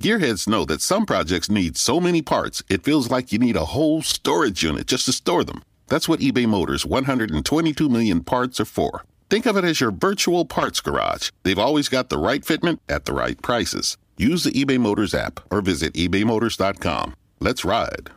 Gearheads know that some projects need so many parts, it feels like you need a whole storage unit just to store them. That's what eBay Motors' 122 million parts are for. Think of it as your virtual parts garage. They've always got the right fitment at the right prices. Use the eBay Motors app or visit ebaymotors.com. Let's ride.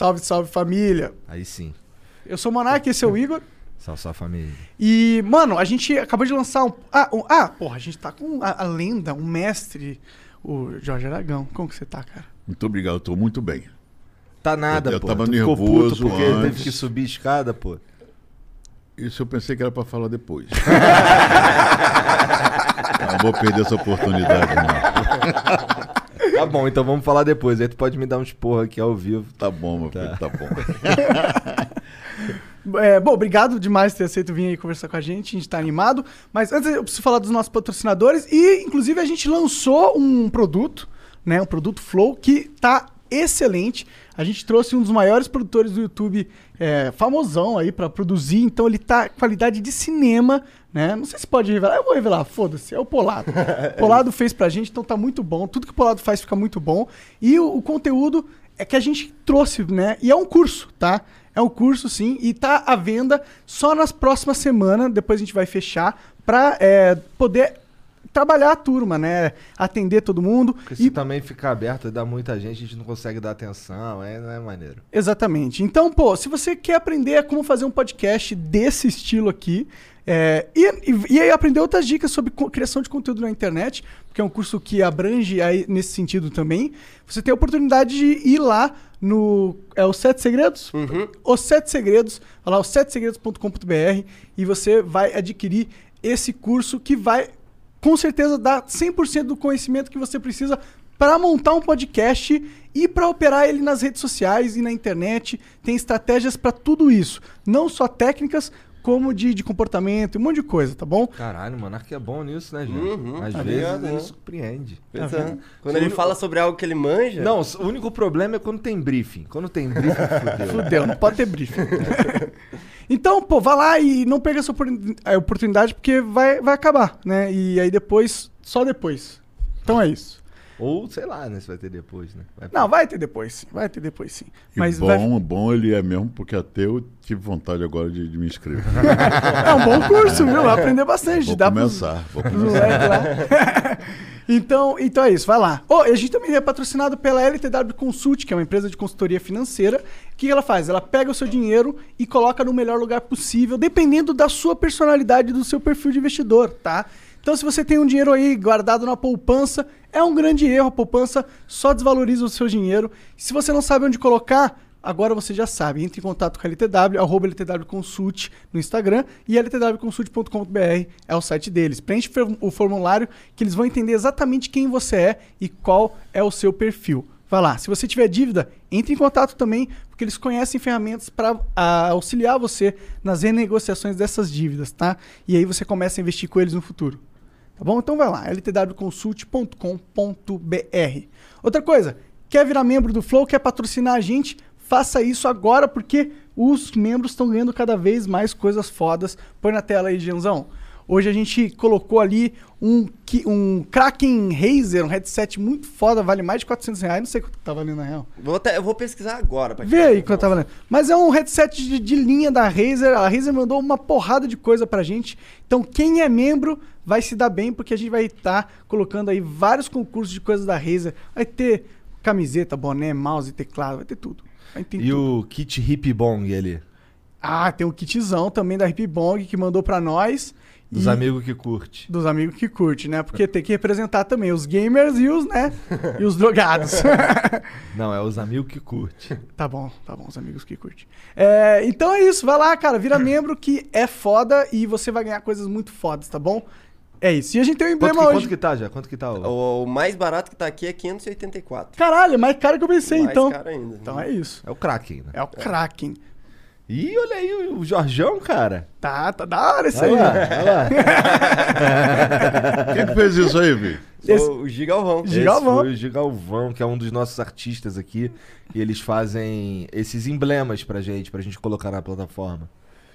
Salve, salve família. Aí sim. Eu sou o Monark, esse é o Igor. Salve sua família. E, mano, a gente acabou de lançar um. Ah, um- ah porra, a gente tá com a, a lenda, um mestre, o Jorge Aragão. Como que você tá, cara? Muito obrigado, eu tô muito bem. Tá nada, Eu- eu pô. tava tu ficou puto nervoso porque teve antes. que subir escada, pô. Isso eu pensei que era pra falar depois. Não vou perder essa oportunidade, não. Tá bom, então vamos falar depois. Aí tu pode me dar uns porra aqui ao vivo. Tá bom, meu filho, tá bom. É, bom, obrigado demais por ter aceito vir aí conversar com a gente. A gente tá animado. Mas antes eu preciso falar dos nossos patrocinadores. E, inclusive, a gente lançou um produto, né? Um produto Flow que tá excelente. A gente trouxe um dos maiores produtores do YouTube, é, famosão aí pra produzir. Então ele tá qualidade de cinema, né? Não sei se pode revelar. Eu vou revelar, foda-se. É o Polado. O Polado fez pra gente, então tá muito bom. Tudo que o Polado faz fica muito bom. E o, o conteúdo é que a gente trouxe, né? E é um curso, tá? É um curso, sim, e tá à venda só nas próximas semanas. Depois a gente vai fechar pra é, poder trabalhar a turma, né? Atender todo mundo. Porque se E também ficar aberto e dá muita gente, a gente não consegue dar atenção. É, não é maneiro. Exatamente. Então, pô, se você quer aprender como fazer um podcast desse estilo aqui, é, e, e, aí aprender outras dicas sobre criação de conteúdo na internet, porque é um curso que abrange aí nesse sentido também, você tem a oportunidade de ir lá no. É os Sete Segredos? Os Sete Segredos, vai lá, os setesegredos.com.br e você vai adquirir esse curso que vai com certeza dar 100% do conhecimento que você precisa para montar um podcast e para operar ele nas redes sociais e na internet. Tem estratégias para tudo isso. Não só técnicas, como de, de comportamento e um monte de coisa, tá bom? Caralho, o Monark é bom nisso, né, gente? Uhum, Às tá vezes ligado, ele né? surpreende. Tá é. vendo? Quando ele fala sobre algo que ele manja. Não, o único problema é quando tem briefing. Quando tem briefing, fudeu. Fudeu, não pode ter briefing. então, pô, vá lá e não perca essa oportunidade porque vai, vai acabar, né? E aí depois, só depois. Então é isso. Ou, sei lá, né, se vai ter depois, né? Vai- Não, vai ter depois sim. Vai ter depois sim. E Mas bom, vai, bom ele é mesmo, porque até eu tive vontade agora de, de me inscrever. é um bom curso, viu? Vai aprender bastante. Vou dá pros- começar, vou pros começar. moleques lá. então, então é isso, vai lá. Oh, e a gente também é patrocinado pela LTW Consult, que é uma empresa de consultoria financeira. O que ela faz? Ela pega o seu dinheiro e coloca no melhor lugar possível, dependendo da sua personalidade, do seu perfil de investidor, tá? Então, se você tem um dinheiro aí guardado na poupança, é um grande erro. A poupança só desvaloriza o seu dinheiro. Se você não sabe onde colocar, agora você já sabe. Entre em contato com a LTW, arroba LTW Consult no Instagram e ltwconsult.com.br é o site deles. Preenche o for- o formulário que eles vão entender exatamente quem você é e qual é o seu perfil. Vai lá. Se você tiver dívida, entre em contato também, porque eles conhecem ferramentas para auxiliar você nas renegociações dessas dívidas, tá? E aí você começa a investir com eles no futuro. Tá bom? Então vai lá, ltwconsult.com.br. Outra coisa, quer virar membro do Flow, quer patrocinar a gente? Faça isso agora, porque os membros estão ganhando cada vez mais coisas fodas. Põe na tela aí, Gianzão. Hoje a gente colocou ali um, um Kraken Razer, um headset muito foda, vale mais de 400 reais. Não sei quanto tá valendo na real. Vou eu vou pesquisar agora. Pra Vê aí quanto tá valendo. Mas é um headset de, de linha da Razer. A Razer mandou uma porrada de coisa pra gente. Então, quem é membro vai se dar bem, porque a gente vai estar colocando aí vários concursos de coisas da Razer. Vai ter camiseta, boné, mouse, teclado, vai ter tudo. Vai ter E tudo. o kit hip bong ali? Ah, tem o kitzão também da Hip Bong que mandou pra nós. Dos amigos que curte. Dos amigos que curte, né? Porque tem que representar também os gamers e os, né? e os drogados. Não, é os amigos que curte. Tá bom, tá bom, os amigos que curtem. É, então é isso, vai lá, cara, vira membro que é foda e você vai ganhar coisas muito fodas, tá bom? É isso. E a gente tem um Quanto emblema que, hoje. quanto que tá já? Quanto que tá o... O, o mais barato que tá aqui é 584. Caralho, é mais caro que eu pensei, mais então. caro ainda. Então é isso. É o Kraken, né? É o Kraken. Ih, olha aí o, o Jorjão, cara. Tá, tá da hora isso aí. Olha lá, olha lá. Quem que fez isso aí, Vi? Sou Esse- o Gigalvão. Gi- Gigalvão. Esse foi o Gigalvão, que é um dos nossos artistas aqui. E eles fazem esses emblemas pra gente, pra gente colocar na plataforma.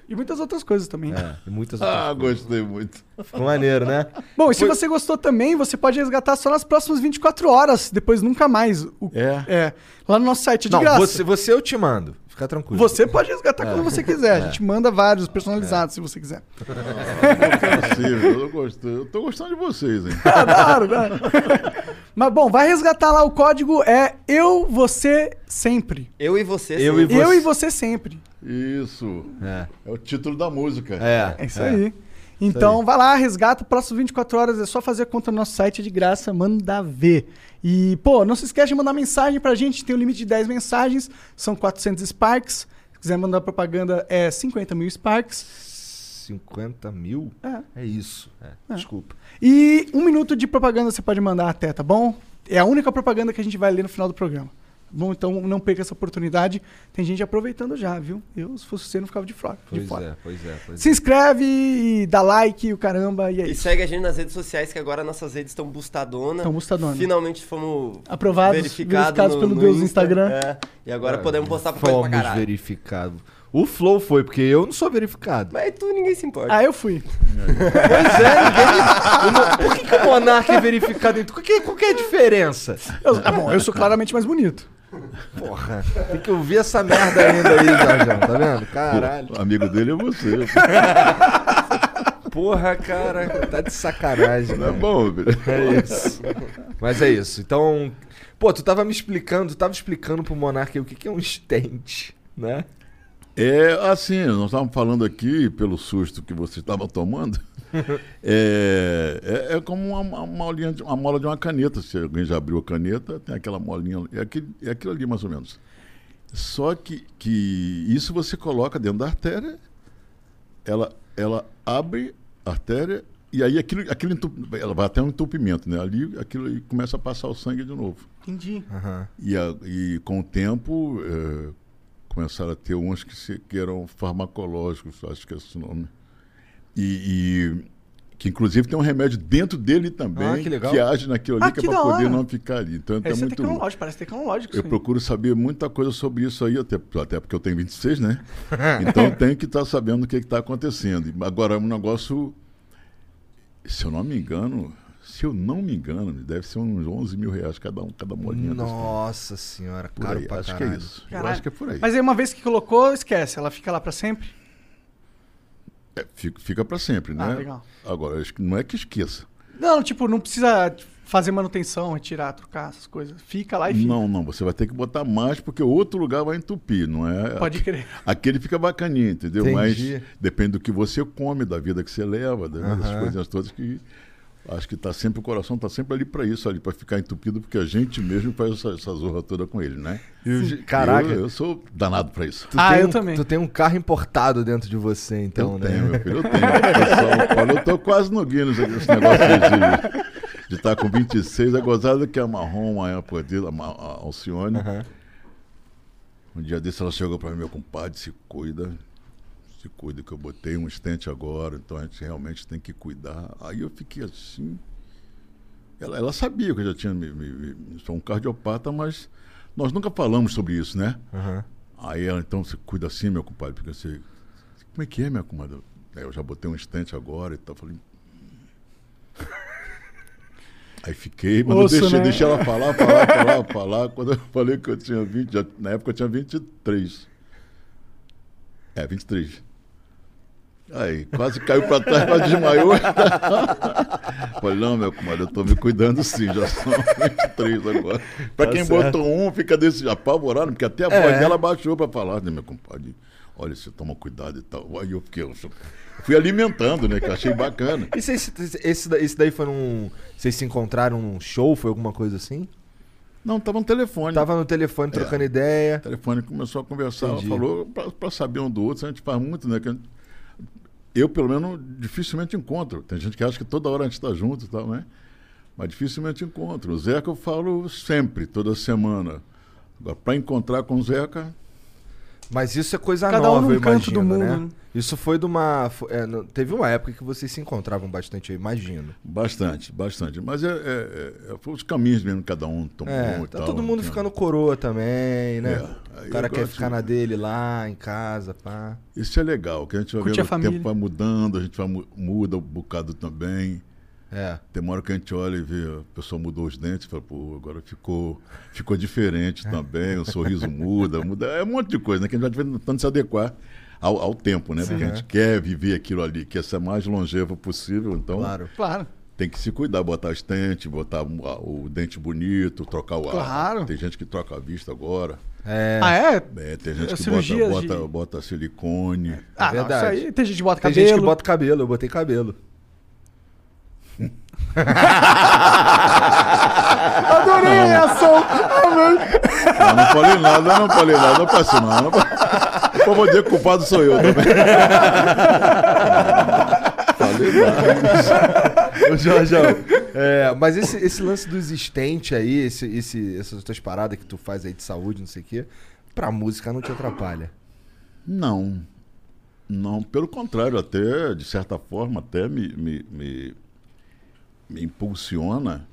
E muitas outras coisas também. É, e muitas outras Ah, coisas. gostei muito. Ficou maneiro, né? Bom, e se você gostou também, você pode resgatar só nas próximas 24 horas, depois nunca mais. O- É. É. Lá no nosso site é de Não, graça. você, você eu te mando. Fica tranquilo. Você pode resgatar quando você quiser. A gente manda vários personalizados, se você quiser. Não é possível, eu gostei. Eu tô gostando de vocês, hein? Ah, hora, da hora. Mas bom, vai resgatar lá o código é eu, você, sempre. Eu e você. Eu sim. e Você- Eu e você sempre. Isso. É. É o título da música. É. É isso aí. Então, vai lá, resgata. Próximos 24 horas é só fazer a conta no nosso site é de graça, manda ver. E, pô, não se esquece de mandar mensagem pra gente. Tem um limite de 10 mensagens, são 400 Sparks. Se quiser mandar propaganda, é 50 mil Sparks. 50 mil? É. É isso. É. Desculpa. E um minuto de propaganda você pode mandar até, tá bom? É a única propaganda que a gente vai ler no final do programa. Bom, então não perca essa oportunidade. Tem gente aproveitando já, viu? Eu, se fosse você, não ficava de fora. De Pois fora. é, pois é, pois Se inscreve e dá like, o caramba, e é E isso. segue a gente nas redes sociais, que agora nossas redes estão bustadona. Tão bustadona. Finalmente fomos Aprovados, verificados, verificados no- pelo no Deus Insta. Instagram. É, e agora podemos postar coisa pra Fomos caralho. verificados. O Flow foi, porque eu não sou verificado. Mas tu ninguém se importa. Ah, eu fui. Pois é, ninguém... o Mo- Por que, que o Monark é verificado em tudo? Qual que, qual que é a diferença? Eu, ah, bom, eu sou claramente mais bonito. Porra, tem que ouvir essa merda ainda aí, Jorjão, tá vendo? Caralho. O amigo dele é você. Porra, cara, tá de sacanagem, Não é né? bom, velho. É isso. Mas é isso. Então, pô, tu tava me explicando, tu tava explicando pro Monark aí o que, que é um stent, né? É assim, nós estávamos falando aqui, pelo susto que você estava tomando, é, é, é como uma, uma, molinha de- uma mola de uma caneta. Se alguém já abriu a caneta, tem aquela molinha. ali. É aquilo, é aquilo ali, mais ou menos. Só que, que isso você coloca dentro da artéria, ela, ela abre a artéria e aí aquilo, aquilo entup- ela vai até um entupimento, né? Ali aquilo aí começa a passar o sangue de novo. Entendi. Aham. E, a- e com o tempo eh, começaram a ter uns que, se- que eram farmacológicos, acho que é esse nome. E, e que inclusive tem um remédio dentro dele também Ah, que legal. age naquilo ali Ah, que, que é para poder não ficar ali. Então é Esse é muito. tecnológico, parece tecnológico. Eu isso aí. procuro saber muita coisa sobre isso aí, até, até porque eu tenho 26, né? Então tenho que estar sabendo o que está acontecendo. Agora, é um negócio, se eu não me engano, se eu não me engano, deve ser uns 11 mil reais cada, um, cada molinha. dessa. Nossa senhora, Por caro aí, pra acho caralho. que é isso. Eu Caralho. acho que é por aí. Mas aí uma vez que colocou, esquece. Ela fica lá pra sempre? É, fica fica para sempre, né? Ah, legal. Agora, acho que não é que esqueça. Não, tipo, não precisa fazer manutenção, retirar, trocar essas coisas. Fica lá e fica. Não, não, você vai ter que botar mais porque outro lugar vai entupir, não é? Pode crer. Aquele fica bacaninho, entendeu? Entendi. Mas depende do que você come, da vida que você leva, né? dessas Aham. coisinhas todas que acho que tá sempre o coração tá sempre ali para isso, ali para ficar entupido, porque a gente mesmo faz essa, essa zorra toda com ele, né? Caraca, eu, eu sou danado para isso. tu Ah, tem eu um, também. Tu tem um carro importado dentro de você, então, eu né? tenho, meu filho, eu tenho. Pessoal, olha, eu tô quase no Guinness aqui, esse negócio de- estar com 26. É gozada que a Marrom, a Apodila, a Alcione. Aham. Um dia desse ela chegou para mim, meu compadre, se cuida. Se cuida que eu botei um estente agora, então a gente realmente tem que cuidar. Aí eu fiquei assim. Ela, ela sabia que eu já tinha. Me, me, sou um cardiopata, mas nós nunca falamos sobre isso, né? Aham. Aí ela, então, você cuida assim, meu compadre, porque você. Como é que é, minha comadre? Eu já botei um estente agora e tal. Falei. "Hum." Aí fiquei, mas Osso, eu deixei, né? deixei ela falar, falar, falar, falar. Quando eu falei que eu tinha 20, já- na época eu tinha 23. É, 23. Aí, quase caiu pra trás, quase desmaiou. Falei, não, meu comadre, eu tô me cuidando sim, já são 23 agora. Pra Tá quem certo. botou um, fica desse apavorado, porque até a É. voz dela baixou pra falar, né, meu compadre? Olha, você toma cuidado e tal. Aí eu fiquei, eu fui alimentando, né, que eu achei bacana. E vocês- esse, esse daí foi num. Vocês se encontraram num show? Foi alguma coisa assim? Não, tava no telefone. Tava no telefone trocando ideia. O telefone começou a conversar, ela falou pra saber um do outro, a gente faz muito, né? que a gente- eu, pelo menos, dificilmente encontro. Tem gente que acha que toda hora a gente está junto e tal, né? Mas dificilmente encontro. O Zeca eu falo sempre, toda semana. Para encontrar com o Zeca, Mas isso é coisa Cada um nova, num eu canto do imagino, mundo, né? né? Isso foi de uma. é, teve uma época que vocês se encontravam bastante, eu imagino. bastante, bastante. Mas é, é, é, é- foi os caminhos mesmo que cada um tomou É, e tá tal. todo mundo Tinha- ficando coroa também, né? É, o cara quer ficar de- na dele lá, em casa, pá. Isso é legal, que a gente vai Curtir a vendo o família. tempo vai mudando, a gente vai mu- muda um bocado também. É. Tem uma hora que a gente olha e vê, a pessoa mudou os dentes, fala, pô, agora ficou, ficou diferente também, o sorriso muda, muda. É um monte de coisa, né? Que a gente vai tentando se adequar ao, ao tempo, né? Porque a gente quer viver aquilo ali, quer ser mais longevo possível, então Claro. Claro. tem que se cuidar, botar os dentes, botar o, o dente bonito, trocar o ar. Claro. Tem gente que troca a vista agora. É. Ah, é? É, tem gente É, que bota, bota, de- bota silicone. Ah, não, verdade. isso aí tem gente que bota Tem cabelo. gente que bota cabelo, eu botei cabelo. Adorei a reação. Amei. Eu não falei nada, não falei nada, não passou não. não Pra poder culpado sou eu também. falei nada. Ô, Jorjão, é, mas esse, esse lance do existente aí, esse, esse, essas tuas paradas que tu faz aí de saúde, não sei o quê, pra música não te atrapalha. Não. Não, pelo contrário, até, de certa forma, até me, me, me, me impulsiona,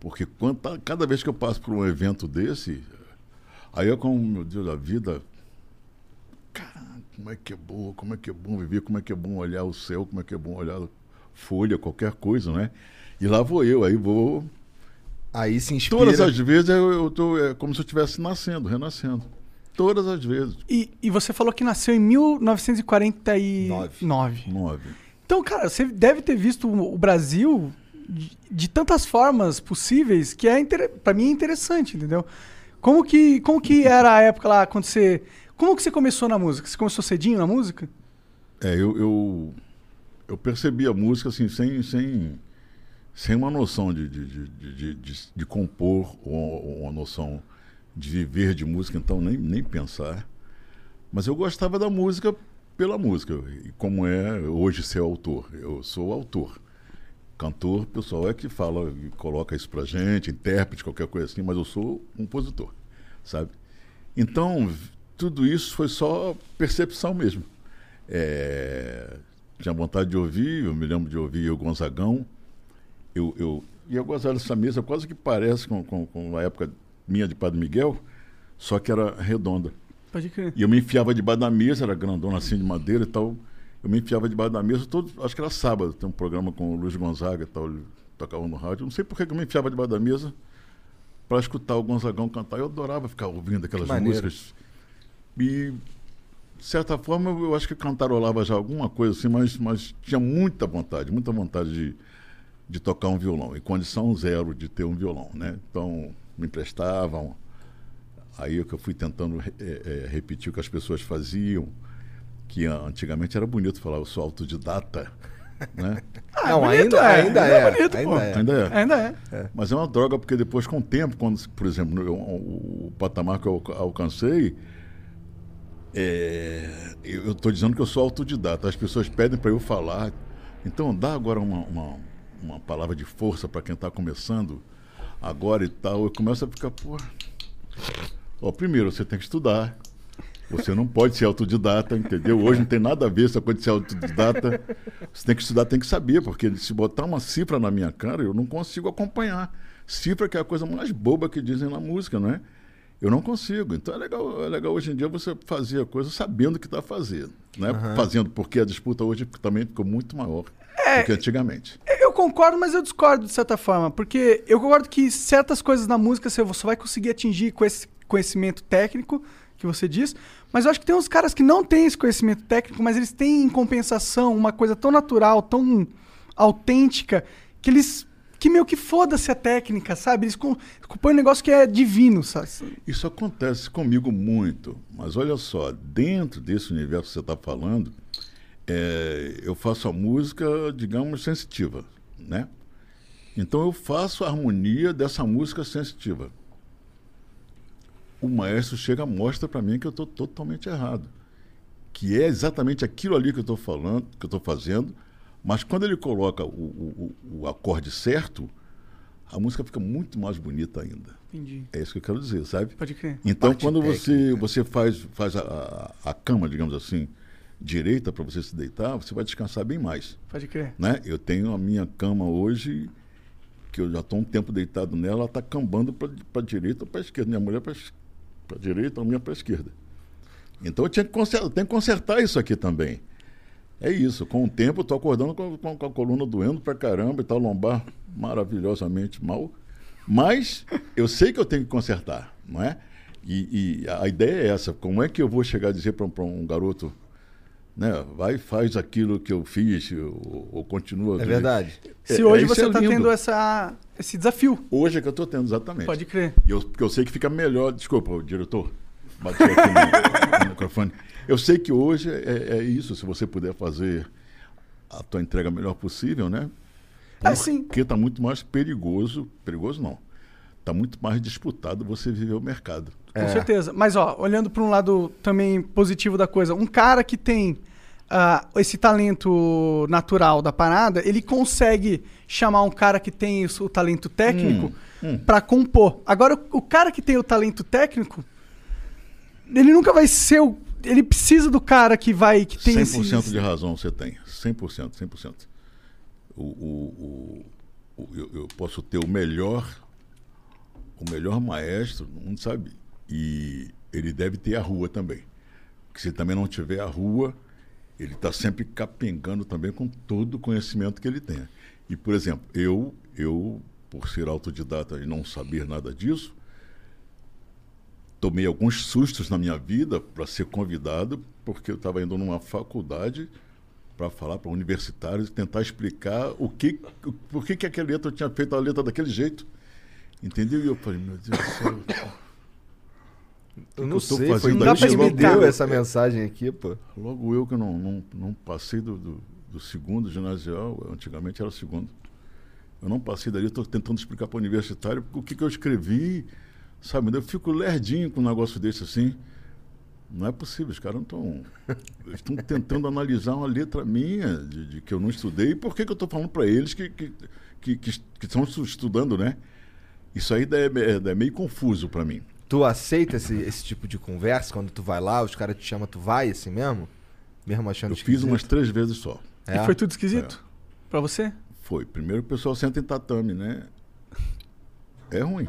porque quando, tá- cada vez que eu passo por um evento desse, aí eu como, meu Deus, a vida, caramba, como é que é boa, como é que é bom viver, como é que é bom olhar o céu, como é que é bom olhar folha, qualquer coisa, né? E lá vou eu, aí vou... Aí se inspira. Todas as vezes eu, eu tô, é como se eu estivesse nascendo, renascendo. Todas as vezes. E, e você falou que nasceu em 1949. Nove. Então, cara, você deve ter visto o Brasil de, de tantas formas possíveis que é para mim é interessante, entendeu? Como que, como que era a época lá quando você. Como que você começou na música? Você começou cedinho na música? É, eu, eu, eu percebi a música assim, sem, sem, sem uma noção de, de, de, de, de- de compor ou, ou uma noção de viver de música, então nem, nem pensar. Mas eu gostava da música pela música, como é hoje ser autor. Eu sou autor. Cantor, pessoal é que fala coloca isso pra gente, intérprete, qualquer coisa assim, mas eu sou compositor, sabe? Então, tudo isso foi só percepção mesmo. É, tinha vontade de ouvir, eu me lembro de ouvir o Gonzagão. Eu, eu, e eu gostava dessa mesa, quase que parece com, com, com a época minha de Padre Miguel, só que era redonda. Pode crer. E eu me enfiava debaixo da mesa, era grandona assim de madeira e tal. Eu me enfiava debaixo da mesa, todo, acho que era sábado, tem um programa com o Luiz Gonzaga e tal, ele tocava no rádio. Não sei por que eu me enfiava debaixo da mesa para escutar o Gonzagão cantar. Eu adorava ficar ouvindo aquelas músicas. E, de certa forma, eu acho que cantarolava já alguma coisa assim, mas, mas tinha muita vontade, muita vontade de, de tocar um violão. E condição zero de ter um violão, né? Então, me emprestavam. Aí é que eu fui tentando eh, eh, repetir o que as pessoas faziam, que ah, antigamente era bonito falar, eu sou autodidata, né? não, bonito, ainda é. ainda Ainda é é. bonito, ainda é. Ainda é. Ainda é. Mas é uma droga, porque depois, com o tempo, quando, por exemplo, eu- o, o patamar que eu alca- alcancei, é, eu estou dizendo que eu sou autodidata. As pessoas pedem para eu falar. Então, dá agora uma, uma, uma palavra de força para quem está começando agora e tal. Eu começo a ficar, pô. Ó, primeiro, você tem que estudar. Você não pode ser autodidata, entendeu? Hoje não tem nada a ver essa coisa de ser autodidata. Você tem que estudar, tem que saber, porque se botar uma cifra na minha cara, eu não consigo acompanhar. Cifra que é a coisa mais boba que dizem na música, não é? Eu não consigo. Então é legal, é legal hoje em dia você fazer a coisa sabendo o que está fazendo. Não é fazendo, porque a disputa hoje também ficou muito maior do que antigamente. Eu concordo, mas eu discordo de certa forma. Porque eu concordo que certas coisas na música você só vai conseguir atingir com esse conhecimento técnico que você diz. Mas eu acho que tem uns caras que não têm esse conhecimento técnico, mas eles têm em compensação uma coisa tão natural, tão autêntica, que eles. que meio que foda-se a técnica, sabe? Eles com- compõem um negócio que é divino, sabe? Isso acontece comigo muito, mas olha só, dentro desse universo que você está falando, é, eu faço a música, digamos, sensitiva, né? Então eu faço a harmonia dessa música sensitiva. O maestro chega e mostra para mim que eu estou totalmente errado. que é exatamente aquilo ali que eu estou falando, que eu estou fazendo, mas quando ele coloca o, o, o- o acorde certo, a música fica muito mais bonita ainda. Entendi. É isso que eu quero dizer, sabe? Pode crer. Então, Parte quando você, técnica. você faz, faz a, a, a cama, digamos assim, direita para você se deitar, você vai descansar bem mais. Pode crer. Né? Eu tenho a minha cama hoje, que eu já estou um tempo deitado nela, ela está cambando para a direita ou para a esquerda. Minha mulher para a direita, a minha para a esquerda. Então eu tinha que consertar, tenho que consertar isso aqui também. É isso, com o tempo eu estou acordando com, com- com a coluna doendo pra caramba e tal, lombar maravilhosamente mal. Mas eu sei que eu tenho que consertar, não é? E, e a ideia é essa, como é que eu vou chegar a dizer para um garoto, né, vai e faz aquilo que eu fiz, ou, ou continua. É verdade. Se É- hoje é, isso você é tá tendo essa, esse desafio, Hoje é que eu estou tendo, exatamente. pode crer. E eu, porque eu sei que fica melhor. Desculpa, diretor. Bati aqui no, no microfone. Eu sei que hoje é, é isso. Se você puder fazer a tua entrega melhor possível, né? É. Porque está muito mais perigoso. Perigoso não. Está muito mais disputado você viver o mercado. Com É. certeza. Mas, ó, olhando para um lado também positivo da coisa, um cara que tem ah, esse talento natural da parada, ele consegue chamar um cara que tem o talento técnico Hum, hum. pra compor. Agora, o, cara que tem o talento técnico, ele nunca vai ser o. Ele precisa do cara que vai. que tem 100% esse. de razão você tem. 100%, 100%. O, o, o, o- eu, eu posso ter o melhor, o melhor maestro, mundo sabe? E ele deve ter a rua também. Porque se também não tiver a rua, ele está sempre capengando também com todo o conhecimento que ele tem. E, por exemplo, eu, eu por ser autodidata e não saber nada disso, tomei alguns sustos na minha vida para ser convidado, porque eu estava indo numa faculdade para falar para universitários e tentar explicar o que, o, por que, que aquela letra tinha feito a letra daquele jeito. Entendeu? E eu falei, meu Deus do céu. Eu não eu sei, fazendo tu Dá pra me explicar. deu essa mensagem aqui, pô. Logo eu que não, não, não passei do, do, do segundo ginasial, antigamente era o segundo. Eu não passei dali, estou tentando explicar para o universitário o que, que eu escrevi, sabe? Eu fico lerdinho com um negócio desse assim. Não é possível, os caras não estão. estão tentando analisar uma letra minha, de, de que eu não estudei, por que, que eu estou falando para eles que, que, que, que, que estão estudando, né? Isso aí é, é- é meio confuso para mim. Tu aceita esse, esse tipo de conversa? Quando tu vai lá, os caras te chamam, tu vai assim mesmo? Mesmo achando Eu fiz esquisito? umas três vezes só. É? E foi tudo esquisito? Pra você? Foi. Primeiro o pessoal senta em tatame, né? É ruim.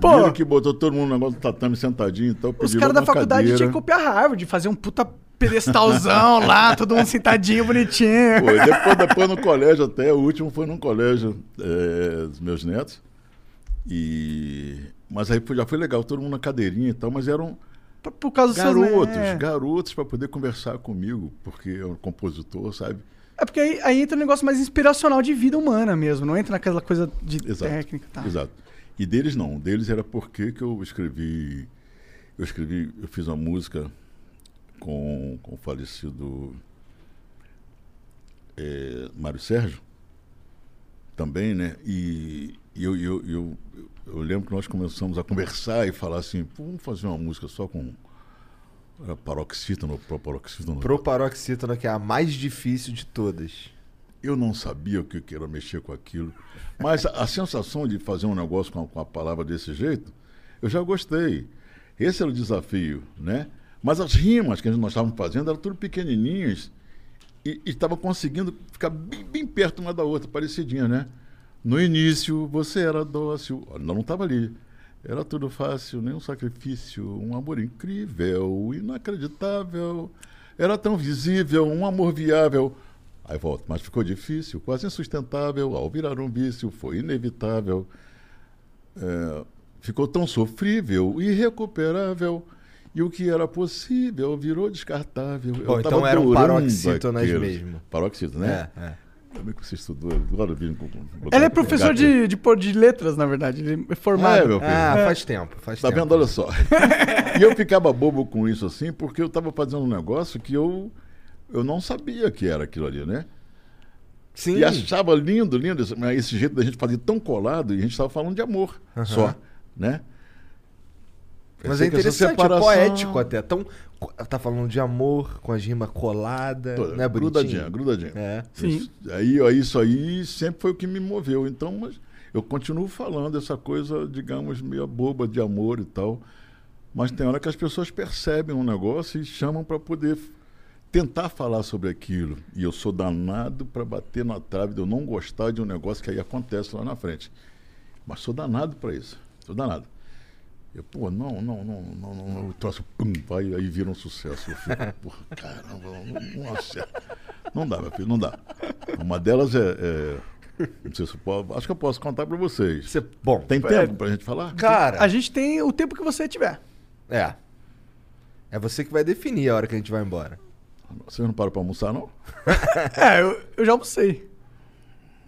Primeiro Pô. que botou todo mundo no negócio do tatame sentadinho, então Os caras da faculdade cadeira. tinham que copiar Harvard, fazer um puta pedestalzão lá, todo mundo sentadinho, bonitinho. Foi. Depois, depois no colégio até, o último foi num colégio é, dos meus netos. E... Mas aí já foi legal, todo mundo na cadeirinha e tal, mas eram Por- causa dos seus garotos, é. garotos para poder conversar comigo, porque é um compositor, sabe? É porque aí, aí entra um negócio mais inspiracional de vida humana mesmo, não entra naquela coisa de Exato. técnica tal. Exato. E deles não. Deles era porque que eu escrevi. Eu escrevi, eu fiz uma música com, com o falecido eh, Mário Sérgio, também, né? E, e eu, eu, eu, eu lembro que nós começamos a conversar e falar assim, "Pô, vamos fazer uma música só com era paroxítona, proparoxítona. Proparoxítona, que é a mais difícil de todas. Eu não sabia o que que era mexer com aquilo. Mas a, a sensação de fazer um negócio com a, com a palavra desse jeito, eu já gostei. Esse era o desafio, né? Mas as rimas que nós estávamos fazendo eram tudo pequenininhas e estava conseguindo ficar bem, bem perto uma da outra, parecidinha, né? No início você era dócil, não estava ali. Era tudo fácil, nenhum sacrifício, um amor incrível, inacreditável. Era tão visível, um amor viável. Aí volta, mas ficou difícil, quase insustentável. Ao virar um vício, foi inevitável. É, ficou tão sofrível, irrecuperável. E o que era possível virou descartável. Bom, então eram adorando paroxítonas mesmo. Paroxítonas, né? É, é. Como é que você estudou? Agora vim com- Ele é professor de, de, de letras, na verdade. Ele é formado. É, meu filho. Ah, É. faz tempo, faz Tá tempo. vendo? Olha só. e eu ficava bobo com isso assim, porque eu estava fazendo um negócio que eu, eu não sabia que era aquilo ali, né? Sim. E achava lindo, lindo esse, mas esse jeito da gente fazer tão colado e a gente estava falando de amor só, né? Mas é interessante, separação- é poético até. Tão, tá falando de amor, com a rima colada, Toda, né, grudadinha, grudadinha. É. Sim. Isso, aí, ó, isso aí sempre foi o que me moveu. Então, mas eu continuo falando essa coisa, digamos, meio boba de amor e tal. Mas tem hora que as pessoas percebem um negócio e chamam para poder tentar falar sobre aquilo. E eu sou danado para bater na trave de eu não gostar de um negócio que aí acontece lá na frente. Mas sou danado para isso. Sou danado. Eu, pô, não, não, não, não, não, não, o troço, pum, vai, aí vira um sucesso. Eu fico, porra, caramba, não, não acerta. Não dá, meu filho, não dá. Uma delas é. é- não sei se eu posso, acho que eu posso contar para vocês. Você- bom, Tem tempo pra gente falar? cara, A gente tem o tempo que você tiver. é. É você que vai definir a hora que a gente vai embora. Vocês não param pra almoçar, não? É, eu, eu já almocei.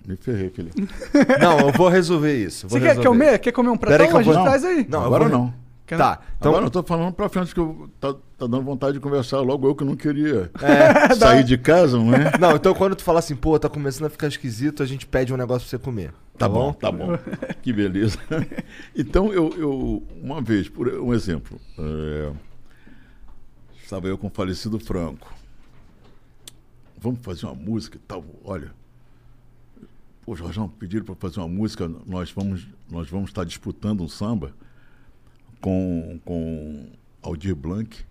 Me ferrei, Felipe. Não, eu vou resolver isso. vou Você quer resolver. comer? Quer comer um Pera aí pratão? que eu A gente traz aí. Não, eu Agora vou- não. Quer- Tá, então. Agora eu tô falando pra frente que eu, tá, tá dando vontade de conversar logo eu que não queria É. sair de casa, não é? Não, então quando tu fala assim, pô, tá começando a ficar esquisito, a gente pede um negócio pra você comer. Tá bom, tá bom. Que beleza. Então, eu, eu uma vez, por um exemplo, é, estava eu com o falecido Franco. Vamos fazer uma música e tal. Olha, pô, Jorjão, pediram para fazer uma música, nós vamos, nós vamos estar disputando um samba com, com Aldir Blanc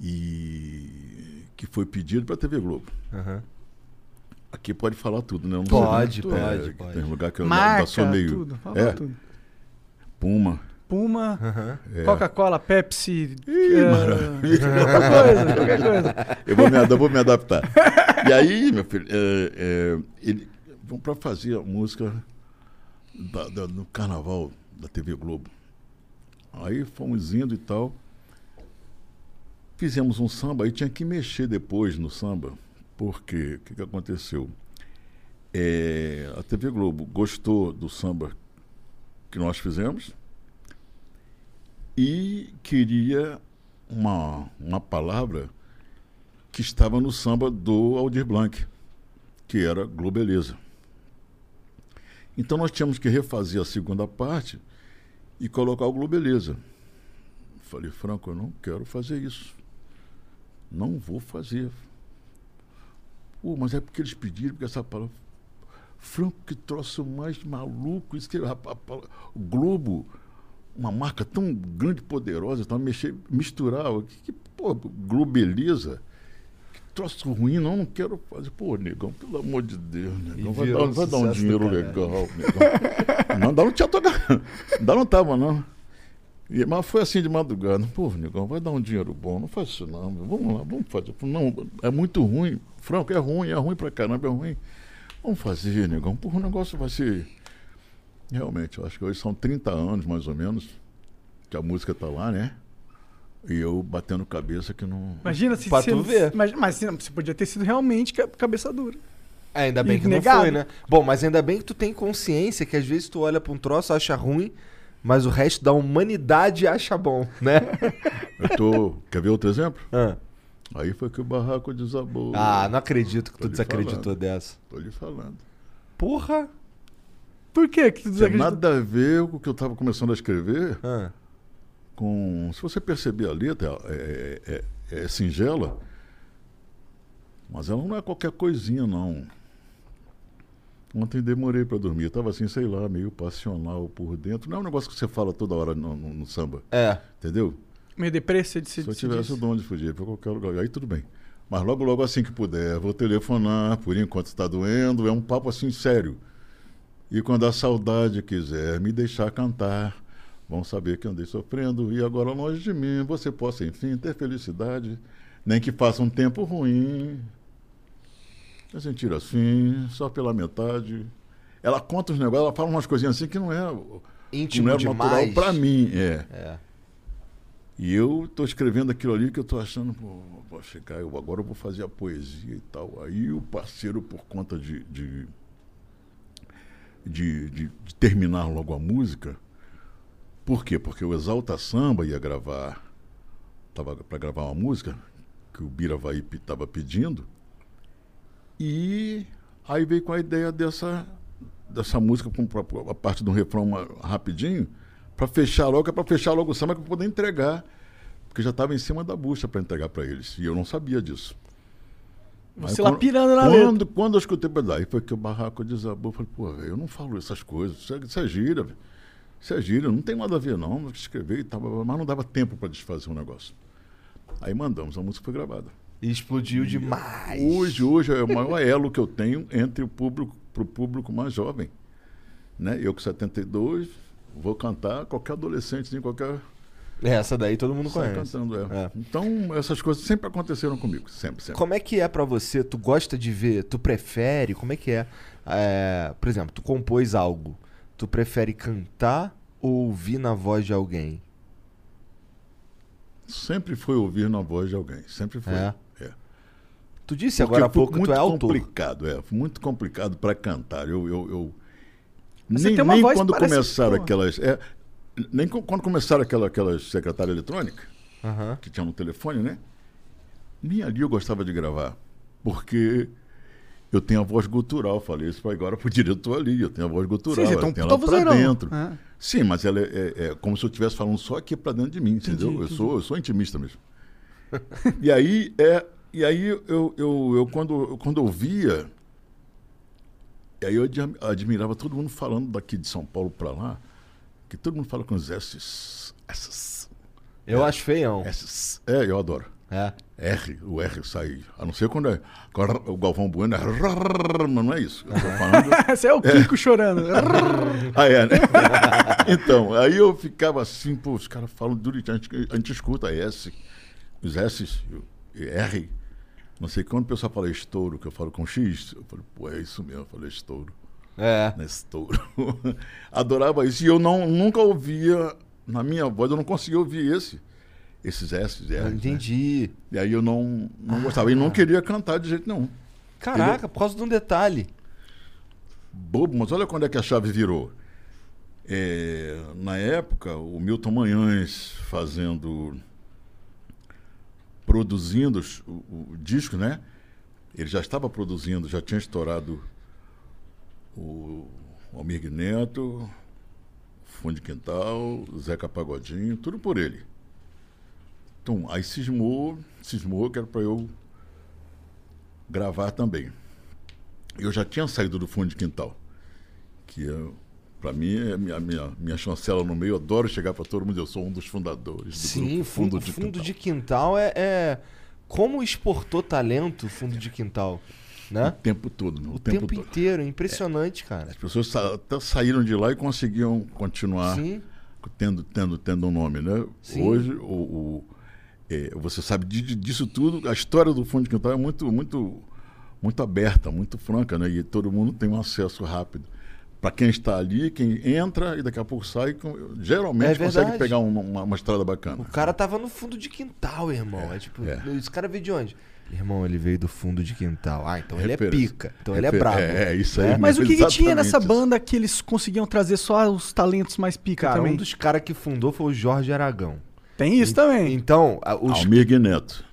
e que foi pedido para a TV Globo. Aham. Aqui pode falar tudo, né? Pode, pode, é, pode. Tem lugar que eu Marca, ainda sou meio. tudo. Fala é, tudo. Puma. Puma, é. Coca-Cola, Pepsi, Ih, qualquer coisa, qualquer coisa. Eu vou me, eu vou me adaptar. E aí, meu filho, é, é, ele, para fazer a música da- da- no carnaval da TV Globo. Aí fomos indo e tal. Fizemos um samba, aí tinha que mexer depois no samba. Porque o que, que aconteceu? É, a TV Globo gostou do samba que nós fizemos e queria uma, uma palavra que estava no samba do Aldir Blanc, que era Globeleza. Então nós tínhamos que refazer a segunda parte e colocar o Globeleza. Falei, Franco, eu não quero fazer isso. Não vou fazer. Pô, mas é porque eles pediram, porque essa palavra. Franco, que troço mais maluco. Isso que, Globo, uma marca tão grande poderosa, então mexer, misturar. Que, que, pô, Globeleza. Troço ruim, não, não quero fazer. Pô, negão, pelo amor de Deus, negão. Vai dar, um vai dar um dinheiro legal, negão. Não, ainda não tinha tocado. Ainda não tava, não. E, mas foi assim de madrugada. Pô, negão, vai dar um dinheiro bom. Não faz isso não. Vamos lá, vamos fazer. Não, é muito ruim. Franco, é ruim, é ruim pra caramba, é ruim. Vamos fazer, negão. Porra, o negócio vai ser. Realmente, eu acho que hoje são 30 anos, mais ou menos, que a música tá lá, né? E eu batendo cabeça que não. Imagina se Pra se- tu ver. Mas, mas você podia ter sido realmente ca- cabeça dura. É, ainda bem que Negado. não foi, né? Bom, mas ainda bem que tu tem consciência que às vezes tu olha pra um troço, acha ruim, mas o resto da humanidade acha bom, né? Eu tô. Quer ver outro exemplo? Ah. Aí foi que o barraco desabou. Ah, não acredito que Tô tu desacreditou falando. dessa. Tô lhe falando. Porra! Por que que tu Tem desacreditou? nada a ver com o que eu tava começando a escrever. Ah. Com. Se você perceber a letra, é, é- é- é singela, mas ela não é qualquer coisinha, não. Ontem demorei para dormir, eu tava assim, sei lá, meio passional por dentro. Não é um negócio que você fala toda hora no, no- no samba, É. entendeu? Meio depressa de se Se eu se tivesse diz. de onde fugir, para qualquer lugar, aí tudo bem. Mas logo, logo assim que puder, vou telefonar, por enquanto está doendo, é um papo assim sério. E quando a saudade quiser me deixar cantar, vão saber que andei sofrendo e agora longe de mim você possa, enfim, ter felicidade, nem que faça um tempo ruim. Eu sentir assim, só pela metade. Ela conta os negócios, ela fala umas coisinhas assim que não é, não Íntimo é natural para mim, é. É. E eu estou escrevendo aquilo ali que eu estou achando, vou chegar, eu, agora eu vou fazer a poesia e tal. Aí o parceiro, por conta de, de, de, de- de terminar logo a música, por quê? Porque o Exalta Samba ia gravar, estava para gravar uma música que o Bira Vai estava pedindo, e aí veio com a ideia dessa, dessa música, com a parte do refrão uma- rapidinho, Pra fechar logo, é pra fechar logo o samba pra poder entregar. Porque já tava em cima da bucha pra entregar pra eles. E eu não sabia disso. Você lá quando- pirando na letra. quando, quando eu escutei, daí foi que o barraco desabou. Eu falei, pô, eu não falo essas coisas. Isso é, isso é gíria, velho. Isso é gíria, não tem nada a ver, não. Escrever e tal, mas não dava tempo pra desfazer o negócio. Aí mandamos, a música foi gravada. E explodiu demais. Hoje, hoje é o maior elo que eu tenho entre o público pro público mais jovem. Né? Eu com 72, vou cantar, qualquer adolescente, em qualquer. Essa daí todo mundo sai conhece. cantando, é. É. Então, essas coisas sempre aconteceram comigo. Sempre, sempre. Como é que é pra você? Tu gosta de ver? Tu prefere? Como é que é? É, Por exemplo, tu compôs algo. Tu prefere cantar ou ouvir na voz de alguém? Sempre foi ouvir na voz de alguém. Sempre foi. É? É. Tu disse Porque agora há pouco que muito tu é autor. complicado, é. Muito complicado para cantar. Eu, eu, eu- você nem tem uma nem voz quando parece- começaram pô. aquelas. é, nem quando começaram aquela, aquelas secretárias eletrônicas, Aham. que tinha no telefone, né? Nem ali eu gostava de gravar. Porque eu tenho a voz gutural. Falei isso agora pro diretor ali. Eu tenho a voz gutural. Sim, eu um tenho ela pra dentro. É. Sim, mas ela é, é- é como se eu estivesse falando só aqui para dentro de mim, entendeu? Eu, entendi. sou, eu sou intimista mesmo. e aí, é, e aí eu, eu, eu, quando, eu- quando eu via, e aí eu admi- admirava todo mundo falando daqui de São Paulo para lá, que todo mundo fala com os S's, S's, Eu acho feião. S's. É, eu adoro. É. R, o R sai. A não ser quando, é, quando o Galvão Bueno é. Mas não é isso. Eu falando. Esse é o Kiko chorando. Ah, é, né? então, aí eu ficava assim, pô, os caras falam direitinho, a gente, a gente escuta S, os S, R. Não sei quando o pessoal fala estouro, que eu falo com X, eu falei, pô, é isso mesmo, eu falei estouro, É. estouro. Adorava isso, e eu não, nunca ouvia, na minha voz, eu não conseguia ouvir esse, esses S, Eu R. Né? entendi. E aí eu não, não gostava, e não queria cantar de jeito nenhum. Caraca, por causa de um detalhe. bobo, mas olha quando é que a chave virou. É, na época, o Milton Manhães fazendo. produzindo o, o disco, né? Ele já estava produzindo, já tinha estourado o Almir Neto, Fundo de Quintal, Zeca Pagodinho, tudo por ele. Então, aí cismou, cismou que era para eu gravar também. Eu já tinha saído do Fundo de Quintal que eu, pra mim é a minha, minha, minha chancela no meio. Eu adoro chegar para todo mundo. Eu sou um dos fundadores do Sim, grupo fundo, fundo de quintal é, é- Como exportou talento fundo de quintal, O né? tempo todo, né? o, O tempo, tempo, inteiro, é impressionante, cara. As pessoas sa até saíram de lá e conseguiam continuar Sim. tendo, tendo, tendo um nome, né? Sim. Hoje, o, o- é, você sabe de- de- disso tudo. A história do Fundo de Quintal é muito, muito, muito aberta, muito franca, né? E todo mundo tem um acesso rápido. Para quem está ali, quem entra e daqui a pouco sai, geralmente É consegue pegar um- uma, uma estrada bacana. O cara tava no fundo de quintal, irmão. É, tipo, é. esse cara veio de onde? Irmão, ele veio do fundo de quintal. Ah, então ele é Referência. pica. Então ele é brabo. É, é isso aí. né? Mas o que, que tinha nessa isso. banda que eles conseguiam trazer só os talentos mais pica Cara, também? um dos caras que fundou foi o Jorge Aragão. Tem isso também. Então, os, Almir Neto,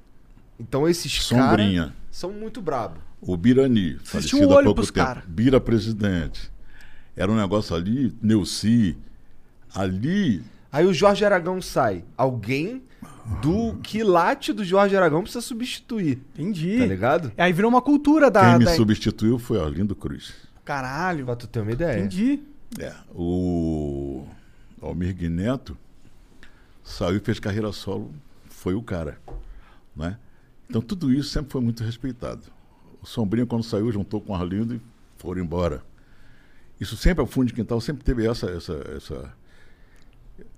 então esses caras Sombrinha, são muito brabo. o Birani, tinham falecido um há pouco tempo. cara. Bira presidente. Era um negócio ali, Neuci. Ali, Aí o Jorge Aragão sai. Alguém do quilate do Jorge Aragão precisa substituir. Entendi. Tá ligado? Aí virou uma cultura da. quem me da- substituiu foi Arlindo Cruz. Caralho. Pra tu ter uma ideia. Entendi. É, o Almir Neto saiu e fez carreira solo, foi o cara, né? Então tudo isso sempre foi muito respeitado. O Sombrinha quando saiu juntou com o Arlindo e foram embora. Isso sempre, o fundo de quintal sempre teve essa essa essa,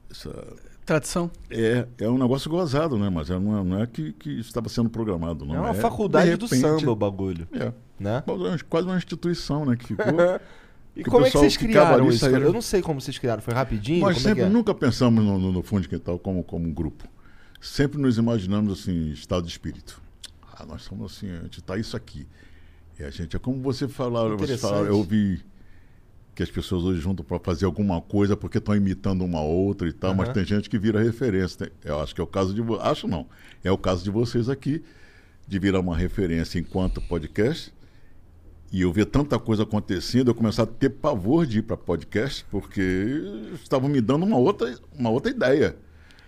essa Tradição. é, é um negócio gozado, né? Mas é, não é, não é que, que estava sendo programado, não é uma de faculdade do repente, samba o bagulho. É, Né? quase uma instituição, né? Que ficou. E Que como é que vocês criaram isso? saíram- Eu não sei como vocês criaram. Foi rapidinho? Nós é sempre é? nunca pensamos no, no, no fundo de quintal como, como um grupo. Sempre nos imaginamos assim, estado de espírito. Ah, nós somos assim, a gente está isso aqui. E a gente, é como você falaram, você falaram, eu ouvi que as pessoas hoje juntam para fazer alguma coisa porque estão imitando uma outra e tal, mas Aham. tem gente que vira referência. Eu acho que é o caso de acho não, é o caso de vocês aqui de virar uma referência enquanto podcast e eu ver tanta coisa acontecendo, eu começar a ter pavor de ir para podcast, porque estavam me dando uma outra, uma outra ideia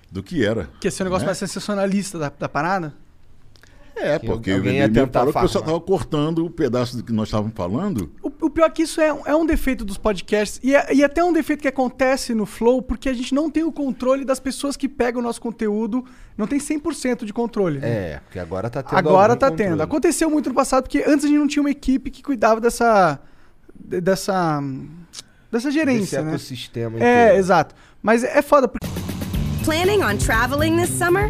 do que era. Que esse negócio né? mais sensacionalista da, da parada? É, Que porque alguém me, ia me tentar parou que o pessoal estava cortando o pedaço do que nós estávamos falando. O, o pior é que isso é, um- é um defeito dos podcasts. E, é, e até um defeito que acontece no Flow, porque a gente não tem o controle das pessoas que pegam o nosso conteúdo. Não tem 100% de controle. né? É, porque agora tá tendo. Agora tá controle. tendo. Aconteceu muito no passado, porque antes a gente não tinha uma equipe que cuidava dessa. de- dessa. dessa gerência, né? ecossistema É, inteiro. exato. Mas é foda, porque Planning on traveling this summer?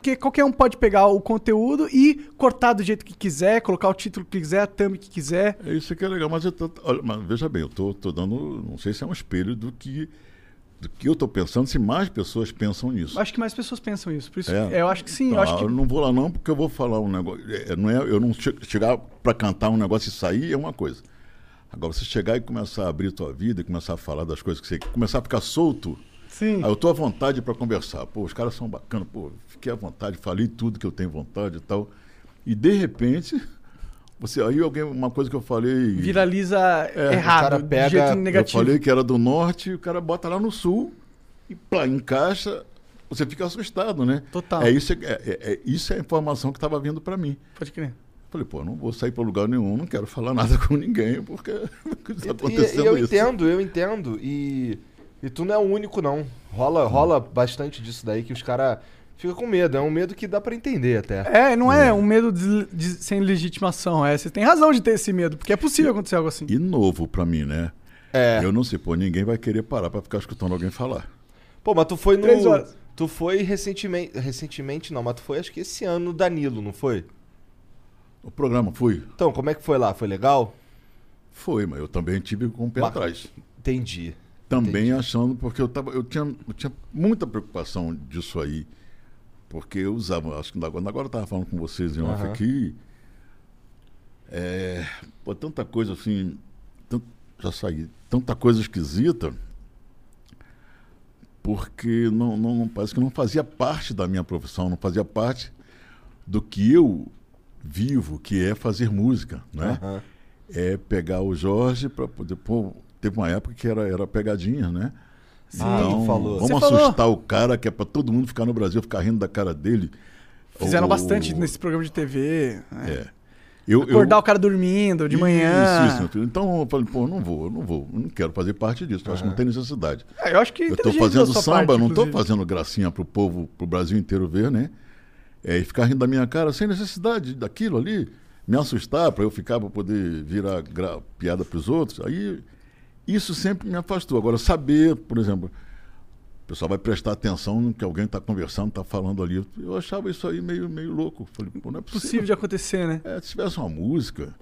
Porque qualquer um pode pegar o conteúdo e cortar do jeito que quiser, colocar o título que quiser, a thumb que quiser. É isso que é legal, mas, eu tô, olha, mas veja bem, eu tô, tô dando, não sei se é um espelho do que, do que eu estou pensando, se mais pessoas pensam nisso. Acho que mais pessoas pensam isso. Por isso, É. é, eu acho que sim. eu Ah, acho que eu não vou lá não, porque eu vou falar um negócio. é, não é, eu não che- chegar para cantar um negócio e sair é uma coisa. Agora, você chegar e começar a abrir tua vida começar a falar das coisas que você começar a ficar solto. Sim. Aí eu tô à vontade para conversar. Pô, os caras são bacanas. Pô, fiquei à vontade, falei tudo que eu tenho vontade e tal. E de repente, você aí alguém uma coisa que eu falei, viraliza o errado, cara de pega- jeito eu eu negativo. falei que era do norte, e o cara bota lá no sul e plá, encaixa, você fica assustado, né? Total. É isso, é, é- é- isso é a informação que estava vindo para mim. Pode crer. Falei, pô, não vou sair para lugar nenhum, não quero falar nada com ninguém, porque está E- acontecendo e, eu isso. entendo, eu entendo. E, e tu não é o único, não. Rola, rola bastante disso daí que os caras ficam com medo. É um medo que dá pra entender até. É, não é, um medo de, de- sem legitimação. É, você tem razão de ter esse medo, porque é possível acontecer algo assim. E novo para mim, né? É. Eu não sei, pô, ninguém vai querer parar para ficar escutando alguém falar. Pô, mas tu foi no. Três horas. Tu foi recentemente. Recentemente não, mas tu foi acho que esse ano no Danilo, não foi? O programa fui? Então, como é que foi lá? Foi legal? Foi, mas eu também tive com o pé Mas- atrás. Entendi. Também Entendi. achando, porque eu, tava, eu, tinha, eu tinha muita preocupação disso aí. Porque eu usava, acho que agora, agora eu estava falando com vocês em off Aham. aqui. É, pô, tanta coisa assim. já saí. Tanta coisa esquisita. Porque não, não, parece que não fazia parte da minha profissão, não fazia parte do que eu vivo, que é fazer música, né? Aham. é pegar o Jorge para poder. Pô, teve uma época que era, era pegadinha, né? Ah, tu falou. Vamos Você falou. assustar o cara, que é para todo mundo ficar no Brasil, ficar rindo da cara dele. Fizeram bastante nesse programa de TV. né? É. Eu, Acordar o cara dormindo de manhã. Isso, isso. Então eu falei, pô, não vou, eu não vou, eu não quero fazer parte disso, eu acho que não tem necessidade. É, eu acho que Eu inteligente fazendo samba, parte, não inclusive. fazendo gracinha pro povo, pro Brasil inteiro ver, né? É, e ficar rindo da minha cara sem necessidade daquilo ali, me assustar para eu ficar para poder virar gra- piada para os outros. Aí isso sempre me afastou. Agora saber, por exemplo, o pessoal vai prestar atenção no que alguém está conversando, está falando ali. Eu achava isso aí meio meio louco. Falei, pô, não é possível. Possível de acontecer, né? É, se tivesse uma música,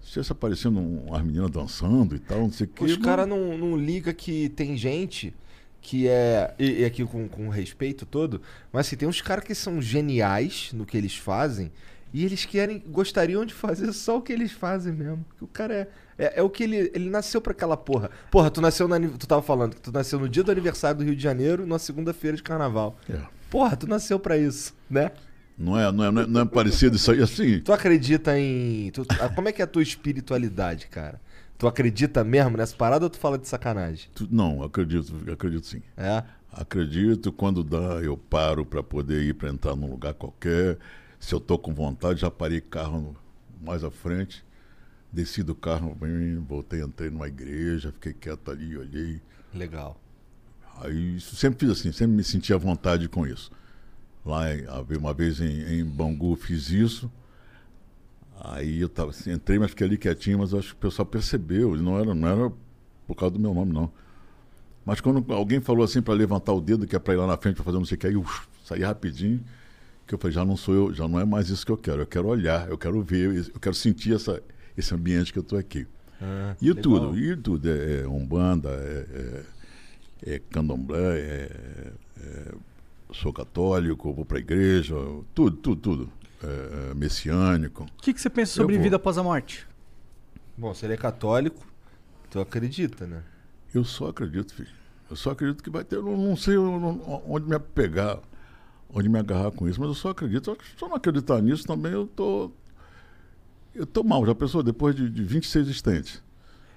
se tivesse aparecendo um, umas meninas dançando e tal, não sei o quê. Os caras não, não ligam que tem gente que é. E, e aqui com, com respeito todo, mas assim, tem uns caras que são geniais no que eles fazem e eles querem. gostariam de fazer só o que eles fazem mesmo. O cara é. É, é o que ele. Ele nasceu pra aquela porra. Porra, tu nasceu ani- Tu tava falando que tu nasceu no dia do aniversário do Rio de Janeiro, na segunda-feira de carnaval. É. Porra, tu nasceu pra isso, né? Não é, não, é, não, é, não é parecido isso aí assim. Tu acredita em. tu- como é que é a tua espiritualidade, cara? Tu acredita mesmo nessa parada ou tu fala de sacanagem? Tu- não, acredito, acredito sim. É? Acredito, quando dá, eu paro para poder ir para entrar num lugar qualquer. Se eu tô com vontade, já parei carro mais à frente, desci do carro, voltei, entrei numa igreja, fiquei quieto ali, olhei. Legal. Aí isso, sempre fiz assim, sempre me senti à vontade com isso. Lá, em- uma vez em, em Bangu, fiz isso. Aí eu tava, assim, entrei, mas fiquei ali quietinho, mas acho que o pessoal percebeu. Não era, não era por causa do meu nome, não. Mas quando alguém falou assim para levantar o dedo, que é para ir lá na frente para fazer não sei o que, aí eu saí rapidinho, que eu falei, já não sou eu, já não é mais isso que eu quero. Eu quero olhar, eu quero ver, eu quero sentir essa, esse ambiente que eu estou aqui. Ah, E legal. tudo, e tudo. É, é Umbanda, é, é, é candomblé, é, é- sou católico, vou pra igreja, tudo, tudo, tudo. É, é messiânico. O que, que você pensa sobre vida após a morte? Bom, se ele é católico, tu acredita, né? Eu só acredito, filho. Eu só acredito que vai ter. Eu não, sei onde onde me pegar, onde me agarrar com isso, mas eu só acredito. Se eu não acreditar nisso também, eu tô. Eu tô mal. Já pensou? Depois de, de 26 existentes.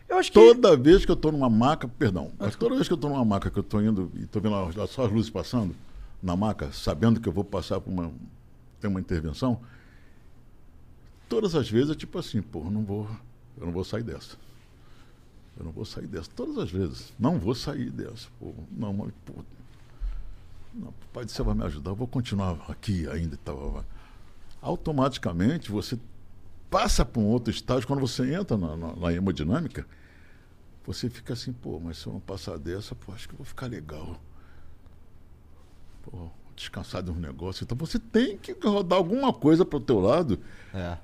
Eu acho que. Toda vez que eu tô numa maca, perdão, mas toda vez que eu tô numa maca, que eu tô indo e tô vendo só as luzes passando na maca, sabendo que eu vou passar por uma. tem uma intervenção, todas as vezes é tipo assim, pô, eu não vou. Eu não vou sair dessa. Eu não vou sair dessa. Todas as vezes. Não vou sair dessa. Pô, não, mas, pô. Não, pai céu vai me ajudar, eu vou continuar aqui ainda tal. Automaticamente você passa para um outro estágio, quando você entra na, na, na hemodinâmica, você fica assim, pô, mas se eu não passar dessa, pô, acho que eu vou ficar legal. Pô, descansar de um negócio. Então você tem que rodar alguma coisa para o teu lado. É.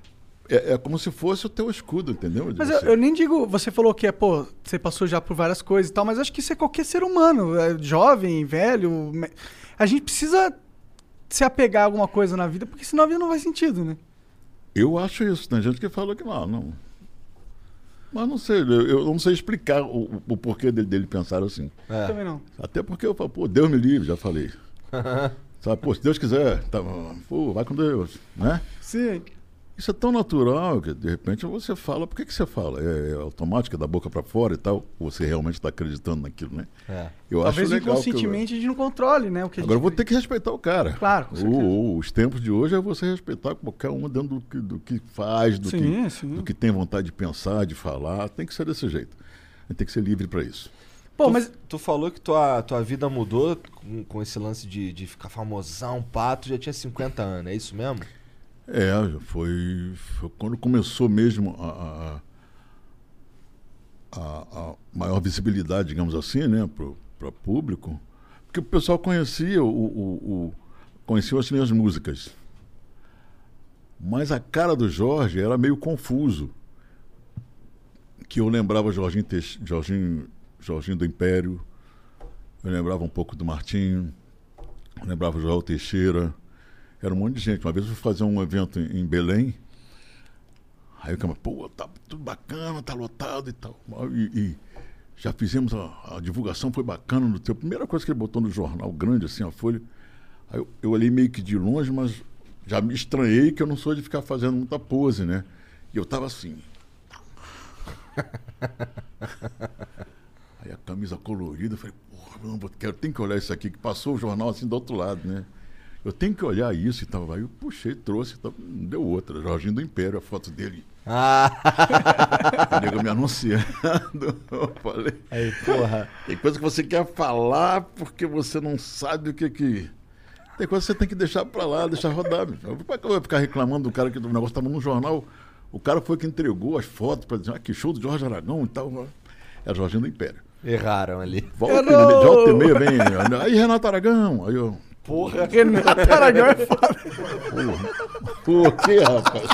É, é como se fosse o teu escudo, entendeu? De Mas eu, eu nem digo, você falou que é, pô, você passou já por várias coisas e tal, mas acho que isso é qualquer ser humano, é jovem, velho. A gente precisa se apegar a alguma coisa na vida, porque senão a vida não faz sentido, né? Eu acho isso. Tem gente que fala que não, não. Mas não sei, eu, eu não sei explicar o, o- o porquê dele, dele pensar assim. É. Também não. Até porque eu falo, pô, Deus me livre, já falei. Sabe, pô, se Deus quiser, tá, pô, vai com Deus, né? Sim. Isso é tão natural que de repente você fala, por que, que você fala? É, é automático, é da boca para fora e tal? Você realmente está acreditando naquilo, né? É. Eu Talvez acho legal. que eu- inconscientemente a gente não controle, né? O que Agora eu gente... vou ter que respeitar o cara. Claro, com O- certeza. o- os tempos de hoje é você respeitar qualquer um dentro do que, do que faz, do, Sim, que, sim. do que tem vontade de pensar, de falar. Tem que ser desse jeito. A gente tem que ser livre para isso. Pô, tu, mas tu falou que tua, tua vida mudou com, com esse lance de, de ficar famosão, pato, já tinha 50 anos, é isso mesmo? É, foi, foi quando começou mesmo a, a, a- maior visibilidade, digamos assim, né, para público. Porque o pessoal conhecia, o, o, o- conhecia as minhas músicas. Mas a cara do Jorge era meio confuso. Que eu lembrava Jorginho, Jorginho, Jorginho do Império, eu lembrava um pouco do Martinho, eu lembrava o Joel Teixeira. Era um monte de gente. Uma vez eu fui fazer um evento em, em Belém. Aí o cara, pô, tá tudo bacana, tá lotado e tal. E, e já fizemos a, a divulgação, foi bacana no teu. Primeira coisa que ele botou no jornal grande, assim, a folha. Aí eu, eu olhei meio que de longe, mas já me estranhei que eu não sou de ficar fazendo muita pose, né? E eu tava assim. Aí a camisa colorida, eu falei, porra, não, vou- quero, tem que olhar isso aqui, que passou o jornal assim do outro lado, né? Eu tenho que olhar isso e tal. Aí eu puxei, trouxe, não deu outra. Jorginho do Império, a foto dele. Ah, O nego me anunciando. Eu falei, aí, porra. tem coisa que você quer falar porque você não sabe o que que. Tem coisa que você tem que deixar pra lá, deixar rodar. Como é que eu vou ficar reclamando do cara que o negócio estava no jornal? O cara foi que entregou as fotos para dizer, ah, que show do Jorge Aragão e tal. É Jorginho do Império. Erraram ali. Volta, e não- de volta e meia vem. Aí, Renato Aragão. Aí eu. Porra. Renato Aragão é foda. Por que, rapaz?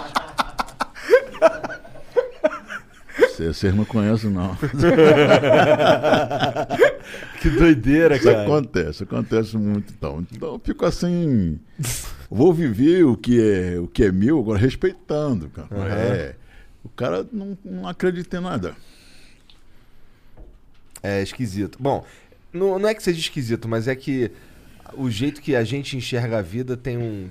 Vocês não conhecem, não. Que doideira, Isso cara. acontece, acontece muito. Então, então eu fico assim. Vou viver o que é, o que é meu, agora respeitando. Cara. Aham. É, o cara não, não acredita em nada. É esquisito. Bom, não, não é que seja esquisito, mas é que o jeito que a gente enxerga a vida tem um.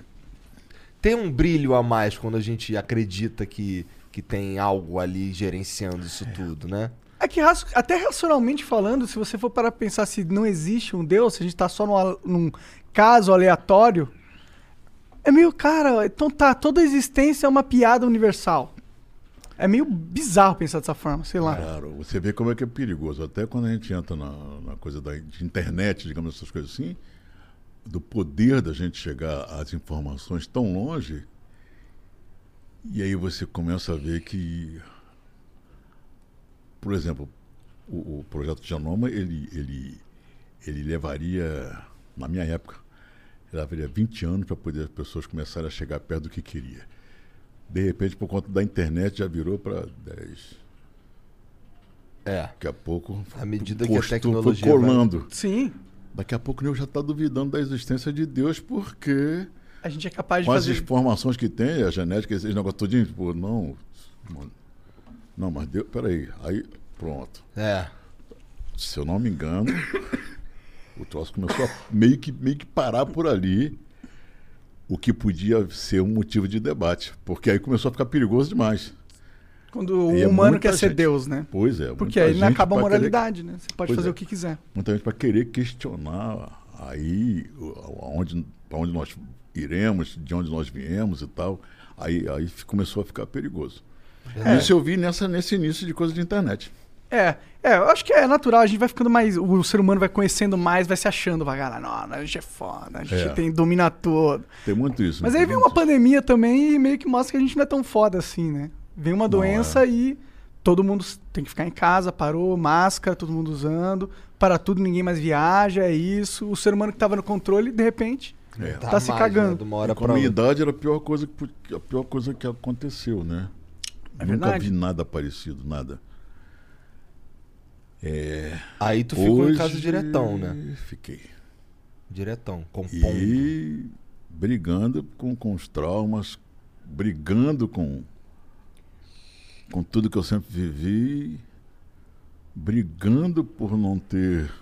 Tem um brilho a mais quando a gente acredita que, que tem algo ali gerenciando isso tudo, né? É que até racionalmente falando, se você for para pensar se não existe um Deus, se a gente tá só num, num caso aleatório, é meio, cara, então tá, toda existência é uma piada universal. É meio bizarro pensar dessa forma, sei lá. Claro, você vê como é que é perigoso. Até quando a gente entra na, na coisa da de internet, digamos essas coisas assim, do poder da gente chegar às informações tão longe, e aí você começa a ver que, por exemplo, o, o projeto Genoma, ele, ele, ele levaria, na minha época, ele levaria 20 anos para poder as pessoas começarem a chegar perto do que queria. De repente, por conta da internet, já virou para 10, É. Daqui a pouco. À medida que a tecnologia Foi vai- colando. Sim. Daqui a pouco o nego já está duvidando da existência de Deus, porque A gente é capaz de com as fazer. informações que tem, a genética, esses negócios todinhos, pô, não. mano, Não, mas Deus. Peraí. Aí, pronto. É. Se eu não me engano, o troço começou a meio que, meio que parar por ali. O que podia ser um motivo de debate. Porque aí começou a ficar perigoso demais. Quando o E é humano muita quer ser gente. Deus, né? Pois é. Porque aí não acaba a pra querer- moralidade, né? Você pode Pois fazer é. o que quiser. muita gente para querer questionar aí aonde, onde nós iremos, de onde nós viemos e tal. Aí, aí começou a ficar perigoso. É. Isso eu vi nessa, nesse início de coisa de internet. É, é, eu acho que é natural, a gente vai ficando mais. O ser humano vai conhecendo mais, vai se achando, vai, cara, não, a gente é foda, a gente É. tem domina tudo. Tem muito isso. Mas né? aí vem uma pandemia também e meio que mostra que a gente não é tão foda assim, né? Vem uma doença e todo mundo tem que ficar em casa, parou, máscara, todo mundo usando, para tudo, ninguém mais viaja, é isso. O ser humano que tava no controle, de repente, É. Tá se mais, cagando. Né, com pra a minha idade era a pior coisa que, a pior coisa que aconteceu, né? É Nunca verdade. vi nada parecido, nada. É, Aí tu ficou hoje- em casa diretão, né? Fiquei. Diretão, compondo. E brigando com, com os traumas, brigando com, com tudo que eu sempre vivi, brigando por não ter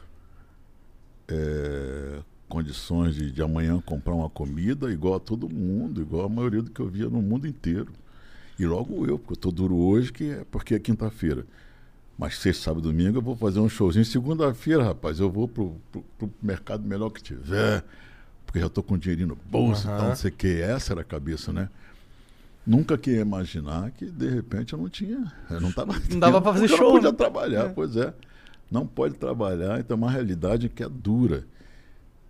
é, condições de, de amanhã comprar uma comida igual a todo mundo, igual a maioria do que eu via no mundo inteiro. E logo eu, porque eu tô duro hoje, que é porque é quinta-feira. Mas sexta, sábado e domingo eu vou fazer um showzinho. Segunda-feira, rapaz, eu vou pro, pro, pro mercado melhor que tiver, porque já tô com dinheirinho no bolso e Aham. tal, não sei o que. Essa era a cabeça, né? Nunca queria imaginar que, de repente, eu não tinha. Eu não tava Não dava pra fazer show, Não podia né? trabalhar, É. pois é. Não pode trabalhar, então é uma realidade que é dura.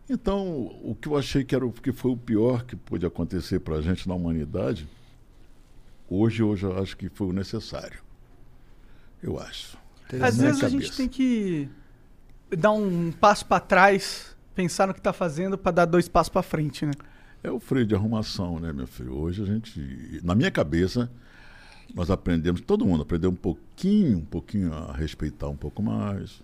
Então, o que eu achei que, era, o- que foi o pior que pôde acontecer para a gente na humanidade, hoje, hoje eu acho que foi o necessário. Eu acho. Às vezes a gente cabeça. tem que dar um passo pra trás, pensar no que tá fazendo pra dar dois passos pra frente, né? É o freio de arrumação, né, meu filho? Hoje a gente, na minha cabeça, nós aprendemos, todo mundo aprendeu um pouquinho, um pouquinho a respeitar um pouco mais.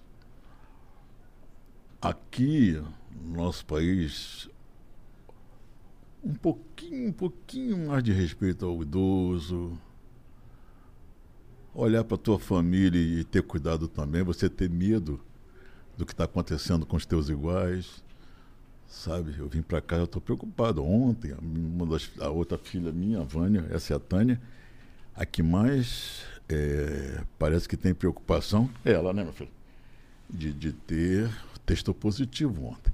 Aqui, no nosso país, um pouquinho, um pouquinho mais de respeito ao idoso. Olhar para tua família e ter cuidado também, você ter medo do que está acontecendo com os teus iguais. Sabe, eu vim para cá, eu estou preocupado. Ontem, a, uma das, a outra filha minha, a Vânia, essa é a Tânia, a que mais é, parece que tem preocupação é ela, né, meu filho? De, de ter testou positivo ontem.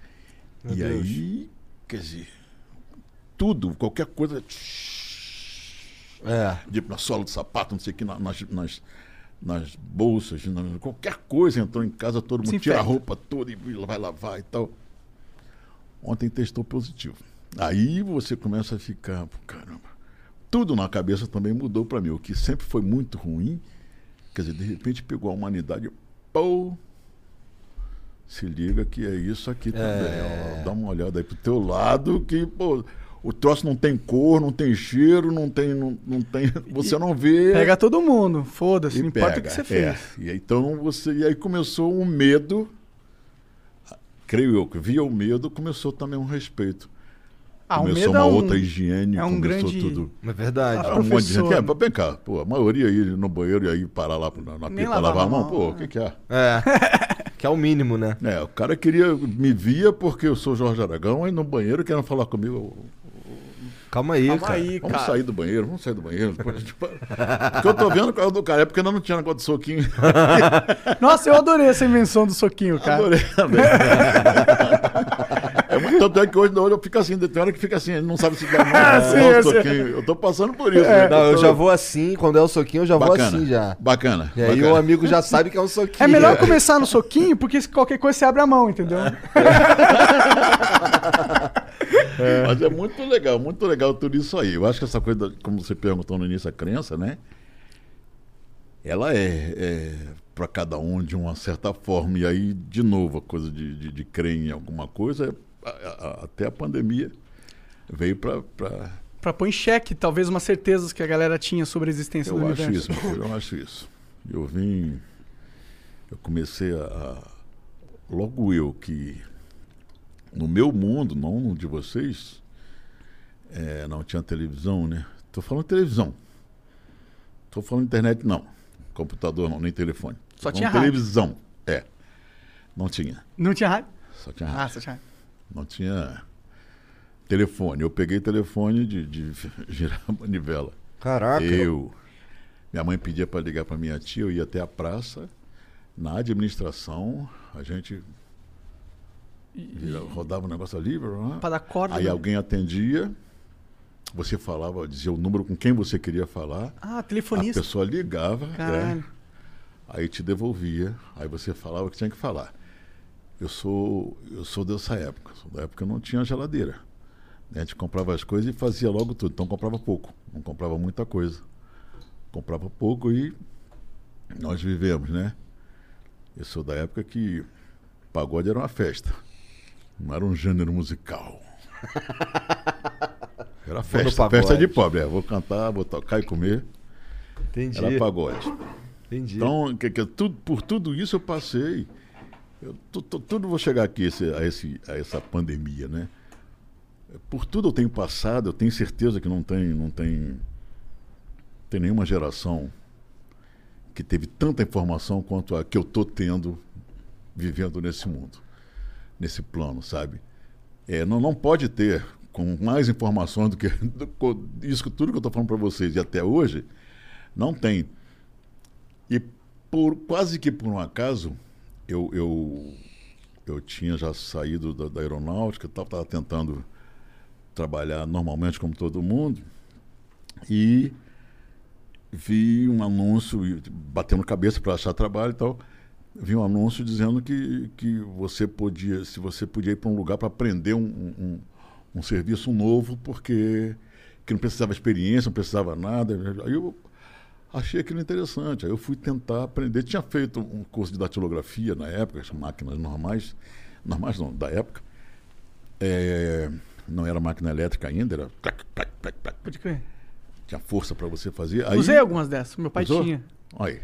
Meu e Deus. aí, quer dizer, tudo, qualquer coisa, É. de, na sola do sapato, não sei o que, na- nas, nas, nas bolsas, na- qualquer coisa entrou em casa, todo mundo tira a roupa toda e vai lavar e tal. Ontem testou positivo. Aí você começa a ficar, caramba. Tudo na cabeça também mudou para mim. O que sempre foi muito ruim, quer dizer, de repente pegou a humanidade, pô, se liga que é isso aqui também. ó. Dá uma olhada aí pro teu lado que, pô, o troço não tem cor, não tem cheiro, não tem. Não, não tem você não vê. Pega todo mundo, foda-se, e não importa o que você é. fez. E aí, então você. E aí começou um medo. Creio eu que via o medo, começou também um respeito. Ah, o começou uma é um, outra higiene, é um começou grande- tudo. É verdade. Ah, um monte de gente. É, vem cá, pô, a maioria ir no banheiro e aí parar lá na, na pra lavar lavar a mão, mão, pô, o né? que, que é? É. que é o mínimo, né? É, o cara queria, me via porque eu sou Jorge Aragão, aí no banheiro querendo falar comigo. Calma aí, Calma cara. aí, Vamos cara. sair do banheiro, vamos sair do banheiro. Depois a gente para. Porque eu tô vendo o do cara, é porque ainda não tinha negócio de soquinho. Nossa, eu adorei essa invenção do soquinho, cara. Adorei também. É muito, tanto é que hoje, hoje eu fico assim, tem hora que fica assim, ele não sabe se dá Ah, não, sim, eu sei. soquinho. Eu tô passando por isso. né? Não, eu já vou assim, quando é o soquinho, eu já vou Bacana, assim já. Bacana. E aí bacana. o amigo já sabe que é um soquinho. É melhor começar no soquinho, porque se qualquer coisa você abre a mão, entendeu? Mas é muito legal, muito legal tudo isso aí. Eu acho que essa coisa, como você perguntou no início, a crença, né? Ela é, é para cada um de uma certa forma. E aí, de novo, a coisa de, de, de crer em alguma coisa, a- a- até a pandemia veio para. Pra pôr em xeque, talvez, umas certezas que a galera tinha sobre a existência do Eu acho universo. isso, filho, eu acho isso. Eu vim. eu comecei a- Logo eu que. No meu mundo, não no de vocês, é, não tinha televisão, né? Tô falando televisão. Tô falando internet, não. Computador, não, nem telefone. Só tinha rádio. televisão. É. Não tinha. Não tinha rádio? Só tinha Ah, rádio. só tinha rádio. Não tinha telefone. Eu peguei telefone de, de girar a manivela. Caraca. Eu. Minha mãe pedia para ligar para minha tia, eu ia até a praça. Na administração, a gente rodava um negócio ali. Pra dar corda. Aí né? alguém atendia, você falava, dizia o número com quem você queria falar. Ah, A telefonista. pessoa ligava, é, aí te devolvia, aí você falava o que tinha que falar. Eu sou, eu sou dessa época, sou da época que não tinha geladeira. A gente comprava as coisas e fazia logo tudo, então comprava pouco, não comprava muita coisa. Comprava pouco e nós vivemos, né? Eu sou da época que pagode era uma festa, não era um gênero musical. Era festa, festa de pobre. é, vou cantar, vou tocar e comer. Entendi. Era pagode. Entendi. Então, que, que, tudo, por tudo isso eu passei. Eu, tu- tu- tudo vou chegar aqui esse- a, esse, a essa pandemia, né? Por tudo eu tenho passado, eu tenho certeza que não tem, não tem, tem nenhuma geração que teve tanta informação quanto a que eu tô tendo vivendo nesse mundo, nesse plano, sabe? É, não, não pode ter com mais informações do que do isso tudo que eu estou falando para vocês e até hoje, não tem. E por quase que por um acaso, eu, eu, eu tinha já saído da, da aeronáutica, estava tentando trabalhar normalmente como todo mundo, e vi um anúncio, batendo cabeça para achar trabalho e tal, vi um anúncio dizendo que, que você podia, se você podia ir para um lugar para aprender um, um, um serviço novo, porque que não precisava experiência, não precisava nada. Aí eu achei aquilo interessante. Aí eu fui tentar aprender. Tinha feito um curso de datilografia na época, as máquinas normais, normais não, da época. É, não era máquina elétrica ainda, era. Pode crer. tinha força para você fazer. Aí, Usei algumas dessas. Meu pai Usou? tinha. Aí.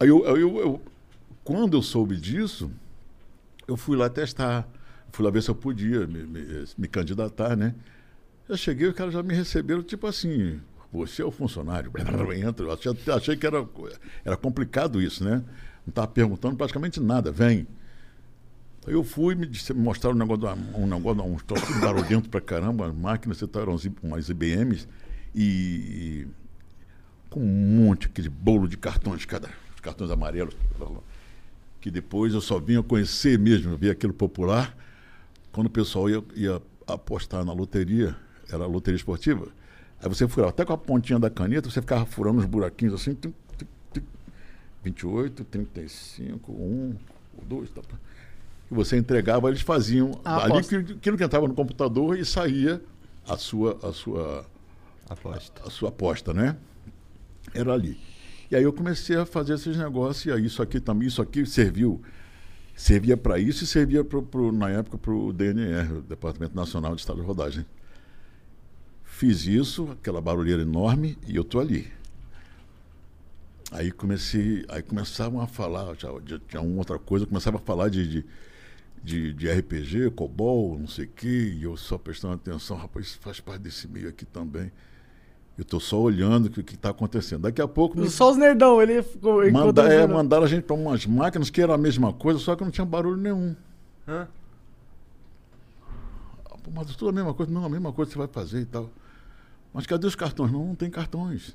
Aí eu, eu- eu- quando eu soube disso, eu fui lá testar. Fui lá ver se eu podia me, me- me candidatar, né? Eu cheguei, os caras já me receberam, tipo assim, você é o funcionário, entra. Eu achei, achei que era, era complicado isso, né? Não estava perguntando praticamente nada, vem. Aí eu fui, me, disse- me mostraram um negócio, um negócio, um troço barulhento pra caramba, as máquinas, você tá, umas IBMs, e, e com um monte aquele bolo de cartões, cada os cartões amarelos, que depois eu só vinha conhecer mesmo, ver aquilo popular, quando o pessoal ia, ia apostar na loteria, era a loteria esportiva. Aí você furava, até com a pontinha da caneta, você ficava furando uns buraquinhos assim, tum, tum, tum, 28, 35, 1, 2, tá, tá. e você entregava, eles faziam A ali aposta. aquilo, que entrava no computador e saía a sua, a sua Aposta. a sua aposta, né? Era ali. E aí eu comecei a fazer esses negócios, e aí isso aqui também, isso aqui serviu, servia para isso e servia pro, pro- na época para o DNR, o Departamento Nacional de Estado de Rodagem. Fiz isso, aquela barulheira enorme, e eu tô ali. Aí comecei, aí começavam a falar, já tinha uma outra coisa, começava a falar de, de, de, de RPG, COBOL, não sei o quê, e eu só prestando atenção, rapaz, isso faz parte desse meio aqui também. Eu estou só olhando o que está acontecendo. Daqui a pouco me Só os nerdão, ele ficou. manda, é, mandaram a gente para umas máquinas que era a mesma coisa, só que não tinha barulho nenhum. Hã? Ah, Mas tudo a mesma coisa, não, a mesma coisa que você vai fazer e tal. Mas cadê os cartões? Não, não tem cartões.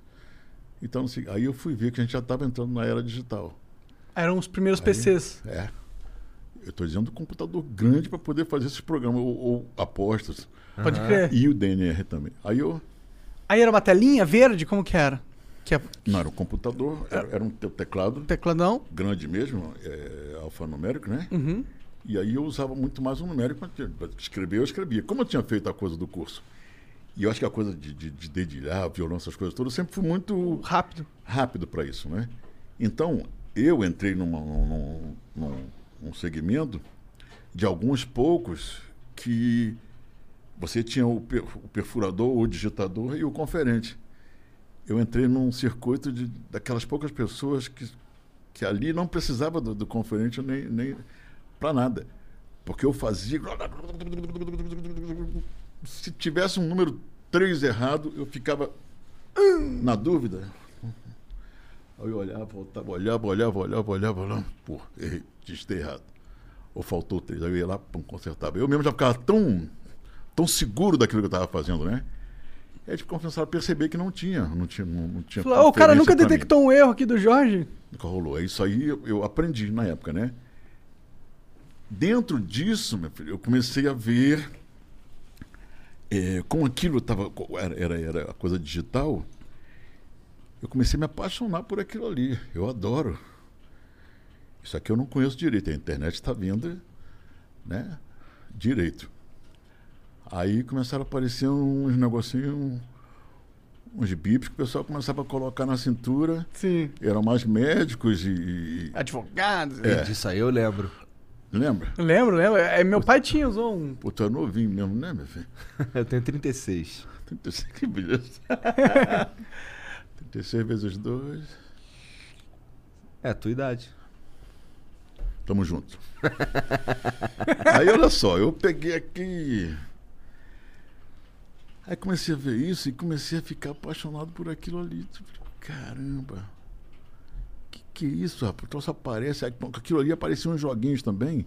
Então, assim, aí eu fui ver que a gente já estava entrando na era digital. Eram os primeiros Aí- PCs. É. Eu estou dizendo computador grande para poder fazer esses programas, ou, ou apostas. Pode crer. E o DNR também. Aí eu. Aí era uma telinha verde, como que era? Que é Não era um computador, era, era um te- teclado tecladão. grande mesmo, é, alfanumérico, né? Uhum. E aí eu usava muito mais o numérico para escrever, eu escrevia. Como eu tinha feito a coisa do curso, e eu acho que a coisa de, de, de dedilhar, violão, essas coisas todas, eu sempre fui muito Rápido. rápido para isso, né? Então, eu entrei numa, num, num, num segmento de alguns poucos que você tinha o, per- o perfurador, o digitador e o conferente. Eu entrei num circuito de, daquelas poucas pessoas que que ali não precisava do, do conferente nem, nem para nada. Porque eu fazia. Se tivesse um número 3 errado, eu ficava na dúvida. Aí eu olhava, voltava, olhava, olhava, olhava, olhava, olhava. Pô, errei, digitei errado. Ou faltou três. Aí eu ia lá, pum, consertava. Eu mesmo já ficava tão, tão seguro daquilo que eu estava fazendo, né? E aí eles começaram a perceber que não tinha, não tinha, não, não tinha Falou, "Ô, o cara nunca pra mim." detectou um erro aqui do Jorge? Nunca rolou. É isso aí eu, eu aprendi na época, né? Dentro disso, meu filho, eu comecei a ver eh, como aquilo tava, era, era, era a coisa digital. Eu comecei a me apaixonar por aquilo ali. Eu adoro. Isso aqui eu não conheço direito. A internet está vindo, né? Direito. Aí começaram a aparecer uns negocinhos, uns bips que o pessoal começava a colocar na cintura Sim. eram mais médicos e. e- Advogados. É. Disso aí eu lembro. lembra? Lembro, lembro. É, meu pai tinha, usou um. Pô, tu é novinho mesmo, né, meu filho? Eu tenho 36. 36, que beleza. 36 vezes 2. É, tua idade. Tamo junto. Aí olha só, eu peguei aqui. Aí comecei a ver isso e comecei a ficar apaixonado por aquilo ali. Tipo, Caramba! Que que é isso, rapaz? Então só aparece. Aquilo ali apareciam uns joguinhos também.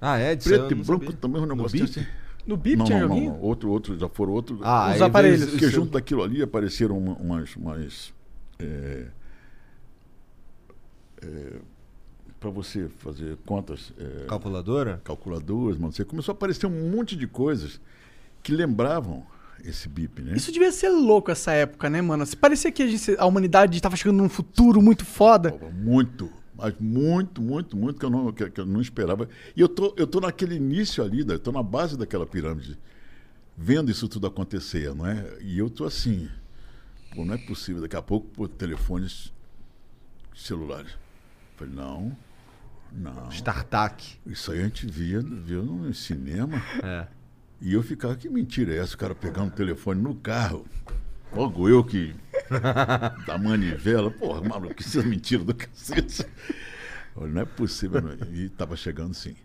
Ah, é? Eu Preto e branco sabia. também, um bip? assim. No BIP não, tinha não, joguinho? não. Outro, outro, já foram outros. Ah, Os aparelhos. Porque isso- junto daquilo ali apareceram uma- umas. umas é, para você fazer contas, é, Calculadora? calculadoras, mano, você começou a aparecer um monte de coisas que lembravam esse bip, né? Isso devia ser louco essa época, né, mano? Se parecia que a, gente- a humanidade tava chegando num futuro muito foda. Muito, mas muito, muito, muito que eu não, que, que eu não esperava. E eu tô, eu tô naquele início ali, da- eu tô na base daquela pirâmide, vendo isso tudo acontecer, não é? E eu tô assim, pô, não é possível, daqui a pouco, por telefones celulares. Falei, não, não. StarTAC. Isso aí a gente via, via no cinema. É. E eu ficava, que mentira é essa? O cara pegando o telefone no carro. Logo eu que. da manivela. Porra, maluco, isso é mentira do cacete. Olha, não é possível. Não. E tava chegando sim.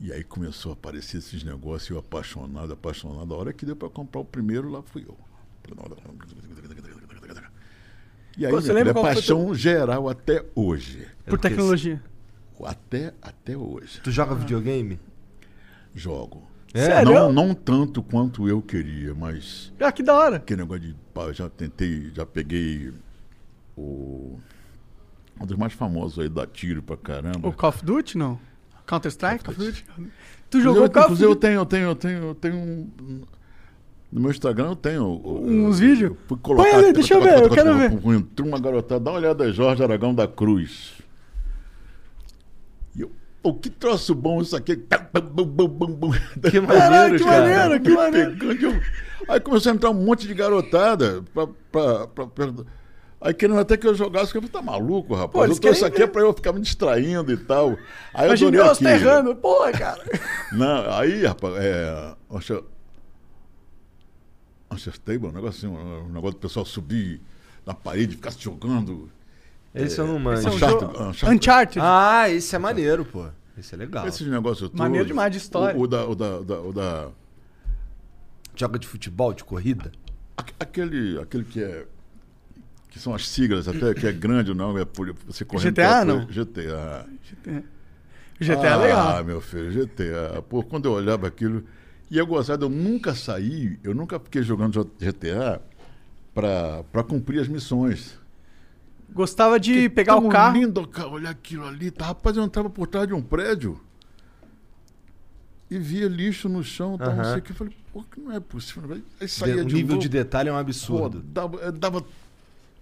E aí começou a aparecer esses negócios, eu apaixonado, apaixonado. A hora que deu para comprar o primeiro, lá fui eu. E aí, Você lembra filho, é paixão geral até hoje. Por tecnologia. Até, até hoje. Tu joga videogame? Jogo. É? Sério? Não, não tanto quanto eu queria, mas Ah, que da hora. aquele negócio de. já tentei, já peguei o. Um dos mais famosos aí, da tiro pra caramba. O Call of Duty, não? Counter-Strike? Call of Duty. Tu jogou eu- Call of inclusive, eu Duty? tenho, eu tenho, eu tenho, eu tenho. um- No meu Instagram eu tenho. Uns vídeos? eu Fui colocar. Põe ali, deixa eu ver, eu quero ver. Entrou uma garotada, dá uma olhada aí, Jorge Aragão da Cruz. Eu, pô, que troço bom isso aqui. Que maneiro, que maneiro, que maneiro. eu- Aí começou a entrar um monte de garotada pra, pra, pra, pra- Aí querendo até que eu jogasse, eu falei, tá maluco, rapaz? Pô, eu querem aqui é ver. pra eu ficar me distraindo e tal. Aí eu Imagina adorei Deus aquilo. terrando. Porra, cara. Não, aí, rapaz, é. Acho. Unstable, um negócio assim, um negócio do pessoal subir na parede, ficar se jogando. Esse eu não Esse é um manjo. Uncharted, jogo- Uncharted. Uncharted. Ah, esse é maneiro, pô. Esse é legal. Esses negócios todos. Maneiro demais de história. O, o da. O da, o da, o da- Joga de futebol, de corrida? aque- aquele, aquele que é. Que são as siglas até, que é grande, não? É por, você correndo GTA, pela- não? GTA. GTA é ah, legal. meu filho, GTA. Pô, quando eu olhava aquilo. E eu gostava, eu nunca saí, eu nunca fiquei jogando GTA pra, pra cumprir as missões. Gostava de Que pegar o carro. lindo, cara, olhar aquilo ali. Tá, rapaz, eu entrava por trás de um prédio e via lixo no chão, tal, não Aham. sei o que. Eu falei, pô, que não é possível. Aí saía o de nível novo, de detalhe é um pô, absurdo. dava, eh, dava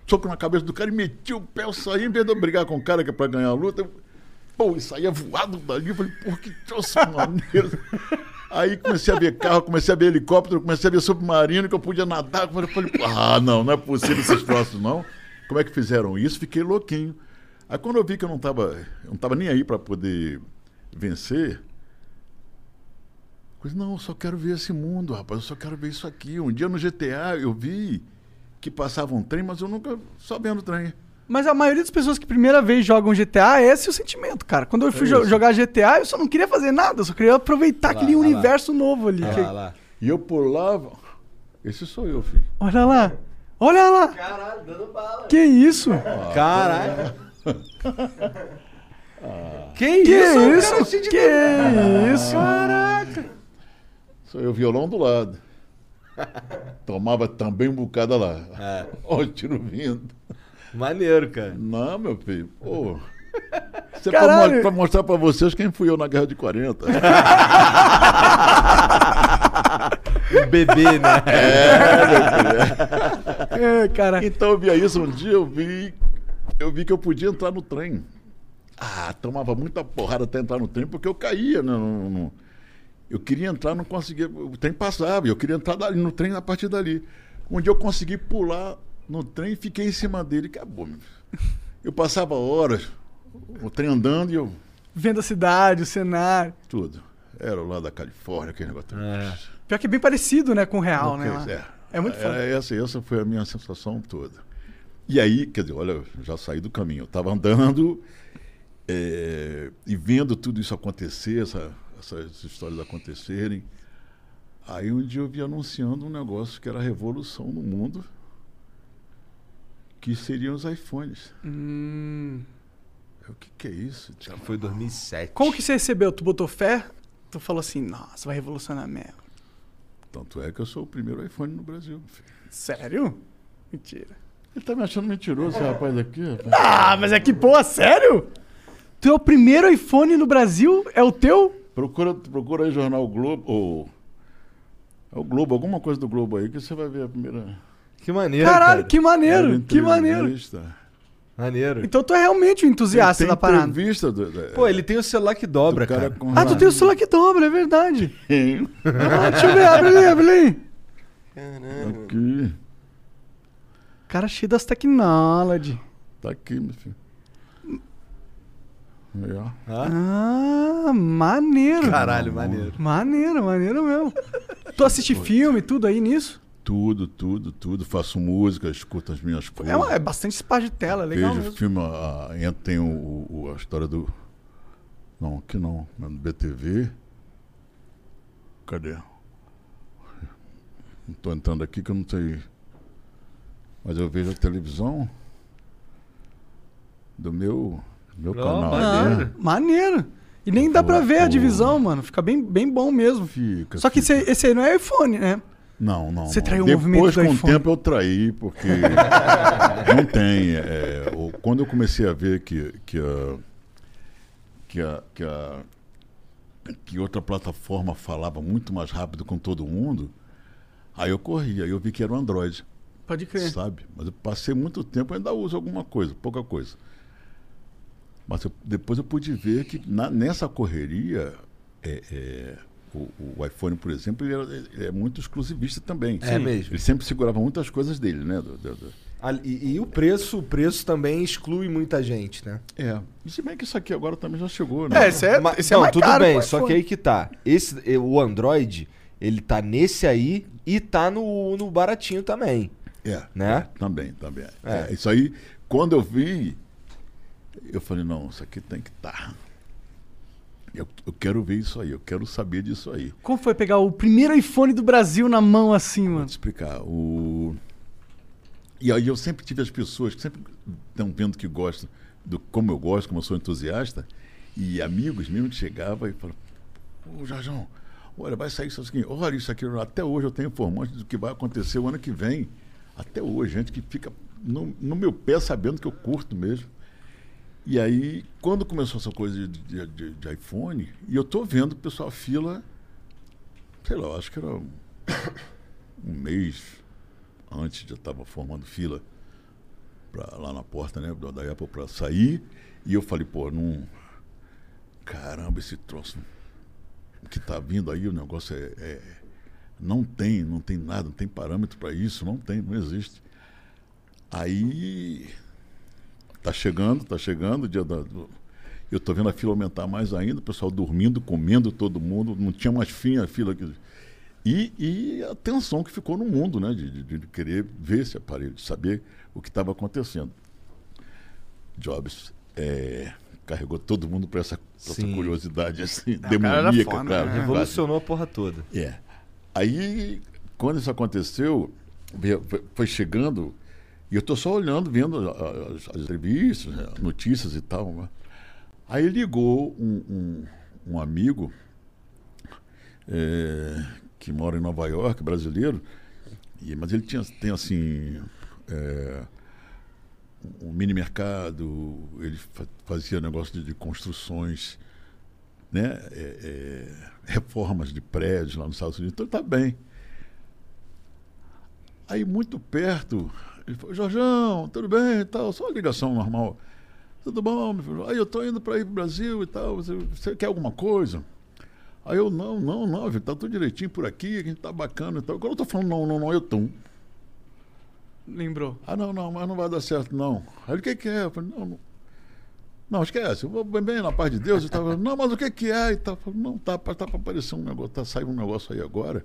soco na cabeça do cara e metia o pé, eu saía, em vez de eu brigar com o cara que é pra ganhar a luta, eu, pô, e saía voado dali. Eu falei, pô, que troço maneiro. Aí comecei a ver carro, comecei a ver helicóptero, comecei a ver submarino que eu podia nadar. Eu falei, falei, ah, não, não é possível esses troços, não. Como é que fizeram isso? Fiquei louquinho. Aí quando eu vi que eu não estava eu não tava nem aí para poder vencer, coisa, não, eu só quero ver esse mundo, rapaz, eu só quero ver isso aqui. Um dia no GTA eu vi que passava um trem, mas eu nunca só vendo o trem. Mas a maioria das pessoas que primeira vez jogam GTA é esse o sentimento, cara. Quando eu fui jo- jogar GTA, eu só não queria fazer nada, eu só queria aproveitar Lá, aquele lá, lá. universo novo ali. Olha que- lá, lá. E eu pulava. Esse sou eu, filho. Olha lá. Olha lá. Caralho, dando bala. Que isso? Caralho. Que Que isso? isso? cara, de Que isso? Caraca. Sou eu, violão do lado. Tomava também um bocado lá. É. Olha o tiro vindo. Maneiro, cara. Não, meu filho. Pô. Isso é pra, mo- pra mostrar pra vocês quem fui eu na Guerra de 40. Bebê, né? É, cara. Então eu via isso um dia, eu vi. Eu vi que eu podia entrar no trem. Ah, tomava muita porrada até entrar no trem, porque eu caía. né, no- no- eu queria entrar, não conseguia. O trem passava, eu queria entrar dali, no trem a partir dali. Um dia eu consegui pular no trem e fiquei em cima dele. Acabou, meu. filho. Eu passava horas, o trem andando e eu. Vendo a cidade, o cenário. Tudo. Era lá da Califórnia, aquele negócio. É. Pior que é bem parecido, né, com o real, né? Lá. É. É muito foda. Era essa, essa foi a minha sensação toda. E aí, quer dizer, olha, eu já saí do caminho. Eu estava andando é, e vendo tudo isso acontecer, essa- essas histórias acontecerem. Aí um dia eu vi anunciando um negócio que era a revolução no mundo, que seriam os iPhones. Hum. Eu, O que, que é isso? Acho que foi 2007. Como que você recebeu? Tu botou fé? Tu falou assim, nossa, vai revolucionar mesmo. Tanto é que eu sou o primeiro iPhone no Brasil. filho. Sério? Mentira. Ele tá me achando mentiroso, esse rapaz aqui. rapaz. Ah, mas é que, pô, sério? Tu é o primeiro iPhone no Brasil? É o teu? Procura, procura aí Jornal Globo, ou. É o Globo, alguma coisa do Globo aí, que você vai ver a primeira. Que maneiro, Caralho, cara. que maneiro, que maneiro. Maneiro. Então tu é realmente um entusiasta da parada. entrevista do, do- Pô, ele tem o celular que dobra, do cara cara. Ah, tu tem o celular que dobra, é verdade. Ah, deixa eu ver, abre ali, abre ali. Caramba. Aqui. Cara cheio das technology. Tá aqui, meu filho. Ó. Ah, maneiro. Caralho, maneiro. Maneiro, maneiro mesmo. Tu assiste filme, tudo aí nisso? Tudo, tudo, tudo. Faço música, escuto as minhas coisas. É, uma- é bastante espaço de tela, legal Vejo mesmo. filme, a, a, entra- tem o, o- a história do. Não, aqui não, no BTV. Cadê? Não tô entrando aqui que eu não sei. Mas eu vejo a televisão do meu, meu canal. maneiro. né? Ah, maneiro. E nem dá pra ver a divisão, mano. Fica bem, bem bom mesmo. Fica. Só que fica. esse, esse aí não é iPhone, né? Não, não. Você traiu o Depois, movimento do com o iPhone. tempo, eu traí, porque não tem. é, o- quando eu comecei a ver que, que, a, que, a, que, a, que outra plataforma falava muito mais rápido com todo mundo, aí eu corri, aí eu vi que era o Android, Pode crer. sabe? Mas eu passei muito tempo, ainda uso alguma coisa, pouca coisa. Mas eu- depois eu pude ver que na- nessa correria, é, é, o, o iPhone, por exemplo, ele, era- ele é muito exclusivista também. É mesmo. Ele sempre segurava muitas coisas dele, né? do- do- do- Ah, E, e o preço, o preço também exclui muita gente, né? É. E se bem que isso aqui agora também já chegou, né? É, esse é, Mas- esse é não, mais tudo caro bem, só que aí que tá. Esse, o Android, ele tá nesse aí e tá no, no baratinho também. É, Né? é, também, também. É. É, isso aí, quando eu vi, eu falei, não, isso aqui tem que estar. Eu, eu quero ver isso aí, eu quero saber disso aí. Como foi pegar o primeiro iPhone do Brasil na mão assim, Vou mano? te explicar. O... E aí eu sempre tive as pessoas que sempre estão vendo que gostam do como eu gosto, como eu sou entusiasta, e amigos mesmo que chegavam e falavam, ô Jarjão, olha, vai sair isso aqui, olha isso aqui, até hoje eu tenho informante do que vai acontecer o ano que vem. Até hoje, gente que fica no, no meu pé sabendo que eu curto mesmo. E aí, quando começou essa coisa de, de- de- de iPhone, e eu tô vendo o pessoal fila, sei lá, acho que era um, um mês antes já estava formando fila pra, lá na porta né, da Apple para sair. E eu falei, pô, não. Caramba, esse troço que tá vindo aí, o negócio é. é- não tem, não tem nada, não tem parâmetro para isso, não tem, não existe. Aí tá chegando, tá chegando o dia da. do- eu tô vendo a fila aumentar mais ainda, o pessoal dormindo, comendo todo mundo, não tinha mais fim a fila. Que, e, e a tensão que ficou no mundo, né? De, de- de querer ver esse aparelho, de saber o que estava acontecendo. Jobs é, carregou todo mundo para essa, essa curiosidade assim, cara era demoníaca, foda, cara. né? Revolucionou a porra toda. É. Aí, quando isso aconteceu, foi chegando, e eu tô só olhando, vendo as, as entrevistas, né, notícias e tal. né? Aí ligou um, um, um amigo é, que mora em Nova York, brasileiro, e, mas ele tinha, tem assim. é, um mini mercado, ele fa- fazia negócio de, de construções né, é, é, reformas de prédios lá nos Estados Unidos, então está bem. Aí muito perto, ele falou, Jorjão, tudo bem e tal, só uma ligação normal. Tudo bom, meu filho? Aí eu estou indo para ir para o Brasil e tal, você, você quer alguma coisa? Aí eu, não, não, não, filho, tá tudo direitinho por aqui, a gente tá bacana e tal. Quando eu tô falando não, não, não, eu tô. Lembrou. Ah, não, não, mas não vai dar certo, não. Aí ele, o que, que é? Eu falei, não, não. Não, esquece, eu vou bem, bem na paz de Deus. Eu tava, não, mas o que, que é? E tal. Eu falei, não, tá, tá para aparecer um negócio, tá saindo um negócio aí agora.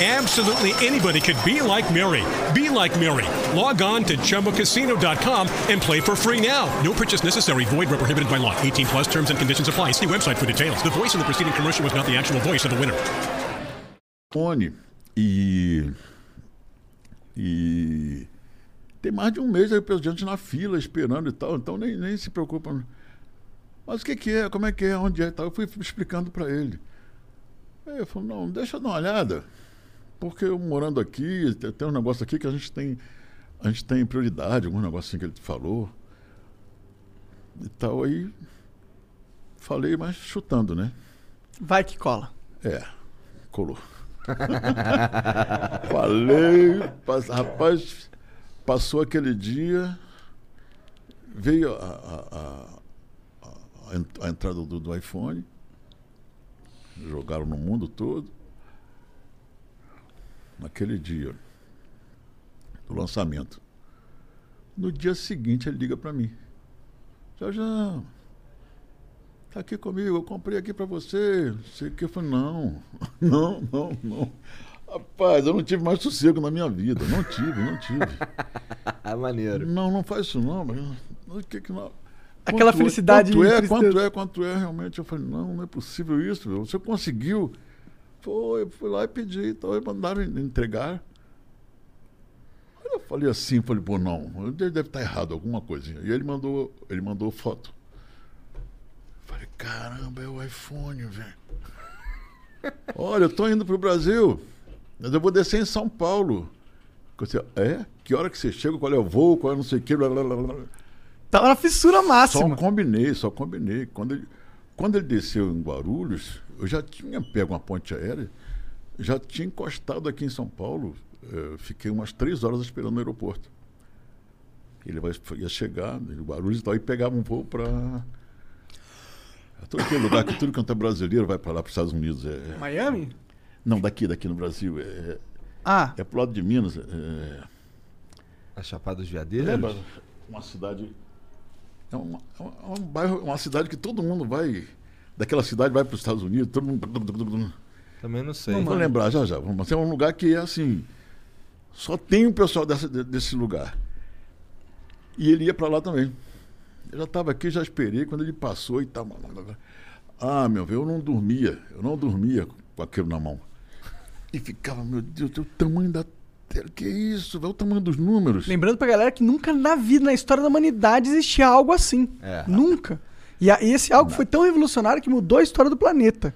Absolutely anybody could be like Mary. Be like Mary. Log on to ChumbaCasino.com and play for free now. No purchase necessary. Void where prohibited by law. 18 plus terms and conditions apply. See website for details. The voice in the preceding commercial was not the actual voice of the winner. telefone e. E. Tem mais de um mês aí gente na fila esperando e tal, então nem, nem se preocupa. Mas o que, que é? Como é que é? Onde é? Eu fui explicando para ele. Aí ele falou: não, deixa eu dar uma olhada, porque eu morando aqui, tem, um negócio aqui que a gente tem. A gente tem prioridade, algum negócio assim que ele falou. E tal, aí. Falei, mas chutando, né? Vai que cola. É, colou. Falei, pas- rapaz, passou aquele dia, veio a, a- a- a entrada do, do iPhone, jogaram no mundo todo. Naquele dia do lançamento. No dia seguinte ele liga para mim. Jorjão, tá aqui comigo, eu comprei aqui para você. Não sei o que. Eu falei, não, não, não, não. Rapaz, eu não tive mais sossego na minha vida. Não tive, não tive. Ah, maneiro. Não, não faz isso não, mas o que que não. Aquela Quanto é- felicidade Quanto e é, tristeza. quanto é, quanto é, realmente. Eu falei, não, não é possível isso. meu. Você conseguiu. Foi, eu fui lá e pedi, então eles mandaram en- entregar. Aí eu falei assim, falei, pô, não, ele deve estar errado alguma coisinha. E ele mandou, ele mandou foto. Falei, caramba, é o iPhone, velho. Olha, eu tô indo pro Brasil, mas eu vou descer em São Paulo. Você, é? Que hora que você chega? Qual é o voo? Qual é não sei o que? Blá, blá, blá, blá. Tava na fissura Só máxima. combinei, só combinei. Quando ele, quando ele desceu em Guarulhos, eu já tinha pego uma ponte aérea, já tinha encostado aqui em São Paulo. eh, fiquei umas três horas esperando no aeroporto. Ele vai, ia chegar em Guarulhos e tal, e pegava um voo para. Todo aquele lugar que tudo quanto é brasileiro vai para lá, para os Estados Unidos. É, é- Miami? não, daqui, daqui no Brasil. É, Ah, é pro lado de Minas. É, A Chapada dos Veadeiros? Lembra? Uma cidade. É, uma, é um- é um bairro, uma cidade que todo mundo vai. Daquela cidade vai para os Estados Unidos, todo mundo. Também não sei. Não vou lembrar já já. Mas é um lugar que é assim. Só tem o pessoal dessa, de- desse lugar. E ele ia para lá também. Eu já estava aqui, já esperei. Quando ele passou e tal. Ah, meu velho, eu não dormia. Eu não dormia com aquilo na mão. E ficava, meu Deus, o tamanho da tela. Que isso, velho? O tamanho dos números. lembrando pra galera que nunca na vida, na história da humanidade, existia algo assim. É. Nunca. E, a- e esse algo foi tão revolucionário que mudou a história do planeta.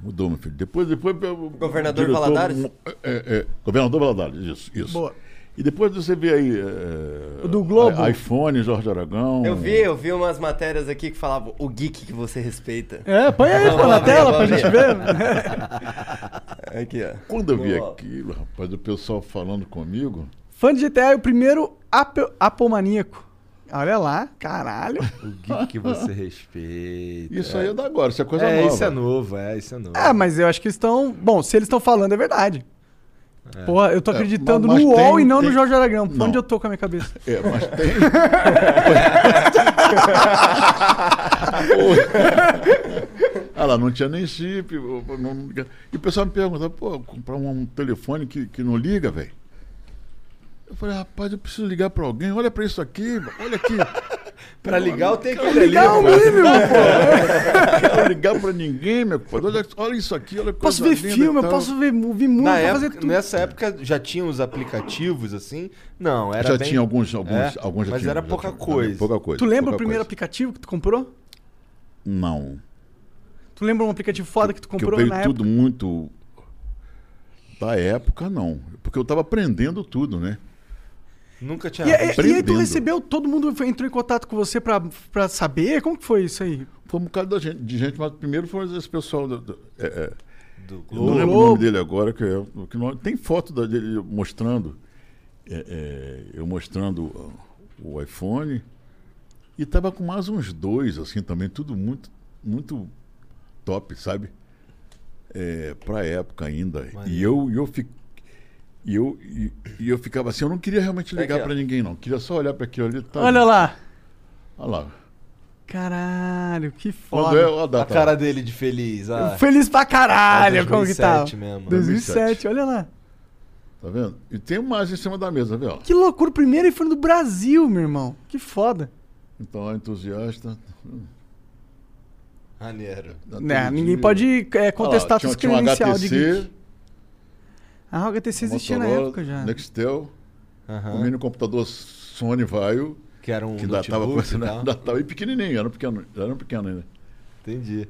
Mudou, meu filho. Depois, depois o Governador diretor- Valadares? É, é, governador Valadares, isso, isso. Boa. E depois você vê aí. é, O do Globo. iPhone, Jorge Aragão. Eu vi, eu vi umas matérias aqui que falavam o geek que você respeita. É, põe aí pô, na tela pra gente ver. Aqui, ó. Quando eu vi Boa. aquilo, rapaz, o pessoal falando comigo. Fã de GTA é o primeiro apo- apomaníaco. Olha lá, caralho. O geek que você respeita. Isso aí é da agora, isso é coisa é, nova. isso é novo, é, isso é novo. É, mas eu acho que eles estão. Bom, se eles estão falando, é verdade. Pô, eu tô acreditando mas- mas no UOL tem- e não no tem- Jorge Aragão. Não. Onde eu tô com a minha cabeça? É, mas tem. ah lá, não tinha nem chip. não- E o pessoal me pergunta, pô, comprar um telefone que, que não liga, velho. Eu falei, rapaz, eu preciso ligar pra alguém. Olha pra isso aqui, olha aqui. Pra ligar, eu tenho ali. Ligar o pô. mínimo, Não quero ligar pra ninguém, meu pai. Olha, olha isso aqui, olha que Posso ver linda filme, eu posso ver, ouvir música, Na fazer tudo. nessa época já tinha os aplicativos assim? Não, era Já bem... tinha alguns, alguns, É, alguns já mas tinham, era já pouca tinha. coisa. Pouca coisa. Tu lembra pouca o primeiro coisa. aplicativo que tu comprou? Não. Tu lembra um aplicativo foda que tu que eu comprou veio na tudo época? muito da época não porque eu estava aprendendo tudo né Nunca tinha E, e- e aí tu recebeu, todo mundo foi- entrou em contato com você pra, pra saber? Como que foi isso aí? foi um bocado da gente, de gente mas primeiro foi esse pessoal do, do- é, é, do eu Globo. não lembro o nome dele agora que, é, que não- tem foto dele mostrando é, é, eu mostrando o iPhone e tava com mais uns dois assim também tudo muito muito top sabe é, para época ainda e eu e eu fiquei e eu, e, e eu ficava assim, eu não queria realmente ligar para ninguém, não. Queria só olhar para aquilo ali. Tá Olha lá. Olha lá. Caralho, que foda. é a A cara dele de feliz. Ah, Feliz pra caralho, É como que tá? 2007 mesmo. 2007, olha lá. Tá vendo? E tem mais em cima da mesa, viu? Que loucura, o primeiro iPhone do Brasil, meu irmão. Que foda. Então, entusiasta. Maneiro. Né, ninguém pode é, contestar Olha lá, suas um credencial de geek. Ah, o HTC existia na época já. Nextel, Aham. um mini computador Sony Vaio, Que era um que ainda tava, com notebook essa, e tal. ainda tava bem pequenininho, era um pequeno, era um pequeno ainda. Entendi.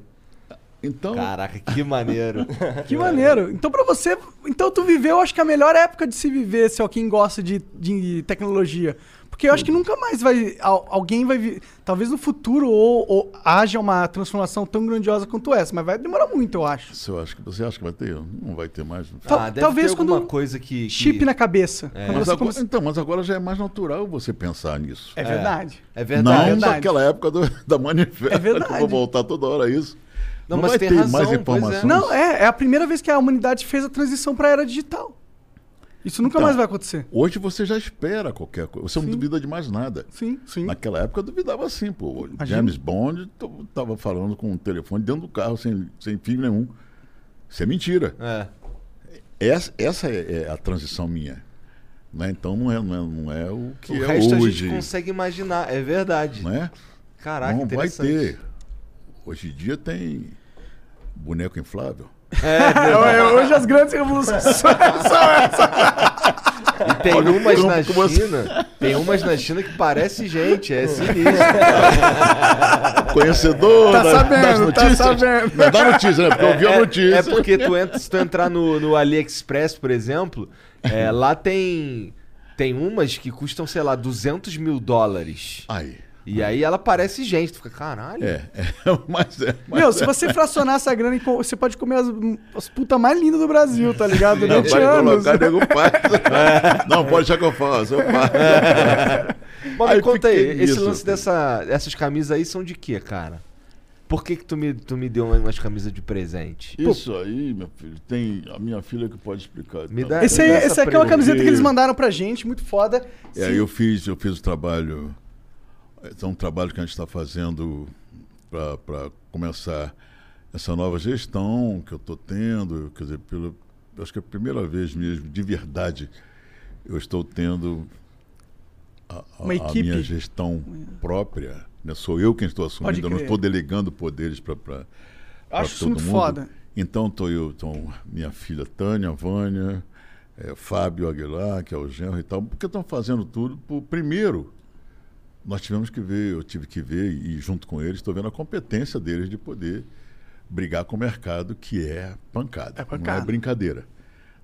Então, Caraca, que maneiro. Que maneiro. Então, pra você. Então, tu viveu, acho que a melhor época de se viver, se alguém gosta de, de tecnologia. Porque eu acho que nunca mais vai. al- Alguém vai. Talvez no futuro ou, ou haja uma transformação tão grandiosa quanto essa, mas vai demorar muito, eu acho. você acha, que- você acha que vai ter? Não vai ter mais. Tal- ah, deve talvez alguma quando- coisa que... que- Chip na cabeça. Quando Mas agora, começa- Então, mas agora já é mais natural você pensar nisso. É verdade. É Não verdade. verdade. naquela época do, da manifesta. É verdade. que eu vou voltar toda hora a isso. Não, Não, mas vai tem ter razão, mais é. informações. Não, é, é a primeira vez que a humanidade fez a transição pra era digital. Isso nunca Então, mais vai acontecer. Hoje você já espera qualquer coisa. Você não duvida de mais nada. Sim, sim. Naquela época eu duvidava assim, pô. Imagina. James Bond t- tava falando com o telefone dentro do carro sem, sem fio nenhum. Isso é mentira. É. Essa, essa é, é a transição minha. Né? Então não é, não, é, não é o que o é resto a hoje. gente consegue imaginar, é verdade. Não é? Caraca, não vai ter. Hoje em dia tem boneco inflável. É, Hoje as grandes revoluções são essas. E tem umas como- na você- China, tem umas na China que parece gente, é sinistro. Conhecedor Tá das, sabendo, das tá notícias. sabendo. Não dá notícia, né? Porque eu vi a É- notícia. É porque tu entra, se tu entrar no, no AliExpress, por exemplo, é, lá tem, tem umas que custam, sei lá, 200 mil dólares. Aí. E aí ela parece gente, tu fica, caralho. É, é, mas é. Mas Meu, se você fracionar essa grana, e você pode comer as, as putas mais lindas do Brasil, tá ligado? Não, Durante vai anos. colocar nego faz. Não, pode deixar que eu faço. Eu faço. Mas me conta aí, esse nisso, lance dessa, essas camisas aí são de quê, cara? Por que que tu me, tu me deu umas camisas de presente? Isso aí, meu filho, tem a minha filha que pode explicar. Me Então, dá- Esse, aí, Essa aqui é uma camiseta que eles mandaram pra gente, muito foda. É, Sim. eu fiz, eu fiz o trabalho. É um trabalho que a gente está fazendo para começar essa nova gestão que eu estou tendo. Quer dizer, pelo, acho que é a primeira vez mesmo, de verdade, eu estou tendo a, a- a minha gestão própria. Né? Sou eu quem estou assumindo, eu não estou delegando poderes para Acho isso todo muito mundo. foda. Então estou eu, tô minha filha Tânia, Vânia, eh, Fábio Aguilar, que é o genro e tal, porque estão fazendo tudo. Por, primeiro, nós tivemos que ver, eu tive que ver, e junto com eles, estou vendo a competência deles de poder brigar com o mercado, que é pancada, É pancada. não é brincadeira.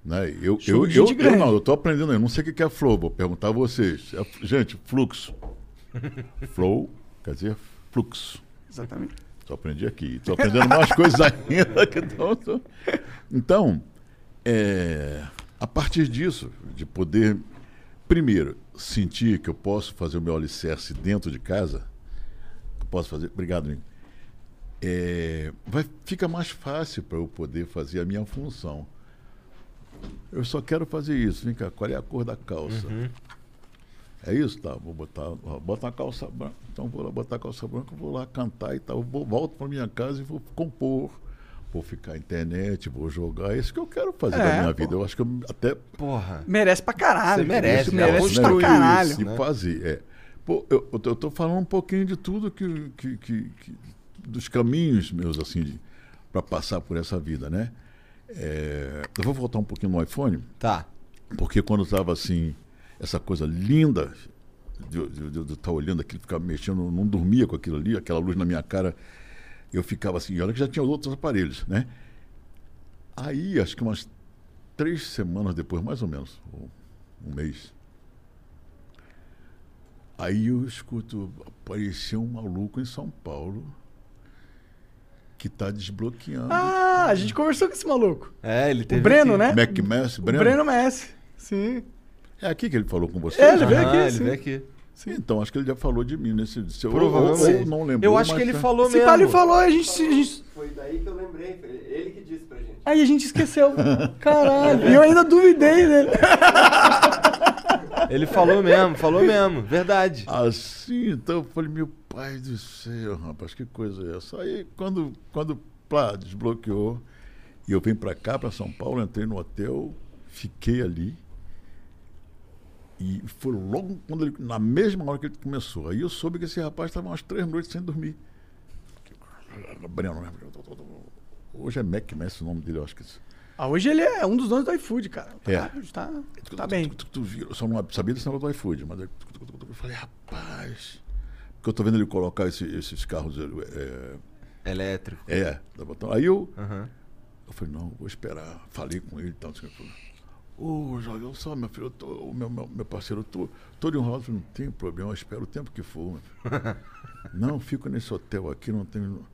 Né? Eu, Show eu, eu, eu grande. não, eu estou aprendendo, eu não sei o que é flow, vou perguntar a vocês. É, gente, fluxo. flow quer dizer fluxo. Exatamente. Só aprendi aqui. Estou aprendendo mais coisas ainda. que Então, tô- então é, a partir disso, de poder, primeiro, sentir que eu posso fazer o meu alicerce dentro de casa, eu posso fazer. Obrigado, Nico. É, vai, fica mais fácil para eu poder fazer a minha função. Eu só quero fazer isso. Vem cá, qual é a cor da calça? É isso? Tá, vou botar. ó, Bota uma calça branca. Então vou lá botar a calça branca, vou lá cantar e tal. Vou, volto para minha casa e vou compor. Vou ficar na internet, vou jogar. É isso que eu quero fazer É, da minha pô. vida. Eu acho que eu até Porra. Merece pra caralho. Você merece, Isso né? merece Construir pra caralho. isso, e né? fazer. É. Pô, eu, eu, tô, eu tô falando um pouquinho de tudo que, que, que- que- dos caminhos meus, assim, para passar por essa vida, né? É, eu vou voltar um pouquinho no iPhone, Tá. porque quando estava assim, essa coisa linda de de eu estar olhando aquilo, ficar mexendo, não dormia com aquilo ali, aquela luz na minha cara, eu ficava assim, e olha que já tinha outros aparelhos, né? Aí, acho que umas três semanas depois, mais ou menos, ou um mês, aí eu escuto, apareceu um maluco em São Paulo que está desbloqueando. Ah, a gente conversou com esse maluco. É, ele teve. O Breno, aqui. né? Mac Messi, O Breno? Breno Messi. Sim. É aqui que ele falou com você? É, ele veio aqui, ele sim. veio aqui. Então, acho que ele já falou de mim nesse. Se eu, Provavelmente. ou não lembrou. Eu acho que ele tá- falou Se mesmo. pá, ele falou, a gente, a gente. Foi daí que eu lembrei, foi ele que disse pra gente. Aí a gente esqueceu. Caralho. E eu ainda duvidei dele. Ele falou mesmo, falou mesmo. Verdade. Assim, então eu falei, meu pai do céu, rapaz, que coisa é essa? Aí quando, quando plá, desbloqueou, e eu vim pra cá, pra São Paulo, entrei no hotel, fiquei ali. E foi logo quando ele, na mesma hora que ele começou. Aí eu soube que esse rapaz estava umas três noites sem dormir. Breno, né? Hoje é Mac Messi o nome dele, eu acho que. Ah, hoje ele é um dos donos do iFood, cara. Tá, É. tá, tá bem. Tu, tu, tu? Eu só não sabia desse negócio do iFood, mas eu, eu falei, rapaz. Porque eu tô vendo ele colocar esse- esses carros. É, Elétrico. é da botão. Aí eu, Aham. eu falei, não, vou esperar. Falei com ele e tal. assim, Ô, Jorge, olha só, meu filho, tô, o meu, meu, meu parceiro, eu tô, tô de um rosto, não tem problema, eu espero o tempo que for. meu filho. não, fico nesse hotel aqui, não tenho.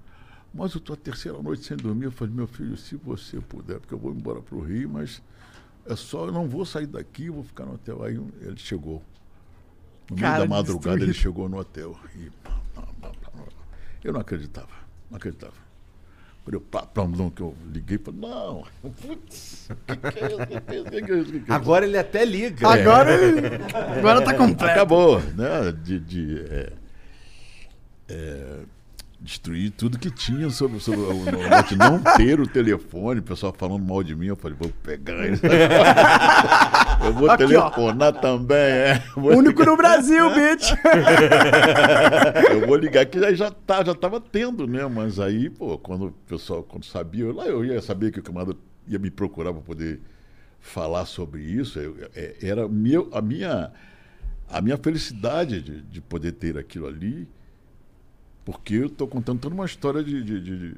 Mas eu tô a terceira noite sem dormir. Eu falei, meu filho, se você puder, porque eu vou embora pro Rio, mas é só, eu não vou sair daqui, vou ficar no hotel. Aí ele chegou. No meio Cara, da madrugada ele destruído. chegou no hotel. E, eu não acreditava, não acreditava. Quando eu, não, que eu liguei, falei, não, putz, que é? Que que é isso? Que que é isso? Que que é isso? Agora ele até liga. Agora ele. Agora tá completo. Acabou, né? De, de, é, é, destruir tudo que tinha sobre, sobre o Norte, não ter o telefone, o pessoal falando mal de mim, eu falei, vou pegar isso. Eu vou Aqui, ó. telefonar também, é. Vou Único no Brasil, bitch. eu vou ligar que já, já, tá, já tava tendo, né? Mas aí, pô, quando o pessoal quando sabia, eu, lá eu ia saber que o camarada ia me procurar para poder falar sobre isso. eu- é- era meu, a minha a minha felicidade de, de poder ter aquilo ali, porque eu estou contando toda uma história de, de, de,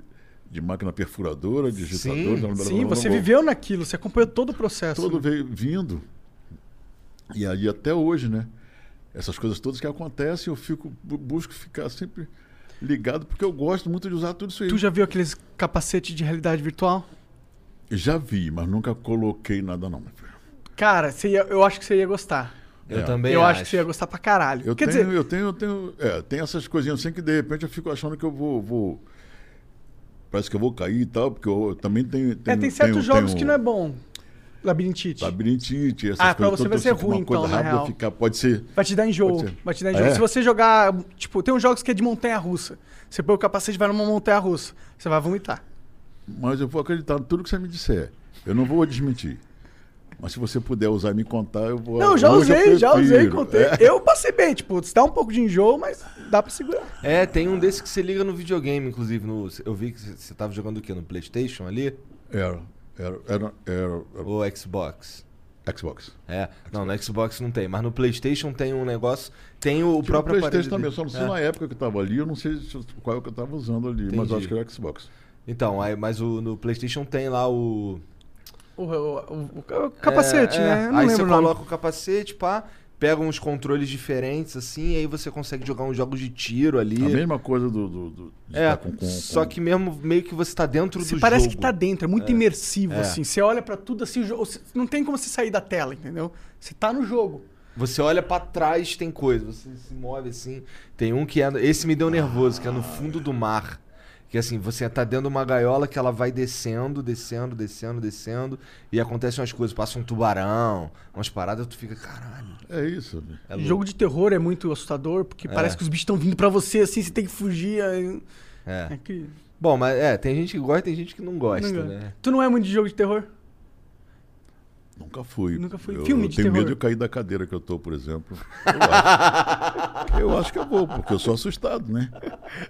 de máquina perfuradora, digitador, Sim, blá, blá, Sim, blá, você viveu naquilo, você acompanhou todo o processo. todo veio vindo. E aí até hoje, né? Essas coisas todas que acontecem, eu fico bu- busco ficar sempre ligado porque eu gosto muito de usar tudo isso aí. Tu já viu aqueles capacetes de realidade virtual? Já vi, mas nunca coloquei nada não. Cara, você ia- eu acho que você ia gostar. Eu É. também eu acho. acho que você ia gostar pra caralho. Eu Quer tenho, dizer, eu tenho, eu tenho, é, tem essas coisinhas assim que de repente eu fico achando que eu vou, vou parece que eu vou cair e tal, porque eu, também tenho, é, tenho tem certos tenho- jogos tenho que não é bom. Labirintite. Labirintite, essas Ah, pra coisas você vai ser uma ruim, coisa então, na rápida, real. ficar, pode ser. Vai te dar enjoo. Vai te dar Ah, enjoo. é? Se você jogar. Tipo, tem uns jogos que é de montanha russa. Você põe o capacete e vai numa montanha russa. Você vai vomitar. Mas eu vou acreditar em tudo que você me disser. Eu não vou desmentir. Mas se você puder usar e me contar, eu vou. Não, já usei, já usei, contei. É. Eu passei bem, tipo, dá um pouco de enjoo, mas dá pra segurar. É, tem um desse que você liga no videogame, inclusive. No, eu vi que você tava jogando o quê? No Playstation ali? Era, era, era, era, era Ou Xbox? Xbox. É, não, no Xbox não tem, mas no PlayStation tem um negócio. Tem o Tinha próprio o PlayStation também, aparelho só dele. não sei É. na época que tava ali, eu não sei se- qual é que eu tava usando ali, mas eu Entendi. acho que era o Xbox. Então, aí, mas o, no PlayStation tem lá o. O, o- o- o capacete, É, é. né? Não aí você nome. coloca o capacete, pá, pega uns controles diferentes, assim, e aí você consegue jogar uns jogos de tiro ali. A mesma coisa do. do, do de É, com- com- só com- que mesmo meio que você tá dentro Você do parece jogo. que tá dentro, é muito imersivo, É. assim. Você olha pra tudo assim, não tem como você sair da tela, entendeu? Você tá no jogo. Você olha pra trás, tem coisa, você se move assim. Tem um que é. Esse me deu nervoso, que é no fundo do mar. Que assim, você tá dentro de uma gaiola que ela vai descendo, descendo, descendo, descendo, e acontecem umas coisas, passa um tubarão, umas paradas, tu fica, caralho. É isso. É. Jogo de terror é muito assustador, porque parece que os bichos estão vindo pra você assim, você tem que fugir. aí- É. É que... Bom, mas é, tem gente que gosta e tem gente que não gosta, Não- né? Tu não é muito de jogo de terror? Nunca fui. Nunca fui. Eu, Filme eu de tenho terror. medo de cair da cadeira que eu tô, por exemplo. Eu acho, eu acho que eu vou, porque eu sou assustado, né?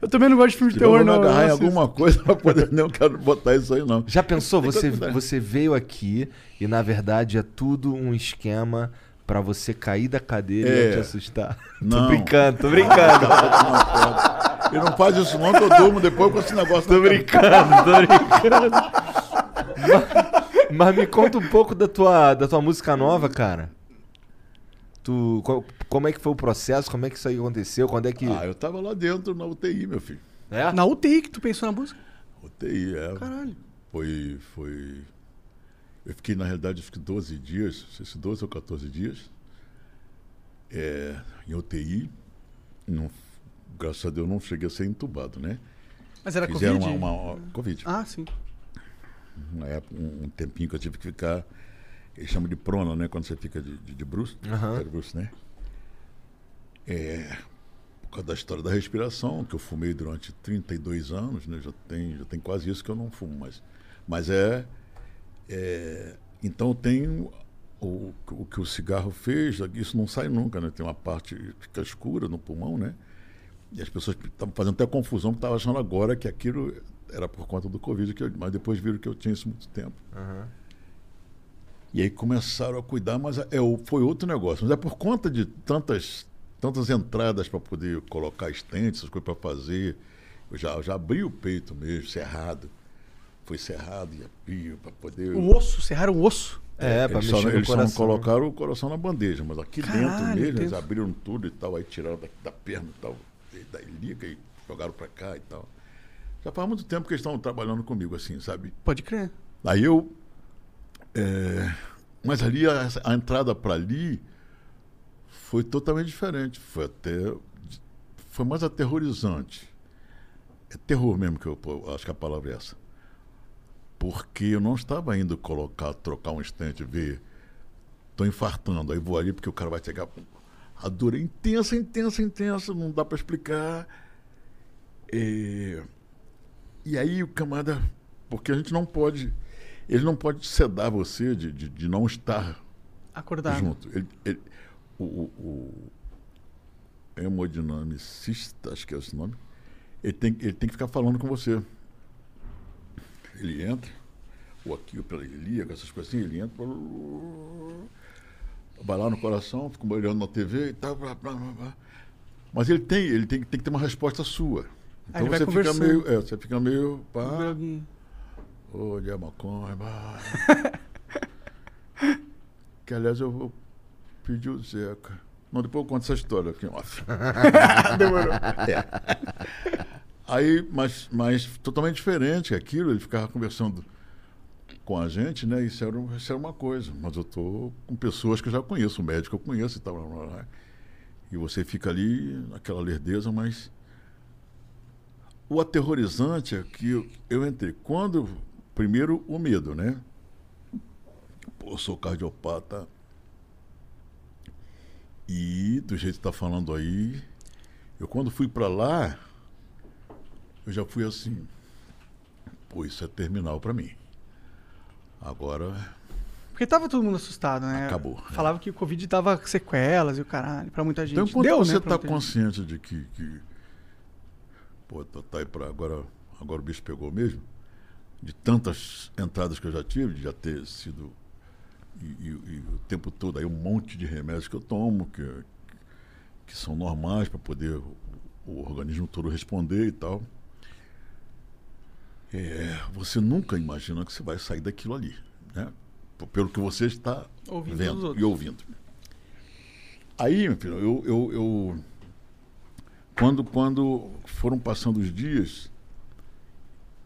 Eu também não gosto de filme de Se eu vou terror, não. eu agarrar em alguma coisa pra poder. Não quero botar isso aí, não. Já pensou, Tem você, você veio aqui e na verdade é tudo um esquema pra você cair da cadeira e É. te assustar? tô Não. brincando, tô brincando. Ele não faz isso não, que eu durmo depois com esse negócio. Tô brincando, tô brincando. mas, me conta um pouco da tua, da tua música nova, cara. Tu, co- como é que foi o processo? Como é que isso aí aconteceu? Quando é que. Ah, eu tava lá dentro na UTI, meu filho. É? Na UTI que tu pensou na música? UTI, é. Caralho. Foi, foi. Eu fiquei, na realidade, eu fiquei 12 dias, não sei se 12 ou 14 dias, é, em UTI. Não, graças a Deus não cheguei a ser entubado, né? Mas era Fizeram Covid? uma, uma, Covid. Ah, sim. Uma época, um, um tempinho que eu tive que ficar. Eles chamam de prona, né? Quando você fica de, de, de bruxo. Bruxo, né? É, por causa da história da respiração, que eu fumei durante 32 anos, né? Já tem, já tem quase isso que eu não fumo mais. Mas é. é então tem o, o que o cigarro fez, isso não sai nunca, né? Tem uma parte que fica escura no pulmão, né? E as pessoas estavam fazendo até confusão, porque estavam achando agora que aquilo era por conta do Covid, que eu- mas depois viram que eu tinha isso muito tempo. E aí começaram a cuidar, mas é, o- foi outro negócio. Mas é por conta de tantas, tantas entradas para poder colocar estentes, essas coisas para fazer. Eu já, eu já abri o peito mesmo, cerrado. Foi cerrado e abri para poder. O osso, serraram o osso. É, eles só, mexer no eles só não coração. colocaram o coração na bandeja, mas aqui Caralho, dentro mesmo, eles Deus. abriram tudo e tal, aí tiraram da, da perna e tal, e da ilíaca e jogaram para cá e tal. Já faz muito tempo que eles estão trabalhando comigo assim, sabe? Pode crer. Aí eu. é, mas ali, a, a entrada para ali foi totalmente diferente. Foi até. Foi mais aterrorizante. É terror mesmo que eu, eu acho que a palavra é essa. Porque eu não estava indo colocar, trocar um estente, ver. Tô infartando, aí vou ali porque o cara vai chegar. A dor é intensa, intensa, intensa, não dá para explicar. É, e aí o camarada, porque a gente não pode, ele não pode sedar você de, de, de não estar Acordado. junto. Ele, ele- o, o, o hemodinamicista, acho que é esse nome, ele tem, ele tem que ficar falando com você. Ele entra, ou aqui ou pela ilíaca, essas coisas assim, ele entra, vai lá no coração, fica olhando na TV e tal, blá, blá, blá, blá. mas ele tem, ele tem, tem que ter uma resposta sua. Então você fica meio, é, você fica meio, pá. Olha a maconha. que aliás eu vou pedir o Zeca. Não, depois eu conto essa história aqui off. Demorou. É. Aí, mas, mas totalmente diferente aquilo, ele ficava conversando com a gente, né? Isso era, isso era uma coisa. Mas eu tô com pessoas que eu já conheço, um médico eu conheço e tal. blá, blá, blá. E você fica ali naquela lerdeza, mas o aterrorizante é que eu, eu entrei. Quando. Primeiro, o medo, né? Pô, eu sou cardiopata. E do jeito que está falando aí, eu quando fui para lá, eu já fui assim. Pô, isso é terminal para mim. Agora, Porque tava todo mundo assustado, né? Acabou, é. Falava que o Covid dava sequelas e o caralho, pra muita gente. então enquanto Deu, você né, está muita gente. consciente de que, que pô, tá, tá aí para agora, agora o bicho pegou mesmo, de tantas entradas que eu já tive, de já ter sido e, e- e o tempo todo aí um monte de remédios que eu tomo que, que são normais para poder o, o organismo todo responder e tal. É, você nunca imagina que você vai sair daquilo ali, né? Pelo que você está Ouvindo vendo e ouvindo. Aí, meu filho, eu, eu, eu quando, quando foram passando os dias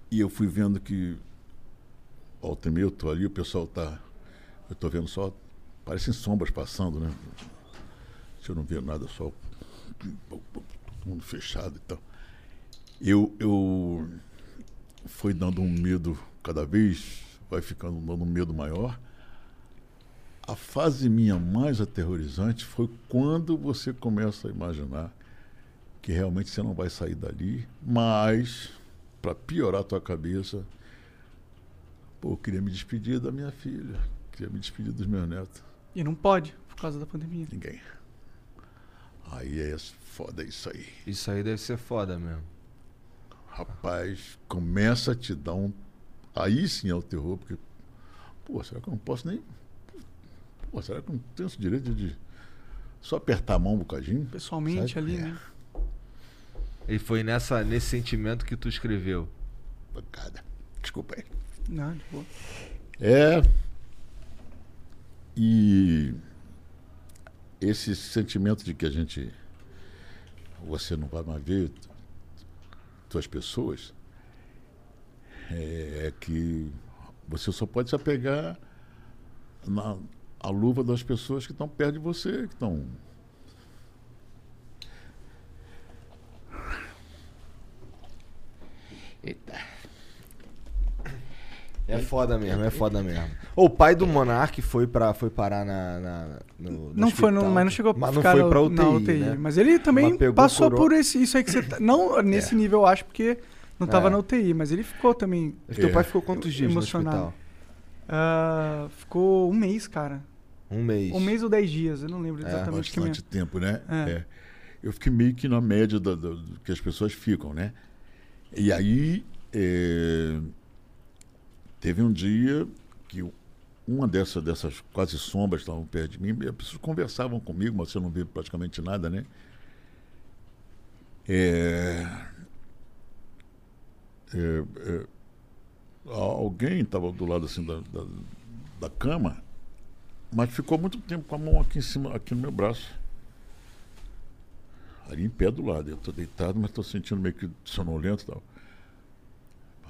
e eu fui vendo que volta e meia eu tô ali, o pessoal tá. Eu tô vendo só. Parecem sombras passando, né? Se eu não ver nada, só. Todo mundo fechado e tal. Eu, eu foi dando um medo cada vez, vai ficando dando um medo maior. A fase minha mais aterrorizante foi quando você começa a imaginar que realmente você não vai sair dali, mas para piorar a tua cabeça, pô, eu queria me despedir da minha filha, queria me despedir dos meus netos. E não pode, por causa da pandemia. Ninguém. Aí é foda isso aí. Isso aí deve ser foda mesmo. Rapaz, começa a te dar um. Aí sim é o terror, porque. Pô, será que eu não posso nem. Pô, será que eu não tenho esse direito de. Só apertar a mão um bocadinho? Pessoalmente Sabe? ali, É. né? E foi nessa, nesse sentimento que tu escreveu. Pancada. Desculpa aí. Não, de boa. É. E esse sentimento de que a gente. Você não vai mais ver tuas pessoas. É, é que você só pode se apegar na a luva das pessoas que estão perto de você, que estão. É foda mesmo, é foda mesmo. O pai do Monark foi, pra, foi parar na, na- no, no Não foi, no, hospital. mas não chegou a Mas não ficar foi na- pra UTI, na UTI. né? Mas ele também Mas passou coro- por esse, isso aí que você tá. Não nesse nível, eu acho, porque não tava É. na UTI, mas ele ficou também. Teu É. pai ficou quantos dias Emocionado. no hospital? ah, ficou um mês, cara. Um mês. Um mês ou dez dias, eu não lembro É, exatamente. que minha- bastante tempo, né? É. É. Eu fiquei meio que na média da- da- do que as pessoas ficam, né? E aí é, teve um dia que uma dessa, dessas quase sombras estavam perto de mim, e as pessoas conversavam comigo, mas você não vê praticamente nada, né? É, é, é, alguém estava do lado assim da, da, da cama mas ficou muito tempo com a mão aqui em cima, aqui no meu braço. Ali em pé do lado. Eu estou deitado, mas estou sentindo meio que sonolento e tal.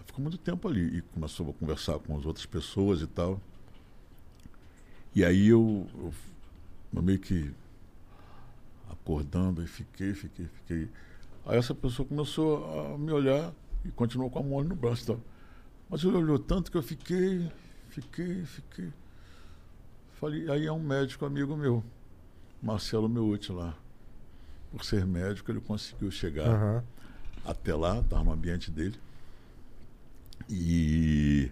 Ficou muito tempo ali. E começou a conversar com as outras pessoas e tal. E aí eu, eu, meio que acordando e fiquei, fiquei, fiquei. Aí essa pessoa começou a me olhar e continuou com a mão no braço e tal. Mas ele olhou tanto que eu fiquei, fiquei, fiquei. Falei, aí é um médico amigo meu, Marcelo Meucci lá. Por ser médico, ele conseguiu chegar Aham. até lá, estava no ambiente dele. E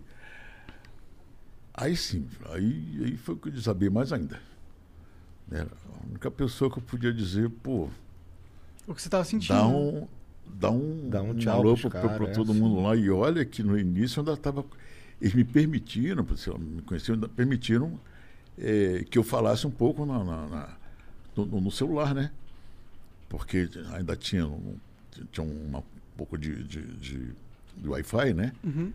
aí sim, aí, aí foi o que eu desabei mais ainda. Né? A única pessoa que eu podia dizer, pô, O que você tava sentindo. dá né? um, dá um, Dá um um alô para é, todo sim. mundo lá. E olha que no início eu ainda estava. Eles me permitiram, me conheciam, ainda permitiram eh, que eu falasse um pouco na, na- na- no, no celular, né? Porque ainda tinha, um- tinha uma- um pouco de, de, de- de Wi-Fi, né? Uhum.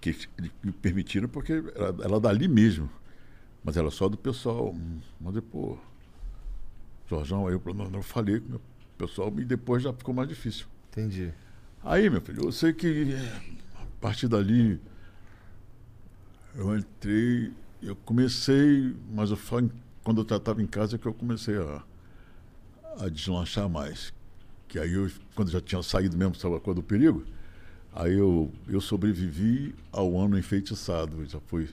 Que me permitiram porque era, era dali mesmo. Mas era só do pessoal. Mas depois, Jorjão, aí eu, não, eu falei com o pessoal e depois já ficou mais difícil. Entendi. Aí, meu filho, eu sei que a partir dali eu entrei, eu comecei, mas eu quando eu já estava em casa que eu comecei a, a deslanchar mais. Que aí eu, quando já tinha saído mesmo, sabe a coisa do perigo, aí eu, eu sobrevivi ao ano enfeitiçado, já foi,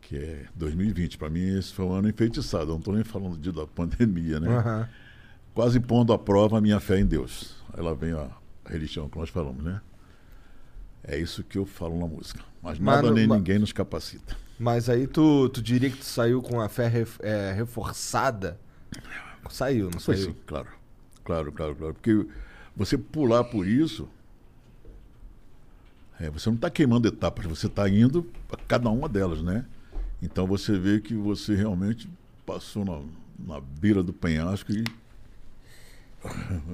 que é 2020. Para mim esse foi um ano enfeitiçado, eu não estou nem falando de, da pandemia, né? Aham. quase pondo à prova a minha fé em Deus. Aí lá vem a religião que nós falamos, né? É isso que eu falo na música. Mas Mas nada nem ma- ninguém nos capacita. Mas aí tu, tu diria que tu saiu com a fé ref- é, reforçada? Saiu, não Foi saiu? sim, claro. Claro, claro, claro. Porque você pular por isso, é, você não está queimando etapas, você está indo para cada uma delas, né? Então você vê que você realmente passou na, na beira do penhasco e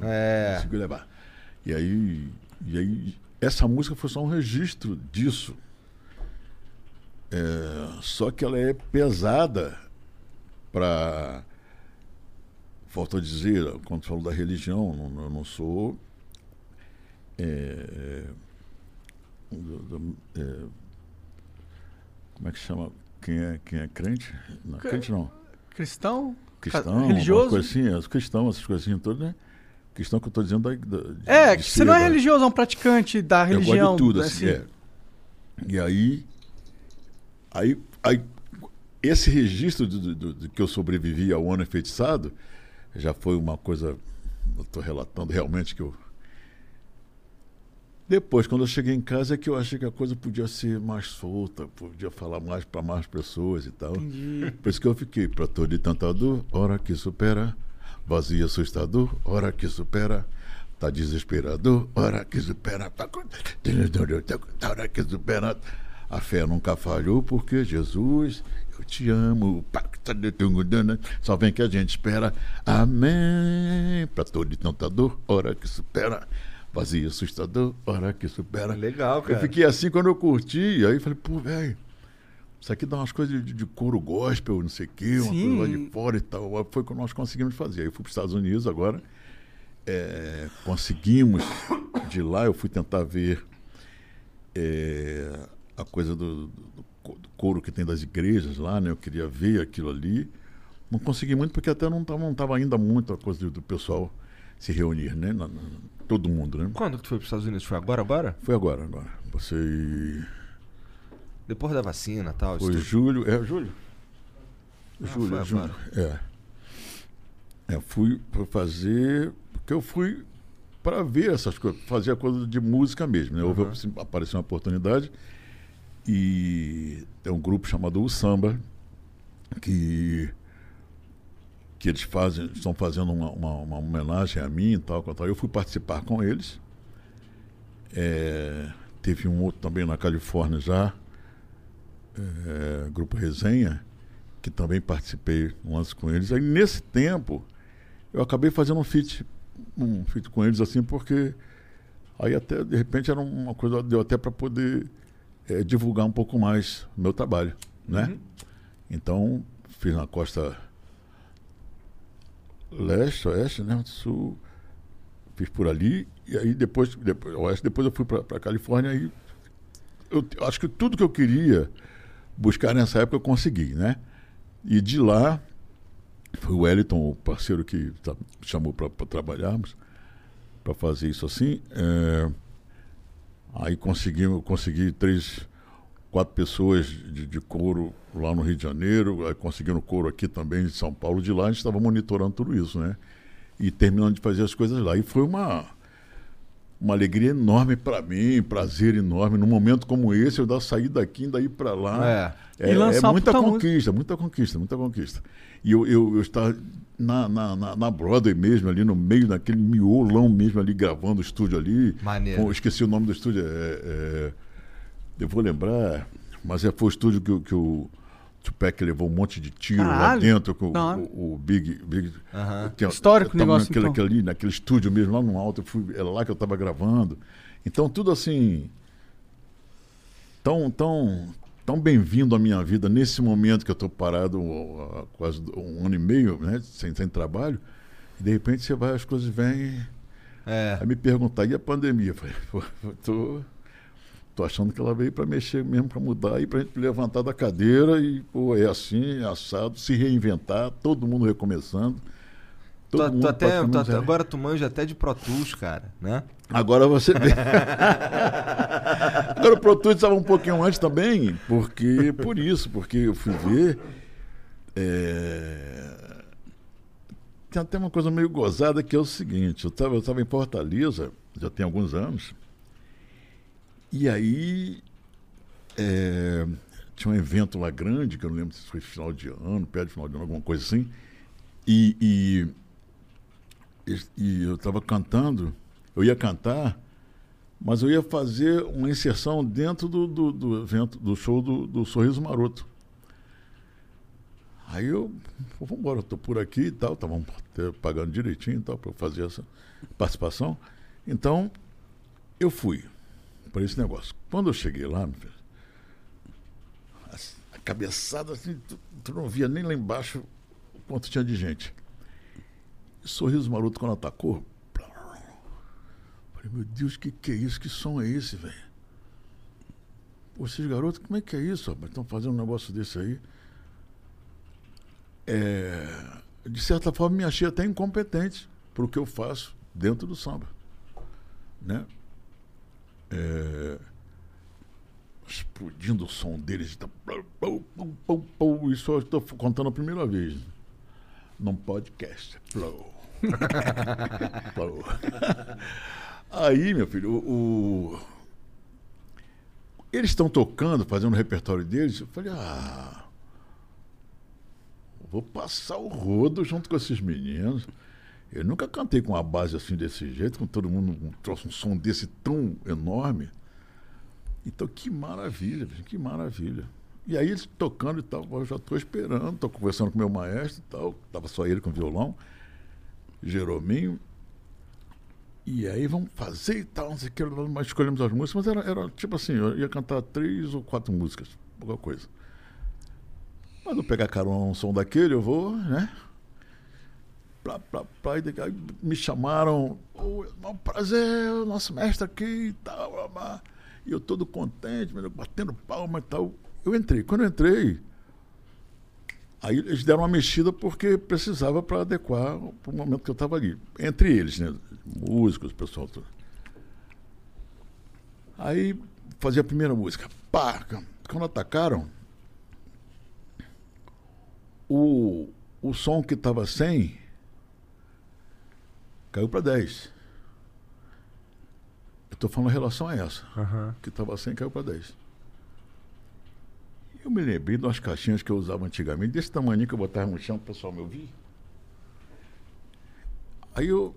É. conseguiu levar. E aí, e aí, essa música foi só um registro disso. É, só que ela é pesada para. Volto a dizer, quando falo da religião, não- eu não sou. é, do- do- é, como é que chama? Quem é, quem é crente? Não, crente não Cristão? cristão, religioso? coisa assim, os cristãos, essas coisinhas todas, né? Questão que eu tô dizendo da, da- de- É, de você não é da- religioso, é um praticante da Eu religião. gosto de tudo, né, assim, é. E aí, aí, aí esse registro do, do- do que eu sobrevivi ao ano enfeitiçado já foi uma coisa. Eu estou relatando realmente que eu. Depois, quando eu cheguei em casa, é que eu achei que a coisa podia ser mais solta, podia falar mais para mais pessoas e tal. Por isso que eu fiquei, para todo e tentador, hora que supera, vazio e assustador, hora que supera, tá desesperador, hora que supera, tá com- hora que supera. A fé nunca falhou, porque Jesus, te amo, tungudana, só vem que a gente espera, amém, para todo e tentador, hora que supera. Vazio assustador, hora que supera. Legal, Eu cara. fiquei assim quando eu curti, aí falei, pô, velho, isso aqui dá umas coisas de, de couro gospel, não sei o quê, uma Sim. coisa lá de fora e tal. Foi o que nós conseguimos fazer. Aí eu fui para os Estados Unidos agora, é, conseguimos de lá, eu fui tentar ver é, a coisa do, do- do couro que tem das igrejas lá, né? Eu queria ver aquilo ali. Não consegui muito porque até não estava não tava ainda muito a coisa do, do pessoal se reunir, né? Na- na- todo mundo, né? Quando que tu foi pros Estados Unidos? Foi agora, agora? Foi agora, agora. Você Depois da vacina e tal. Foi julho, é julho? Ah, julho, julho. É. É, fui para fazer, porque eu fui para ver essas coisas, fazer a coisa de música mesmo, né? Houve, assim, apareceu uma oportunidade e tem um grupo chamado O Samba que que eles fazem, estão fazendo uma, uma, uma homenagem a mim e tal, tal. Eu fui participar com eles. É, teve um outro também na Califórnia já, é, Grupo Resenha, que também participei um lance com eles. Aí nesse tempo eu acabei fazendo um feat, um feat com eles assim, porque aí até de repente era uma coisa, deu até para poder é, divulgar um pouco mais o meu trabalho, né? Então fiz na costa leste, oeste, né? Sul, fiz por ali e aí depois, depois oeste, depois eu fui para Califórnia e eu t- acho que tudo que eu queria buscar nessa época eu consegui, né? E de lá foi o Wellington, o parceiro que tá- chamou para trabalharmos, para fazer isso assim. é, aí conseguimos, consegui três, quatro pessoas de, de couro lá no Rio de Janeiro, aí conseguindo couro aqui também de São Paulo. De lá a gente estava monitorando tudo isso, né? E terminando de fazer as coisas lá. E foi uma uma alegria enorme para mim, prazer enorme. Num momento como esse, eu dar sair daqui e daí para lá. É. É, E é muita puta conquista, muita conquista, muita conquista. E eu, eu, eu estava na, na, na, na Broadway mesmo, ali no meio daquele miolão mesmo ali, gravando o estúdio ali. Maneiro. Com- esqueci o nome do estúdio. é- é- eu vou lembrar, mas é, foi o estúdio que, o- que o Tupac levou um monte de tiro lá Caralho. dentro, com o- o, o Big. Big tinha- Histórico eu tava negócio, naquele, então. naquele, naquele estúdio mesmo, lá no alto, fui, era lá que eu estava gravando. Então, tudo assim. Tão, tão, tão bem-vindo à minha vida nesse momento que eu estou parado há quase um ano e meio, né, sem, sem trabalho. E de repente você vai, as coisas vêm. É. Aí me perguntar, e a pandemia? Eu falei, pô, tô, tô achando que ela veio para mexer mesmo, para mudar e para gente levantar da cadeira e, pô, é assim, é assado, se reinventar, todo mundo recomeçando. Tu, Todo tu mundo até, tu- agora tu manja até de Pro Tools, cara, né? Agora você vê. Agora o Pro Tools estava um pouquinho antes também, porque por isso, porque eu fui ver. é, Tem até uma coisa meio gozada que é o seguinte, eu estava eu tava em Fortaleza, já tem alguns anos, e aí é, tinha um evento lá grande, que eu não lembro se foi final de ano, perto de final de ano, alguma coisa assim, e- e e, eu estava cantando, eu ia cantar, mas eu ia fazer uma inserção dentro do, do, do evento, do show do, do Sorriso Maroto. Aí eu, vamos embora, estou por aqui e tal, estavam pagando direitinho e tal, para fazer essa participação. Então, eu fui para esse negócio. Quando eu cheguei lá, a- cabeçada assim, tu, tu não via nem lá embaixo quanto tinha de gente. Sorriso Maroto quando atacou. Falei, meu Deus, que que é isso? Que som é esse, velho? Esses garotos, como é que é isso? Estão fazendo um negócio desse aí. É, de certa forma, me achei até incompetente para o que eu faço dentro do samba. Né? É, explodindo o som deles. tá, Isso eu estou contando a primeira vez. Num podcast. Plou. Plou. Aí, meu filho, o, o- eles estão tocando, fazendo o repertório deles. Eu falei, ah, vou passar o rodo junto com esses meninos. Eu nunca cantei com uma base assim desse jeito, com todo mundo trouxe um som desse tão enorme. Então, que maravilha, que maravilha. E aí eles tocando e tal, eu já estou esperando, estou conversando com meu maestro e tal, estava só ele com violão, Jerominho. E aí vamos fazer e tal, não sei o que, mas escolhemos as músicas, mas era, era tipo assim, eu ia cantar três ou quatro músicas, pouca coisa. Mas eu pegar carona um som daquele, eu vou, né? Plá, e daqui- aí me chamaram, "Ô, é um prazer, o nosso mestre aqui e tal, blá, blá." e eu todo contente, batendo palma e tal. Eu entrei. Quando eu entrei, aí eles deram uma mexida porque precisava para adequar para o momento que eu estava ali. Entre eles, né? Músicos, pessoal todo. Aí fazia a primeira música. Pá! Quando atacaram, o, o som que estava 100 caiu para 10. Eu estou falando em relação a essa. Que estava 100 caiu para 10. Eu me lembrei de umas caixinhas que eu usava antigamente, desse tamanho que eu botava no chão o pessoal me ouvir. Aí eu.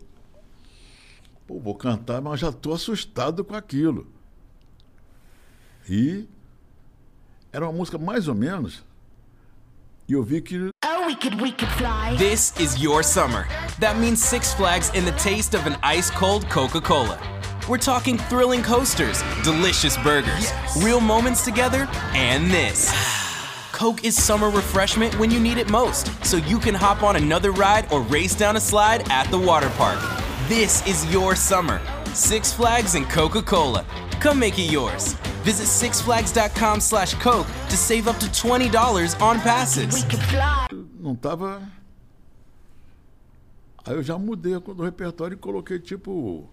Pô, vou cantar, mas já estou assustado com aquilo. E. Era uma música mais ou menos. E eu vi que Oh, we could, we could fly. This is your summer. That means Six Flags and the taste of an ice cold Coca Cola. We're talking thrilling coasters, delicious burgers, real moments together, and this. Coke is summer refreshment when you need it most, so you can hop on another ride or race down a slide at the water park. This is your summer. Six Flags and Coca Cola. Come make it yours. Visit sixflags.com slash Coke to save up to $20 on passes. We could fly. não tava. Aí eu já mudei a- do repertório e coloquei tipo.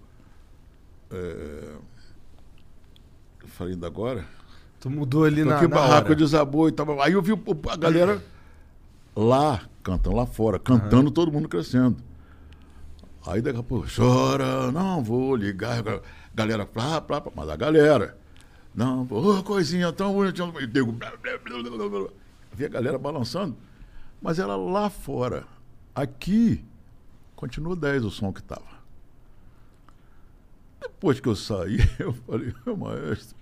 É... Eu falei ainda agora. Tu mudou ali na, Toquei na barraco hora. desabou e tal. Aí eu vi a galera lá, cantando lá fora, cantando, todo mundo crescendo. Aí daqui a pouco, chora, não vou ligar. Galera, plá, plá, plá, mas a galera. Não, ô, coisinha tão bonitinha. E deu, blá, blá, blá. Vi a galera balançando, mas era lá fora. Aqui, continua 10 o som que tava. Depois que eu saí, eu falei, meu maestro,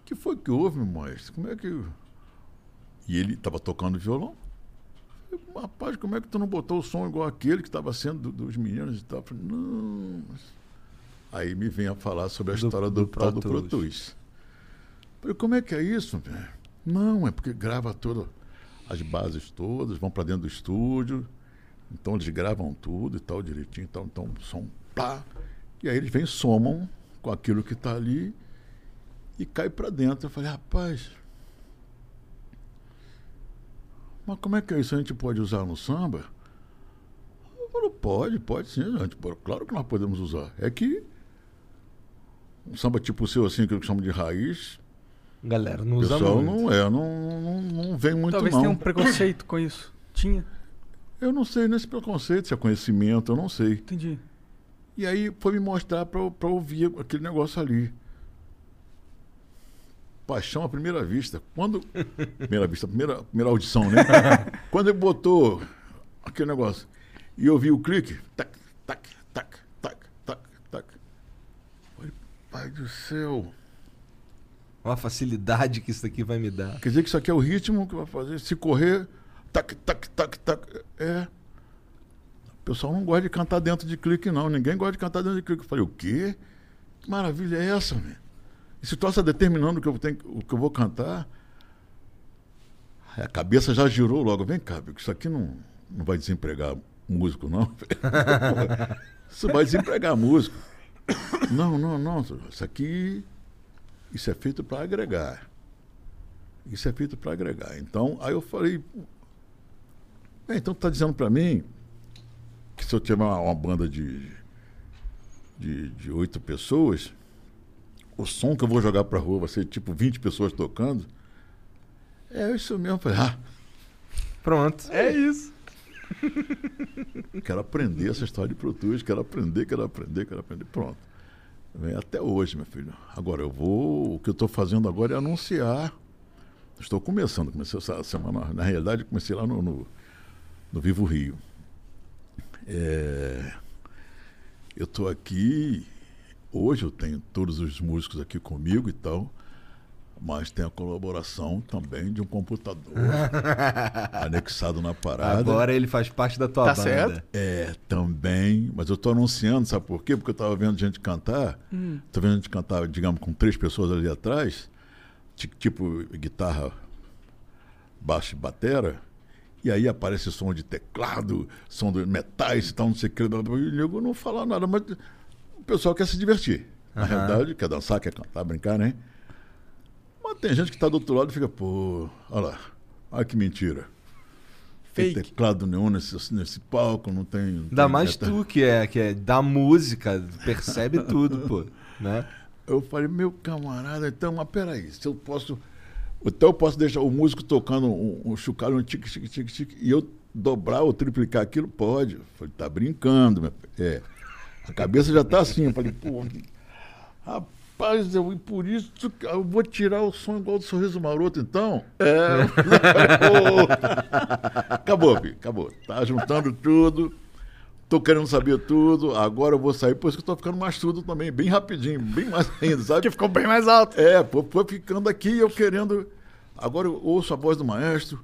o que foi que houve, meu maestro? Como é que. E ele estava tocando violão. Eu falei, Rapaz, como é que tu não botou o som igual aquele que estava sendo do- dos meninos e tal? Eu falei, não. mas-" Aí me vem a falar sobre a Do- história do, do tal do Pro Tools. Falei, como é que é isso? Não, é porque grava todas as bases todas, vão para dentro do estúdio. Então eles gravam tudo e tal, direitinho, então, então som pá. E aí eles vêm, somam com aquilo que está ali e cai para dentro. Eu falei, rapaz, mas como é que é isso? A gente pode usar no samba? Eu falei, pode, pode sim, gente claro que nós podemos usar. É que um samba tipo o seu, assim, que eu chamo de raiz, Galera, não usa pessoal muito. não é, não, não, não vem muito Talvez não. tenha um preconceito com isso. Tinha? Eu não sei nesse preconceito, se é conhecimento, eu não sei. Entendi. E aí foi me mostrar para ouvir aquele negócio ali. Paixão à primeira vista. Quando. Primeira vista, primeira, primeira audição, né? Quando ele botou aquele negócio e eu vi o clique, tac, tac, tac, tac, tac, tac. Falei, pai do céu. Olha a facilidade que isso aqui vai me dar. Quer dizer que isso aqui é o ritmo que vai fazer. Se correr, tac, tac, tac, tac. É. O pessoal não gosta de cantar dentro de clique, não. Ninguém gosta de cantar dentro de clique. Eu falei, o quê? Que maravilha é essa, velho? E se tu está determinando o que, eu tenho, o que eu vou cantar, a cabeça já girou logo. Vem cá, isso aqui não, não vai desempregar músico, não. Isso vai desempregar músico. Não, não, não. Isso aqui isso é feito para agregar. Isso é feito para agregar. Então, aí eu falei, "Bem, então tu está dizendo para mim que se eu tiver uma, uma banda de, de, de oito pessoas, o som que eu vou jogar pra rua vai ser tipo 20 pessoas tocando. É isso mesmo. Falei, ah, Pronto. É isso. quero aprender essa história de Pro Tools, quero aprender, quero aprender, quero aprender. Pronto. Vem até hoje, meu filho. Agora eu vou. O que eu estou fazendo agora é anunciar. Estou começando, comecei essa semana. Na realidade, comecei lá no, no, no Vivo Rio. É, eu estou aqui. Hoje eu tenho todos os músicos aqui comigo e tal. Mas tem a colaboração também de um computador anexado na parada. Agora ele faz parte da tua Tá banda. certo. É, também. Mas eu tô anunciando, sabe por quê? Porque eu tava vendo gente cantar. Tô vendo gente cantar, digamos, com três pessoas ali atrás. ti- Tipo guitarra, baixo e batera. E aí aparece som de teclado, som de metais e tal, não sei o que. E o nego não fala nada, mas o pessoal quer se divertir. Na realidade, quer dançar, quer cantar, brincar, né? Mas tem gente que tá do outro lado e fica, pô, olha lá, olha que mentira. Tem Fake. teclado nenhum nesse, nesse palco, não tem. não Ainda tem mais guitarra. tu que é, que é da música, percebe tudo, pô. Né? Eu falei, meu camarada, então, mas peraí, se eu posso. Então eu posso deixar o músico tocando um, um chocalho, um tique, tique, tique, tique, e eu dobrar ou triplicar aquilo? Pode. Eu falei, tá brincando, meu. É. A cabeça já tá assim. Eu falei, pô, rapaz, eu, e por isso eu vou tirar o som igual do sorriso maroto, então? É. Acabou, filho, acabou. Tá juntando tudo. Tô querendo saber tudo, agora eu vou sair, por isso que eu tô ficando mais tudo também, bem rapidinho, bem mais ainda, sabe? Porque ficou bem mais alto. É, pô, foi ficando aqui eu querendo. Agora eu ouço a voz do maestro,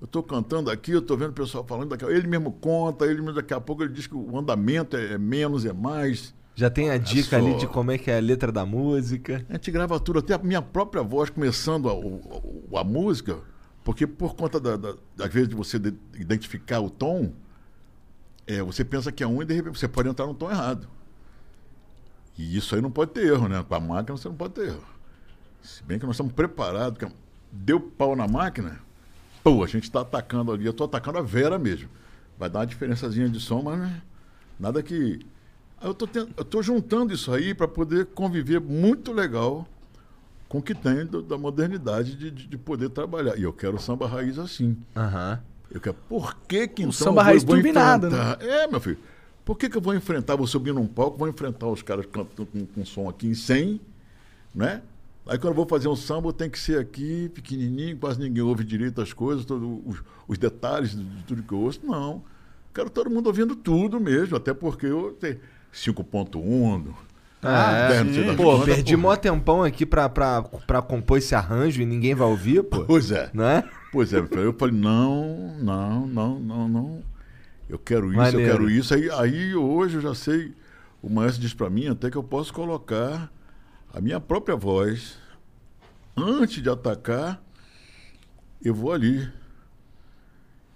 eu tô cantando aqui, eu tô vendo o pessoal falando daqui, ele mesmo conta, ele mesmo daqui a pouco ele diz que o andamento é, é menos, é mais. Já tem a dica só. ali de como é que é a letra da música. A gente grava tudo, até a minha própria voz começando a, o- a música, porque por conta da, da, às vezes de você de- identificar o tom, é, você pensa que é um e de repente você pode entrar no tom errado. E isso aí não pode ter erro, né? Com a máquina você não pode ter erro. Se bem que nós estamos preparados, que deu pau na máquina, pô, a gente está atacando ali, eu estou atacando a Vera mesmo. Vai dar uma diferençazinha de som, mas né, nada que. Eu tô juntando isso aí para poder conviver muito legal com o que tem do- da modernidade de, de, de poder trabalhar. E eu quero samba raiz assim. Aham. Eu quero, por que que então samba eu raiz vou turbinado, enfrentar? É, meu filho. Por que que eu vou enfrentar, vou subir num palco, vou enfrentar os caras cantando com, com som aqui em 100, né? Aí quando eu vou fazer um samba, tem que ser aqui, pequenininho, quase ninguém ouve direito as coisas, todo, os, os detalhes de, de tudo que eu ouço. Não. Quero todo mundo ouvindo tudo mesmo, até porque eu tenho 5.1, Ah, sei das Pô, perdi pô. mó tempão aqui pra, pra, pra compor esse arranjo e ninguém vai ouvir, pô. Pois é. Né? Pois é, eu falei, não, não, não, não, não. Eu quero isso, Maneiro. eu quero isso. Aí, aí hoje eu já sei, o maestro diz pra mim até que eu posso colocar a minha própria voz antes de atacar, eu vou ali.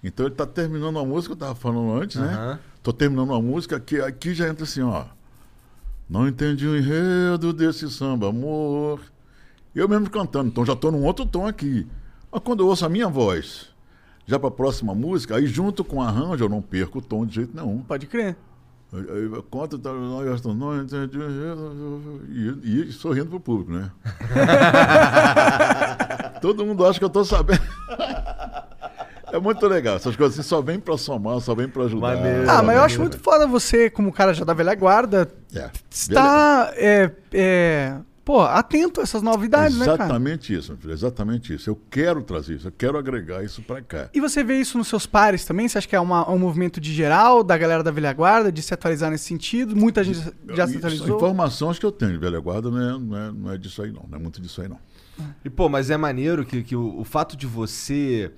Então ele tá terminando a música, eu tava falando antes, né? Aham. Tô terminando a música, aqui, aqui já entra assim, ó. Não entendi o enredo desse samba, amor. Eu mesmo cantando, então já tô num outro tom aqui. Mas quando eu ouço a minha voz, já para a próxima música, aí junto com o arranjo eu não perco o tom de jeito nenhum. Pode crer. Aí aí eu conto, tá, eu estou, não entendi o enredo", e, e sorrindo pro público, né? Todo mundo acha que eu tô sabendo. É muito legal, essas coisas assim só vem para somar, só vem para ajudar. Maneiro. Ah, mas eu acho muito foda você, como cara já da velha guarda, É, estar, é, é, pô, atento a essas novidades, né, cara? Exatamente isso, meu filho, exatamente isso. Eu quero trazer isso, eu quero agregar isso para cá. E você vê isso nos seus pares também? Você acha que é uma- um movimento de geral, da galera da velha guarda, de se atualizar nesse sentido? Muita gente já se Isso, atualizou? Informações que eu tenho de velha guarda não é, não, é, não é disso aí, não. Não é muito disso aí, não. E, pô, mas é maneiro que, que o, o fato de você.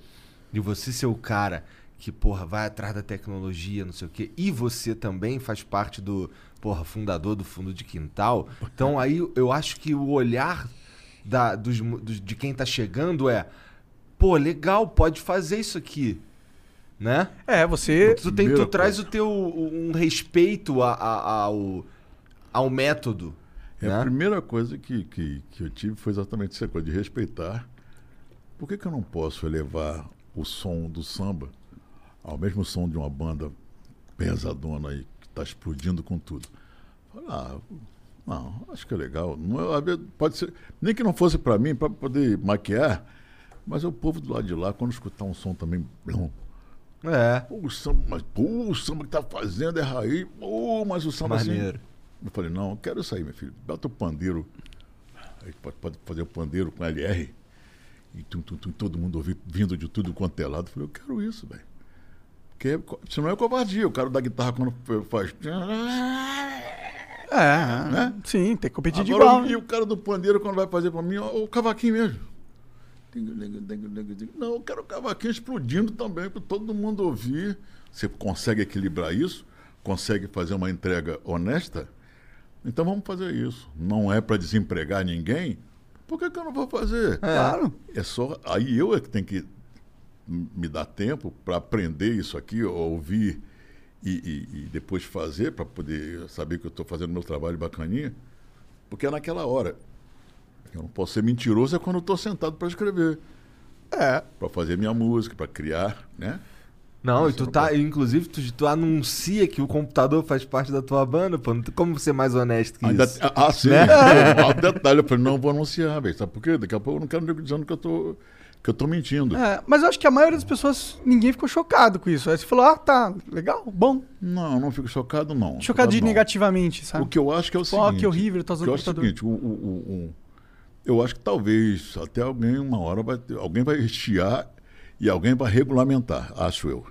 De você ser o cara que, porra, vai atrás da tecnologia, não sei o quê, e você também faz parte do, porra, fundador do fundo de quintal. Então aí eu acho que o olhar da, dos, dos- de quem tá chegando é. Pô, legal, pode fazer isso aqui. Né? É, você. Tu, tem, tu traz o teu um respeito a- a- ao, ao método. É, né? A primeira coisa que, que, que eu tive foi exatamente essa coisa de respeitar. Por que, que eu não posso elevar o som do samba ao mesmo som de uma banda pesadona aí, está explodindo com tudo? Falei, ah, não, acho que é legal. Não, é- pode ser, nem que não fosse para mim, para poder maquiar, mas é o povo do lado de lá, quando escutar um som também. blum, É. Pô, o samba, mas, pô, o samba que tá fazendo é raiz. Pô, mas o samba Maneiro. assim. Eu falei, não, eu quero isso aí, meu filho. Bota o pandeiro. Aí pode, pode fazer o pandeiro com LR. E tum, tum, tum, todo mundo ouvi, vindo de tudo quanto é lado. Eu falei, eu quero isso, velho. Porque é senão é covardia. O cara da guitarra quando faz. É, Né? sim, tem que competir de Agora, igual. E né? o cara do pandeiro, quando vai fazer pra mim, ó, o cavaquinho mesmo. Não, eu quero o cavaquinho explodindo também, para todo mundo ouvir. Você consegue equilibrar isso? Consegue fazer uma entrega honesta? Então vamos fazer isso. Não é para desempregar ninguém? Por que, que eu não vou fazer? Claro. É só. Aí eu é que tenho que me dar tempo para aprender isso aqui, ouvir e, e- e depois fazer, para poder saber que eu estou fazendo meu trabalho bacaninha. Porque é naquela hora. Eu não posso ser mentiroso é quando eu estou sentado para escrever. É. Para fazer minha música, para criar, né? Não, e tu tá, inclusive, tu, tu anuncia que o computador faz parte da tua banda, pô. Não tem como ser mais honesto que Ainda, isso. ah, sim. Né? Ah, detalhe, eu falei, não vou anunciar, velho. Sabe por quê? Daqui a pouco eu não quero nego dizendo que eu tô, que eu tô mentindo. É, mas eu acho que a maioria das pessoas, ninguém ficou chocado com isso. Aí você falou, ah, tá, legal, bom. Não, não fico chocado, não. Chocado de não. negativamente, sabe? O que eu acho que é o seguinte. que horrível, tá o usando que eu acho é o computador. seguinte, o, o- o- o- eu acho que talvez até alguém, uma hora, vai ter- alguém vai estiar e alguém vai regulamentar, acho eu.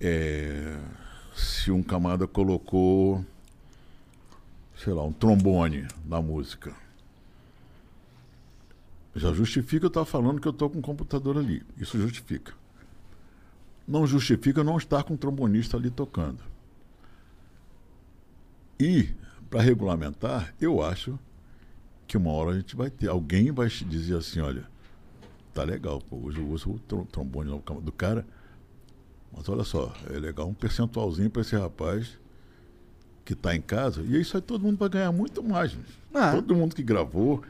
É, se um camarada colocou, sei lá, um trombone na música. Já justifica eu estar falando que eu estou com um computador ali. Isso justifica. Não justifica não estar com um trombonista ali tocando. E, para regulamentar, eu acho que uma hora a gente vai ter. Alguém vai te dizer assim: olha, tá legal, pô, hoje eu uso o trom- trombone do cara, mas olha só, é legal um percentualzinho para esse rapaz que está em casa, e isso aí todo mundo vai ganhar muito mais. gente. Ah. Todo mundo que gravou,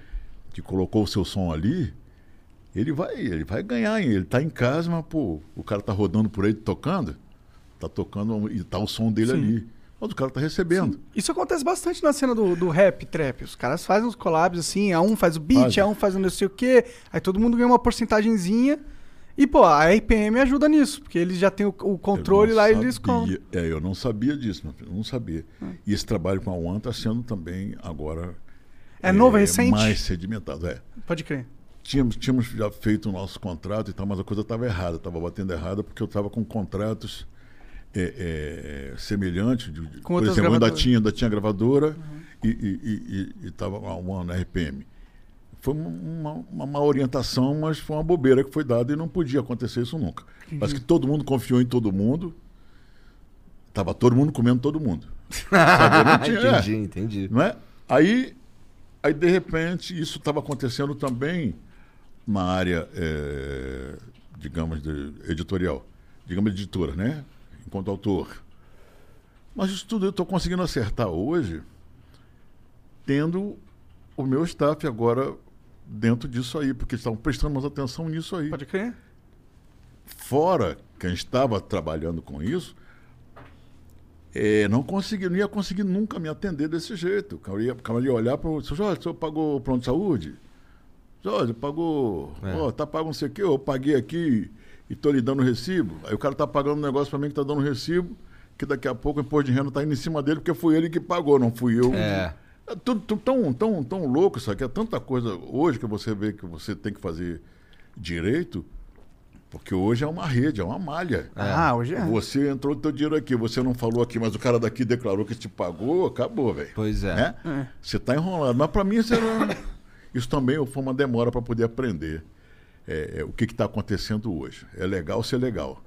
que colocou o seu som ali, ele vai, ele vai ganhar, hein? ele está em casa, mas pô, o cara tá rodando por aí tocando, tá tocando e tá o som dele Sim. ali. Mas o cara tá recebendo. Isso acontece bastante na cena do, do rap, trap. Os caras fazem uns collabs assim, a um faz o beat, Fazem. a um faz o não sei o quê, aí todo mundo ganha uma porcentagenzinha. E, pô, a RPM ajuda nisso, porque eles já têm o, o controle lá e eles com. sabia- É, eu não sabia disso, meu filho, eu não sabia. E esse trabalho com a One está sendo também agora. É novo, é recente? Mais sedimentado, é. Pode crer. Tínhamos, tínhamos já feito o nosso contrato e tal, mas a coisa estava errada, estava batendo errada, porque eu estava com contratos é, é, semelhantes. De, de- Com por exemplo, ainda tinha, ainda tinha gravadora e estava a One na RPM. Foi uma, uma, má orientação, mas foi uma bobeira que foi dada e não podia acontecer isso nunca. Parece que todo mundo confiou em todo mundo. Tava todo mundo comendo todo mundo. Sabe? Não tinha- é. entendi, entendi. Não é? Aí, aí de repente, isso estava acontecendo também na área, eh, digamos, editorial, digamos, editora, né? Enquanto autor. Mas isso tudo eu estou conseguindo acertar hoje, tendo o meu staff agora dentro disso aí, porque estão prestando mais atenção nisso aí. Pode crer. Fora quem estava trabalhando com isso, eh, não, consegui, não ia conseguir nunca me atender desse jeito. O cara ia, o cara ia olhar para o Jorge, o senhor pagou o plano de saúde? Jorge, pagou. Ó, tá pago não sei o quê, eu paguei aqui e estou lhe dando recibo. Aí o cara tá pagando um negócio para mim que tá dando recibo, que daqui a pouco o imposto de renda tá indo em cima dele, porque foi ele que pagou, não fui eu. É. É tudo, tudo tão, tão, tão louco isso aqui. É tanta coisa hoje que você vê que você tem que fazer direito, porque hoje é uma rede, é uma malha. Ah, hoje é. Você entrou o teu dinheiro aqui, você não falou aqui, mas o cara daqui declarou que te pagou, acabou, velho. Pois é. Né? É. Você está enrolado. Mas para mim isso, era- isso também foi uma demora para poder aprender é, é, o que está acontecendo hoje. É legal ser legal.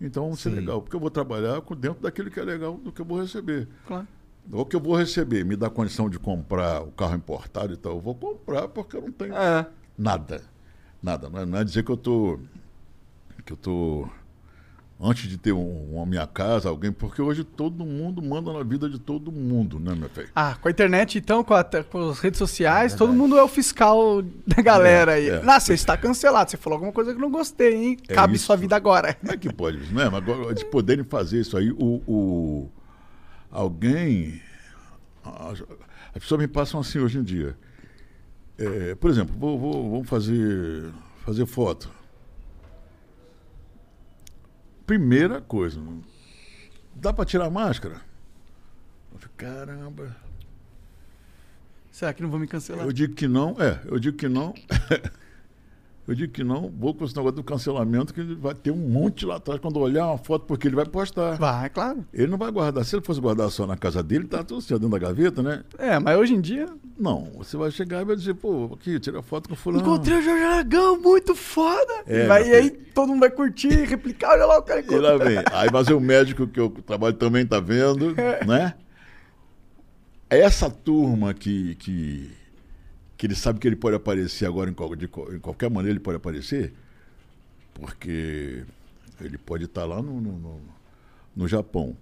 Então, ser Sim. legal, porque eu vou trabalhar dentro daquilo que é legal do que eu vou receber. Claro. O que eu vou receber me dá condição de comprar o carro importado e tal, eu vou comprar porque eu não tenho É. nada. Nada. Não é, não é dizer que eu tô. Que eu tô. Antes de ter um, uma minha casa, alguém, porque hoje todo mundo manda na vida de todo mundo, né, meu filho? Ah, com a internet, então, com, a com as redes sociais, todo mundo é o fiscal da galera aí. é. Ah, você está cancelado. Você falou alguma coisa que eu não gostei, hein? É Cabe isso. sua vida agora. Como é que pode né? Mas agora, de poderem fazer isso aí, o, o- alguém, As, as pessoas me passam assim hoje em dia. É, por exemplo, vou, vou- vamos fazer, fazer foto. Primeira coisa, dá para tirar a máscara? Eu falei, Caramba. Será que não vão me cancelar? Eu digo que não, é, eu digo que não. eu digo que não, vou com esse negócio do cancelamento, que vai ter um monte lá atrás quando olhar uma foto, porque ele vai postar. Vai, claro. Ele não vai guardar. Se ele fosse guardar só na casa dele, tá tudo ó, dentro da gaveta, né? É, mas hoje em dia. Não, você vai chegar e vai dizer, pô, aqui, tira foto com fulano. Encontrei o Jorge Aragão, muito foda! É, e, vai- e aí todo mundo vai curtir, replicar, olha lá o cara E lá vem. Aí mas o médico que eu trabalho também tá vendo, né? Essa turma que, que, que ele sabe que ele pode aparecer agora em, qual- de em qualquer maneira ele pode aparecer, porque ele pode estar lá no, no, no- no Japão.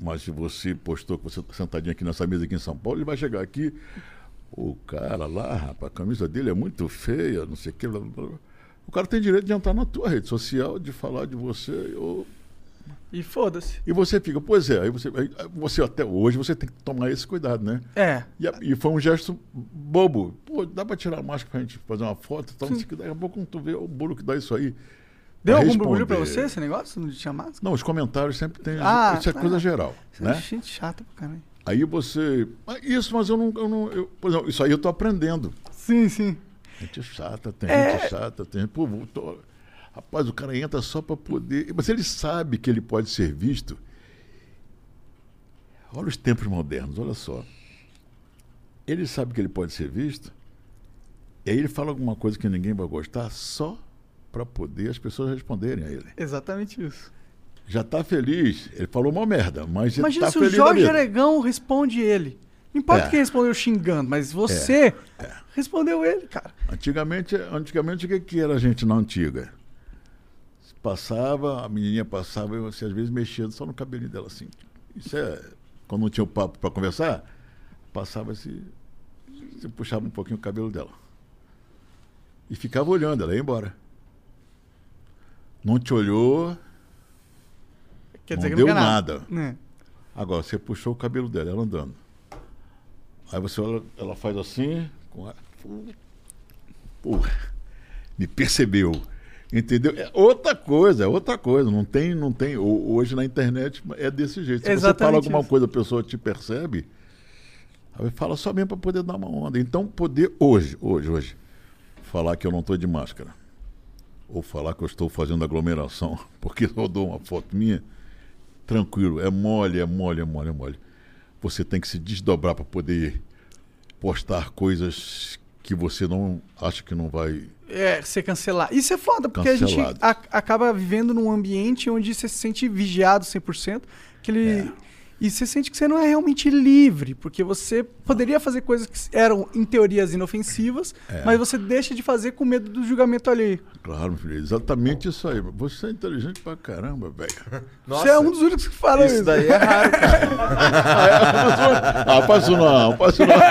Mas se você postou que você está sentadinho aqui nessa mesa aqui em São Paulo, ele vai chegar aqui. O cara lá, rapaz, a camisa dele é muito feia, não sei o que. blá, blá, blá. O cara tem direito de entrar na tua rede social, de falar de você. Ou... E foda-se. E você fica, pois é, aí você, aí você até hoje você tem que tomar esse cuidado, né? É. E, e foi um gesto bobo. Pô, dá pra tirar a máscara pra gente fazer uma foto e tal, não sei o que. Daqui a pouco quando tu vê o bolo que dá isso aí. Deu algum burburinho pra você esse negócio? Não tinha máscara? Não, os comentários sempre tem. Ah, isso é coisa ah. geral. Isso é Né? gente chata pra caralho. Aí você. "Ah, Isso, mas eu não. Eu não eu, por exemplo, isso aí eu tô aprendendo. Sim, sim. Gente chata, tem É. gente chata, tem. Pô, tô- rapaz, o cara entra só para poder. Mas ele sabe que ele pode ser visto. Olha os tempos modernos, olha só. Ele sabe que ele pode ser visto. E aí ele fala alguma coisa que ninguém vai gostar só para poder as pessoas responderem a ele. Exatamente isso. Já tá feliz. Ele falou uma merda, mas já Imagina tá se o Jorge. Aragão responde ele. Não importa É. quem respondeu xingando, mas você respondeu ele, cara. Antigamente, antigamente o que, que era a gente na antiga? Passava, a menininha passava e você às vezes mexia só no cabelinho dela assim. Isso é. Quando não tinha o papo para conversar, passava assim. Você puxava um pouquinho o cabelo dela. E ficava olhando, ela ia embora. Não te olhou, Quer não dizer que deu não quer nada. É. Agora, você puxou o cabelo dela, ela andando. Aí você olha, ela faz assim, com a... Pô, me percebeu. Entendeu? É outra coisa, é outra coisa. Não tem, não tem. ho- Hoje na internet é desse jeito. Se você Exatamente fala alguma isso. coisa, a pessoa te percebe, aí fala só mesmo para poder dar uma onda. Então, poder hoje, hoje, hoje, falar que eu não estou de máscara, ou falar que eu estou fazendo aglomeração, porque rodou uma foto minha, tranquilo, é mole, é mole, é mole, é mole. Você tem que se desdobrar para poder postar coisas que você não acha que não vai. É, ser cancelar. Isso é foda, porque a gente Cancelado. a- acaba vivendo num ambiente onde você se sente vigiado 100%, que ele... É. E você sente que você não é realmente livre, porque você poderia fazer coisas que eram, em teorias, inofensivas, É. mas você deixa de fazer com medo do julgamento alheio. Claro, filho, exatamente isso aí. Você é inteligente pra caramba, velho. Você é um dos únicos que fala isso. Isso daí é raro, cara. Ah, faz isso não, faz isso não.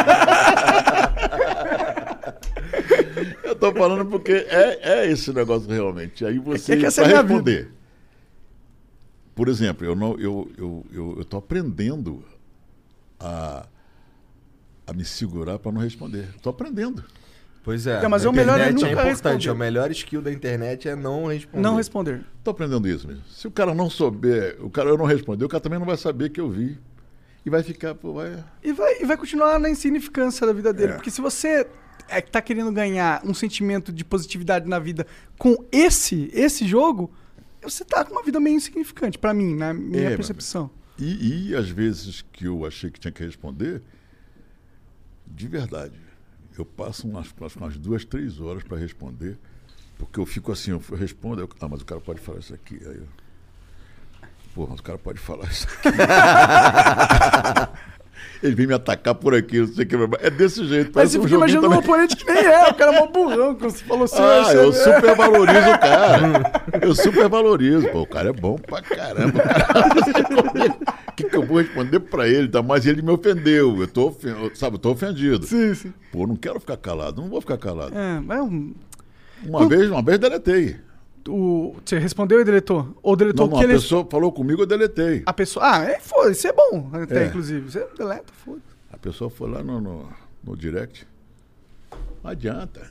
Eu tô falando porque é, é esse negócio realmente. Aí você É que essa vai é minha responder. Por exemplo, eu não, eu, eu, eu, eu tô aprendendo a, a me segurar para não responder. Tô aprendendo. Pois é. É, mas o melhor é internet nunca importante. responder. O melhor skill da internet é não responder. Não responder. Tô aprendendo isso mesmo. Se o cara não souber, o cara eu não responder, o cara também não vai saber que eu vi. E vai ficar, pô, vai. E vai, e vai continuar na insignificância da vida dele. É. Porque se você é, tá querendo ganhar um sentimento de positividade na vida com esse, esse jogo, você tá com uma vida meio insignificante, pra mim, na minha É, percepção. E, e às vezes que eu achei que tinha que responder, de verdade, eu passo umas, umas, umas duas, três horas para responder, porque eu fico assim, eu respondo, eu, ah, mas o cara pode falar isso aqui. Aí eu, Pô, mas o cara pode falar isso aqui. Ele vem me atacar por aqui, não sei o que. É desse jeito. Mas você um fica imaginando um também. oponente que nem é, o cara é mó burrão, como você falou assim. Ah, você- eu super valorizo o cara. Eu super valorizo. Pô, o cara é bom pra caramba. O que, que eu vou responder pra ele? Tá? Mas ele me ofendeu. Eu tô, sabe, eu tô ofendido. Sim, sim. Pô, não quero ficar calado. Não vou ficar calado. É, mas é um- Uma vez, uma vez deletei. O, você respondeu e deletou? Ou deletou Não, não, que a ele. pessoa falou comigo, eu deletei. A pessoa. Ah, é, foda, isso é bom, até, É. inclusive. Você deleta, foda. pessoa foi lá no, no, no direct. Não adianta.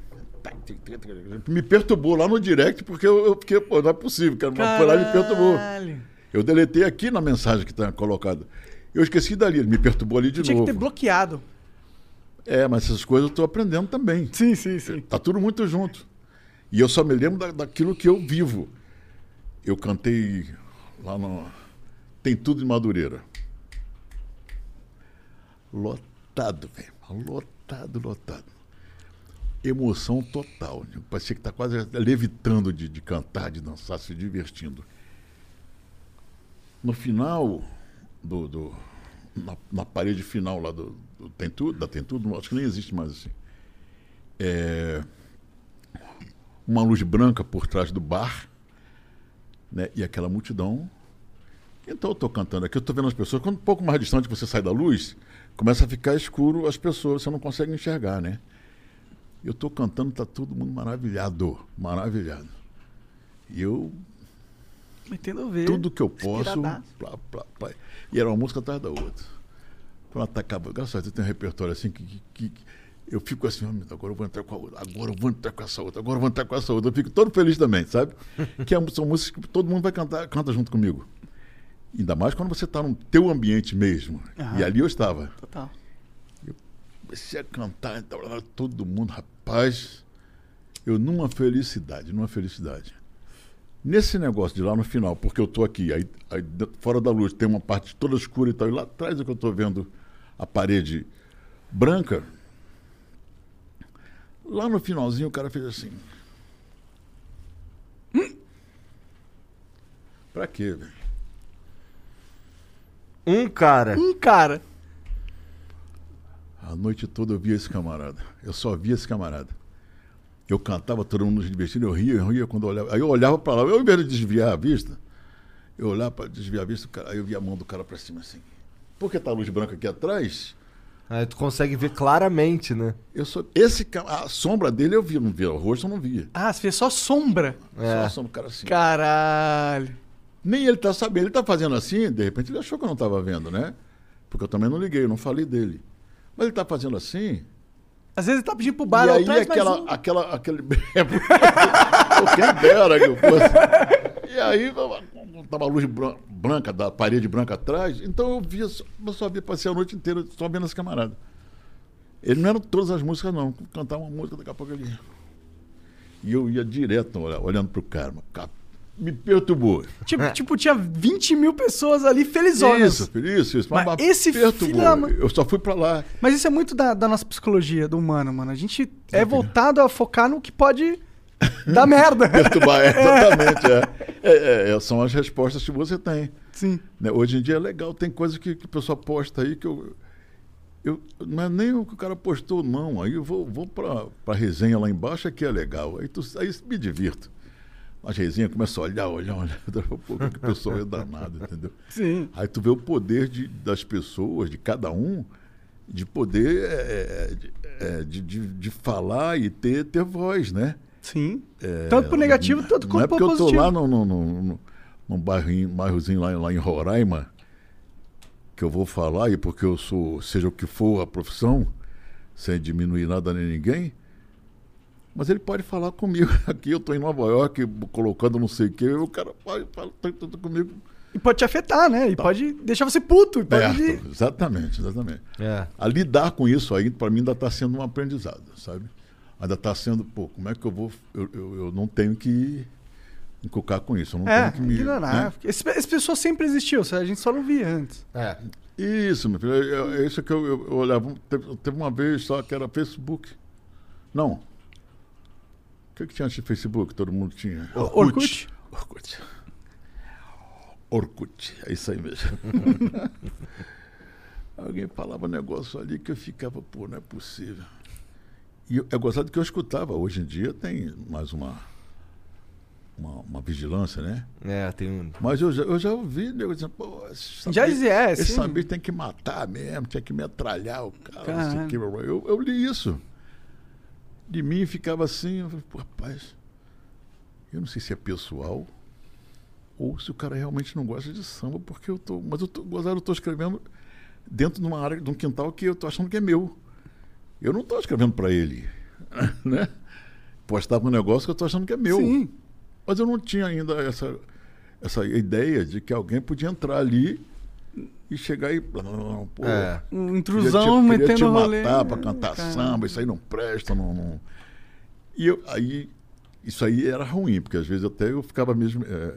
Me perturbou lá no direct, porque eu, eu fiquei, pô, não é possível, cara. Mas Foi lá e me perturbou. Eu deletei aqui na mensagem que está colocada. Eu esqueci dali, ele me perturbou ali de Tinha novo. que ter bloqueado. É, mas essas coisas eu estou aprendendo também. Sim, sim, sim. Tá tudo muito junto. E eu só me lembro da- daquilo que eu vivo. Eu cantei lá no. Tem tudo em Madureira. Lotado, velho. Lotado, lotado. Emoção total. né? Parecia que tá quase levitando de, de cantar, de dançar, se divertindo. No final do. do- na, na parede final lá do, do Tem Tudo, da Tem Tudo, acho que nem existe mais assim. É, uma luz branca por trás do bar, né? E aquela multidão. Então eu estou cantando aqui, eu estou vendo as pessoas. Quando um pouco mais distante você sai da luz, começa a ficar escuro as pessoas, você não consegue enxergar, né? Eu estou cantando, tá todo mundo maravilhado, maravilhado. E eu Metendo ver. tudo que eu posso. Plá, plá, plá. E era uma música atrás da outra. Quando ela acaba, graças a Deus, tem um repertório assim que- que- que eu fico assim, "Ah, meu Deus, agora eu vou entrar com a outra, agora eu vou entrar com essa outra, agora eu vou entrar com essa outra. Eu fico todo feliz também, sabe? que é- são músicas que todo mundo vai cantar, canta junto comigo. Ainda mais quando você está no teu ambiente mesmo. Aham. E ali eu estava. Total. Comecei a cantar, todo mundo, rapaz, eu numa felicidade, numa felicidade. Nesse negócio de lá no final, porque eu tô aqui, aí, aí fora da luz tem uma parte toda escura e tal, e lá atrás é que eu tô vendo a parede branca. Lá no finalzinho o cara fez assim. Hum? Pra quê, velho? Um cara. Um cara. A noite toda eu via esse camarada. Eu só via esse camarada. Eu cantava, todo mundo se divertindo, eu ria, eu ria quando eu olhava. Aí eu olhava para lá, eu, ao invés de desviar a vista, eu olhava para desviar a vista, aí eu via a mão do cara para cima assim. Porque tá a luz branca aqui atrás, Aí tu consegue ver claramente, né? eu só. Esse, ca- a sombra dele eu via, não via, o rosto eu não via. Ah, você fez só sombra. Só É. a sombra do cara assim. Caralho. Nem ele tá sabendo, ele tá fazendo assim, de repente ele achou que eu não tava vendo, né? Porque eu também não liguei, eu não falei dele. Mas ele tá fazendo assim, Às vezes ele tá pedindo pro bar, e aí traz mais aquela, um. aquela, aquele. Quem dera que eu fosse. E aí tava a luz bran- branca, da parede branca atrás, então eu via, só- eu só via, passei a noite inteira só vendo esse camarada. Ele não eram todas as músicas, não. Cantava uma música, daqui a pouco ele. E eu ia direto olha- olhando pro cara. mas, Me perturbou. Tipo, tipo, tinha 20 mil pessoas ali felizonas. Isso, isso, isso. Mas esse filho da mãe- Eu só fui pra lá. Mas isso é muito da, da nossa psicologia, do humano, mano. A gente é voltado a focar no que pode dar merda. Perturbar, é, exatamente. É. É, é, é, são as respostas que você tem. Sim. né? Hoje em dia é legal, tem coisas que, que o pessoal posta aí que eu, eu. Não é nem o que o cara postou, não. Aí eu vou, vou pra resenha lá embaixo, é que é legal. Aí, tu, aí me divirto. As resenhas começa a olhar, olhar, olhar. Pô, que o pessoal é danado, entendeu? Sim. Aí tu vê o poder de, das pessoas, de cada um, de poder é, de, é, de, de, de falar e ter, ter voz, né? Sim. tanto pro negativo, tanto Não quanto é porque pro eu tô positivo. lá no, no, no, no- num bairrinho, bairrozinho lá, lá em Roraima, que eu vou falar, e porque eu sou, seja o que for a profissão, sem diminuir nada nem ninguém, mas ele pode falar comigo. Aqui eu estou em Nova York, colocando não sei o quê, o cara pode falar tanto comigo. E pode te afetar, né? E pode deixar você puto. Pode... Exatamente, exatamente. É. A lidar com isso aí, para mim, ainda está sendo um aprendizado, sabe? Ainda está sendo, pô, como é que eu vou. Eu, eu, eu não tenho que encucar com isso. Eu não É, tenho que me. ignorar. né? Esse, esse pessoa sempre existiu, a gente só não via antes. É. Isso, meu filho. É, é isso que eu, eu, eu olhava. Teve, teve uma vez só que era Facebook. Não. O que, que tinha antes de Facebook? Todo mundo tinha. Orkut? Orkut. Orkut. É isso aí mesmo. Alguém falava um negócio ali que eu ficava, pô, não é possível. E eu- é gostado que eu escutava. Hoje em dia tem mais uma, uma, uma vigilância, né? É, tem um. Mas eu já, eu já ouvi nego dizendo, pô, esse Já saber- é, esse tem que matar mesmo, tinha que metralhar o cara. quê. Eu, eu li isso. De mim ficava assim, eu falei, pô, rapaz, eu não sei se é pessoal ou se o cara realmente não gosta de samba, porque eu tô. Mas eu tô, gozado, eu tô escrevendo dentro de uma área, de um quintal que eu tô achando que é meu. Eu não tô escrevendo para ele, né? Postava um negócio que eu tô achando que é meu. Sim. Mas eu não tinha ainda essa, essa ideia de que alguém podia entrar ali e chegar e. Pô, É. Um queria intrusão te, queria metendo te rolê. matar pra cantar Caramba. samba, isso aí não presta, não. não- E eu, aí, isso aí era ruim, porque às vezes até eu ficava mesmo. é,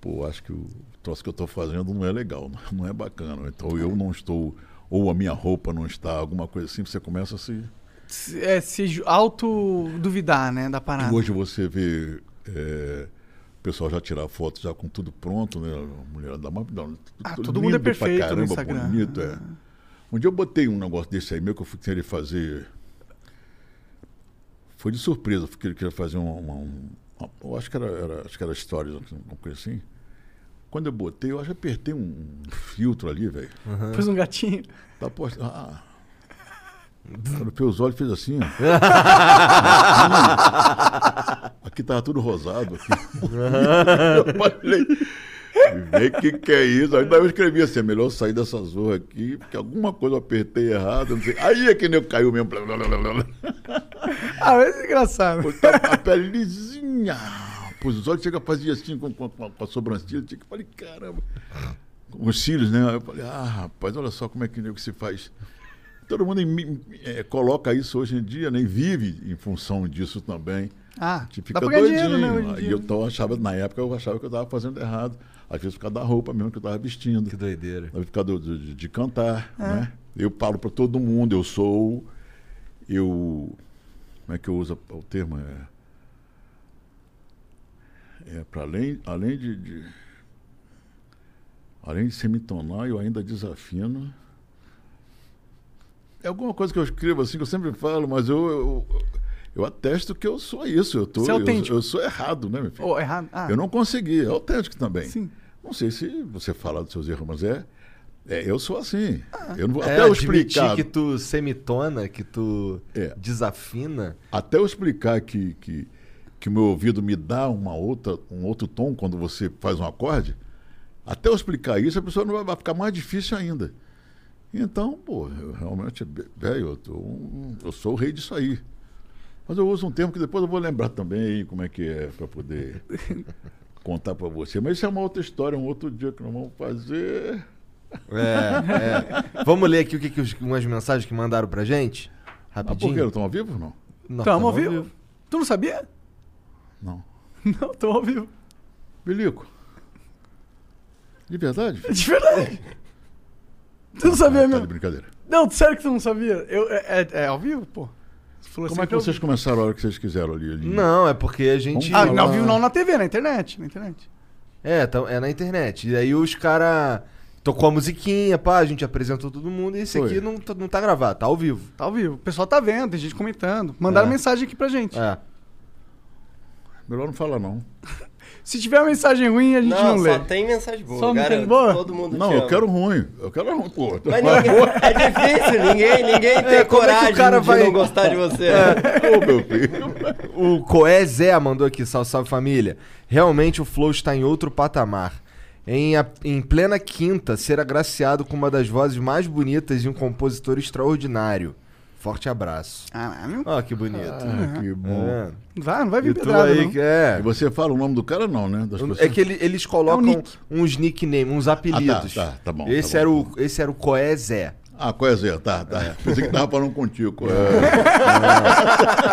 pô, acho que o troço que eu estou fazendo não é legal, não é bacana. Então eu não estou, ou a minha roupa não está, alguma coisa assim, você começa a se. Se- É, se auto-duvidar, né, da parada. E hoje você vê é, o pessoal já tirar foto já com tudo pronto, né? A mulher dá uma. Dá, Ah, todo mundo é lindo pra perfeito no caramba, Instagram. bonito, é. Um dia eu botei um negócio desse aí meu que eu fui querer fazer. Foi de surpresa, fui querer- queria fazer uma. uma- um- uma- eu acho que era, era, acho que era stories, uma coisa assim. Quando eu botei, eu acho que apertei um filtro ali, velho. Pôs um gatinho. Tá posto. Ah. Quando fez os olhos, fez assim, ó. aqui tava tudo rosado. Aqui. eu falei, vê o que, que é isso? Aí eu escrevi assim, é melhor eu sair dessa zorra aqui, porque alguma coisa eu apertei errado, não sei. Aí é que nem eu caiu mesmo. Ah, mas é engraçado. Tá A pele lisinha. Pô, os olhos chega a fazer assim com, com, com a- com a sobrancelha. Tinha que falei, caramba. Com os cílios, né? Aí eu falei, ah, rapaz, olha só como é que nego se faz. Todo mundo imi- eh, coloca isso hoje em dia, nem vive em função disso também. Ah, A gente dá fica ganhar doidinho. dinheiro, né, em E eu então, achava, na época, eu achava que eu estava fazendo errado. Às vezes por causa da roupa mesmo que eu estava vestindo. Que doideira. Por causa do- de, de cantar, É. né? Eu falo para todo mundo, eu sou. Eu. Como é que eu uso o termo? É, é para além, além de, de- Além de semitonal, eu ainda desafino. É alguma coisa que eu escrevo assim, que eu sempre falo, mas eu, eu, eu atesto que eu sou isso. Eu, tô, Você é eu, autêntico. eu sou errado, né, meu filho? Oh, errado. Ah, Eu não consegui, é autêntico também. Sim. Não sei se você fala dos seus erros, mas é. é, eu sou assim. eu não vou, É, até eu explicar. que tu semitona, que tu É. desafina. Até eu explicar que, que, que o meu ouvido me dá uma outra, um outro tom quando você faz um acorde, até eu explicar isso, a pessoa não vai, vai ficar mais difícil ainda. Então, pô, eu realmente, velho, eu, um- eu sou o rei disso aí. Mas eu uso um termo que depois eu vou lembrar também aí como é que é, para poder contar para você. Mas isso é uma outra história, um outro dia que nós vamos fazer. É, é. Vamos ler aqui o que, que os- umas mensagens que mandaram pra gente? Ah, por Rapidinho. quê? Estão ao vivo ou não? Nós Tamo ao tamo vivo. Tu não sabia? Não. Não, tô ao vivo. Bilico. De verdade? É de verdade. Tu não sabia Ah, tá mesmo? de brincadeira. Não, sério que tu não sabia? Eu, é, é- é ao vivo, pô? Como é que ao vocês vivo. começaram a hora que vocês quiseram ali? ali? Não, é porque a gente. Ah, não viu não na TV, na internet. Na internet. É, tá- é na internet. E aí os caras tocou a musiquinha, pá, a gente apresentou todo mundo e esse Foi. aqui não, tá- não tá gravado, tá ao vivo. Tá ao vivo. O pessoal tá vendo, tem gente comentando. Mandaram É. mensagem aqui pra gente. É. Melhor não falar, não. Se tiver mensagem ruim, a gente não, Não, lê. só tem mensagem boa, Só garanto. mensagem boa? Todo mundo Não, te eu ama. quero ruim. Eu quero ruim, pô. Mas ninguém, é difícil, ninguém, ninguém tem É, como é o coragem cara de vai- não gostar de você. Ô, meu filho. O Coé Zé mandou aqui, salve, salve família. Realmente o Flow está em outro patamar. Em, a- em plena quinta, ser agraciado com uma das vozes mais bonitas e um compositor extraordinário. Forte abraço. Ó, que bonito. Ah, que bom. É. Vai, não vai vir pedrada, aí não. que é. E você fala o nome do cara, não, né? Das pessoas? É que ele- eles colocam É um nick. uns nicknames, uns apelidos. tá, tá bom, Esse, tá era, bom. o, esse era o Coé Zé. Ah, qual é Zé? Tá, tá. Pensei que tava falando contigo.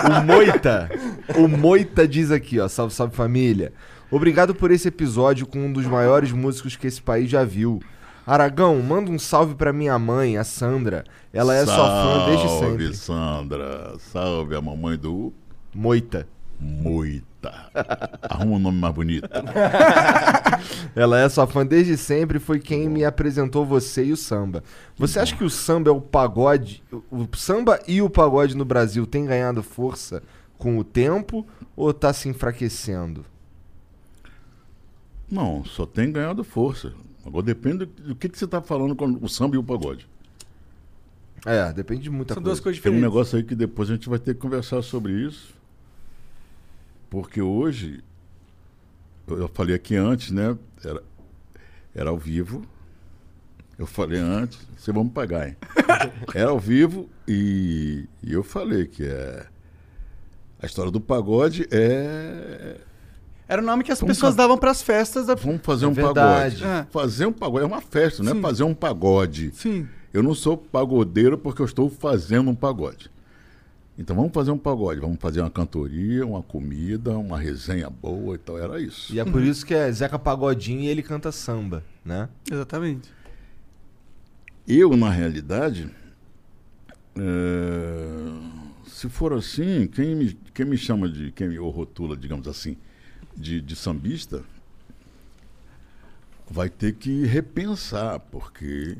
O Moita. o Moita diz aqui, ó. Salve, salve família. Obrigado por esse episódio com um dos maiores músicos que esse país já viu. Aragão, manda um salve pra minha mãe, a Sandra. Ela é sua fã desde sempre. Salve, Sandra. Salve a mamãe do Moita. Moita. Arruma um nome mais bonito. Ela é sua fã desde sempre, foi quem me apresentou você e o samba. Você acha que o samba é o pagode? O samba e o pagode no Brasil tem ganhado força com o tempo ou tá se enfraquecendo? Não, só tem ganhado força. Agora depende do, que, que você está falando com o samba e o pagode. É, depende de muita São coisa. duas coisas Tem um diferentes. negócio aí que depois a gente vai ter que conversar sobre isso. Porque hoje, eu eu falei aqui antes, né? Era, era ao vivo. Eu falei antes, vocês vão me pagar, hein? Era ao vivo e, e eu falei que é. A história do pagode é. Era o nome que as Vamos pessoas fa- davam pras festas da. Vamos fazer É um verdade. pagode. É. Fazer um pagode é uma festa, não Sim. é fazer um pagode. Sim. Eu não sou pagodeiro porque eu estou fazendo um pagode. Então vamos fazer um pagode, vamos fazer uma cantoria, uma comida, uma resenha boa e tal. Era isso. E é por isso que é Zeca Pagodinho e ele canta samba, né? Exatamente. Eu, na realidade, é, se for assim, quem me, quem me chama de, quem me rotula, digamos assim, de, de sambista, vai ter que repensar, porque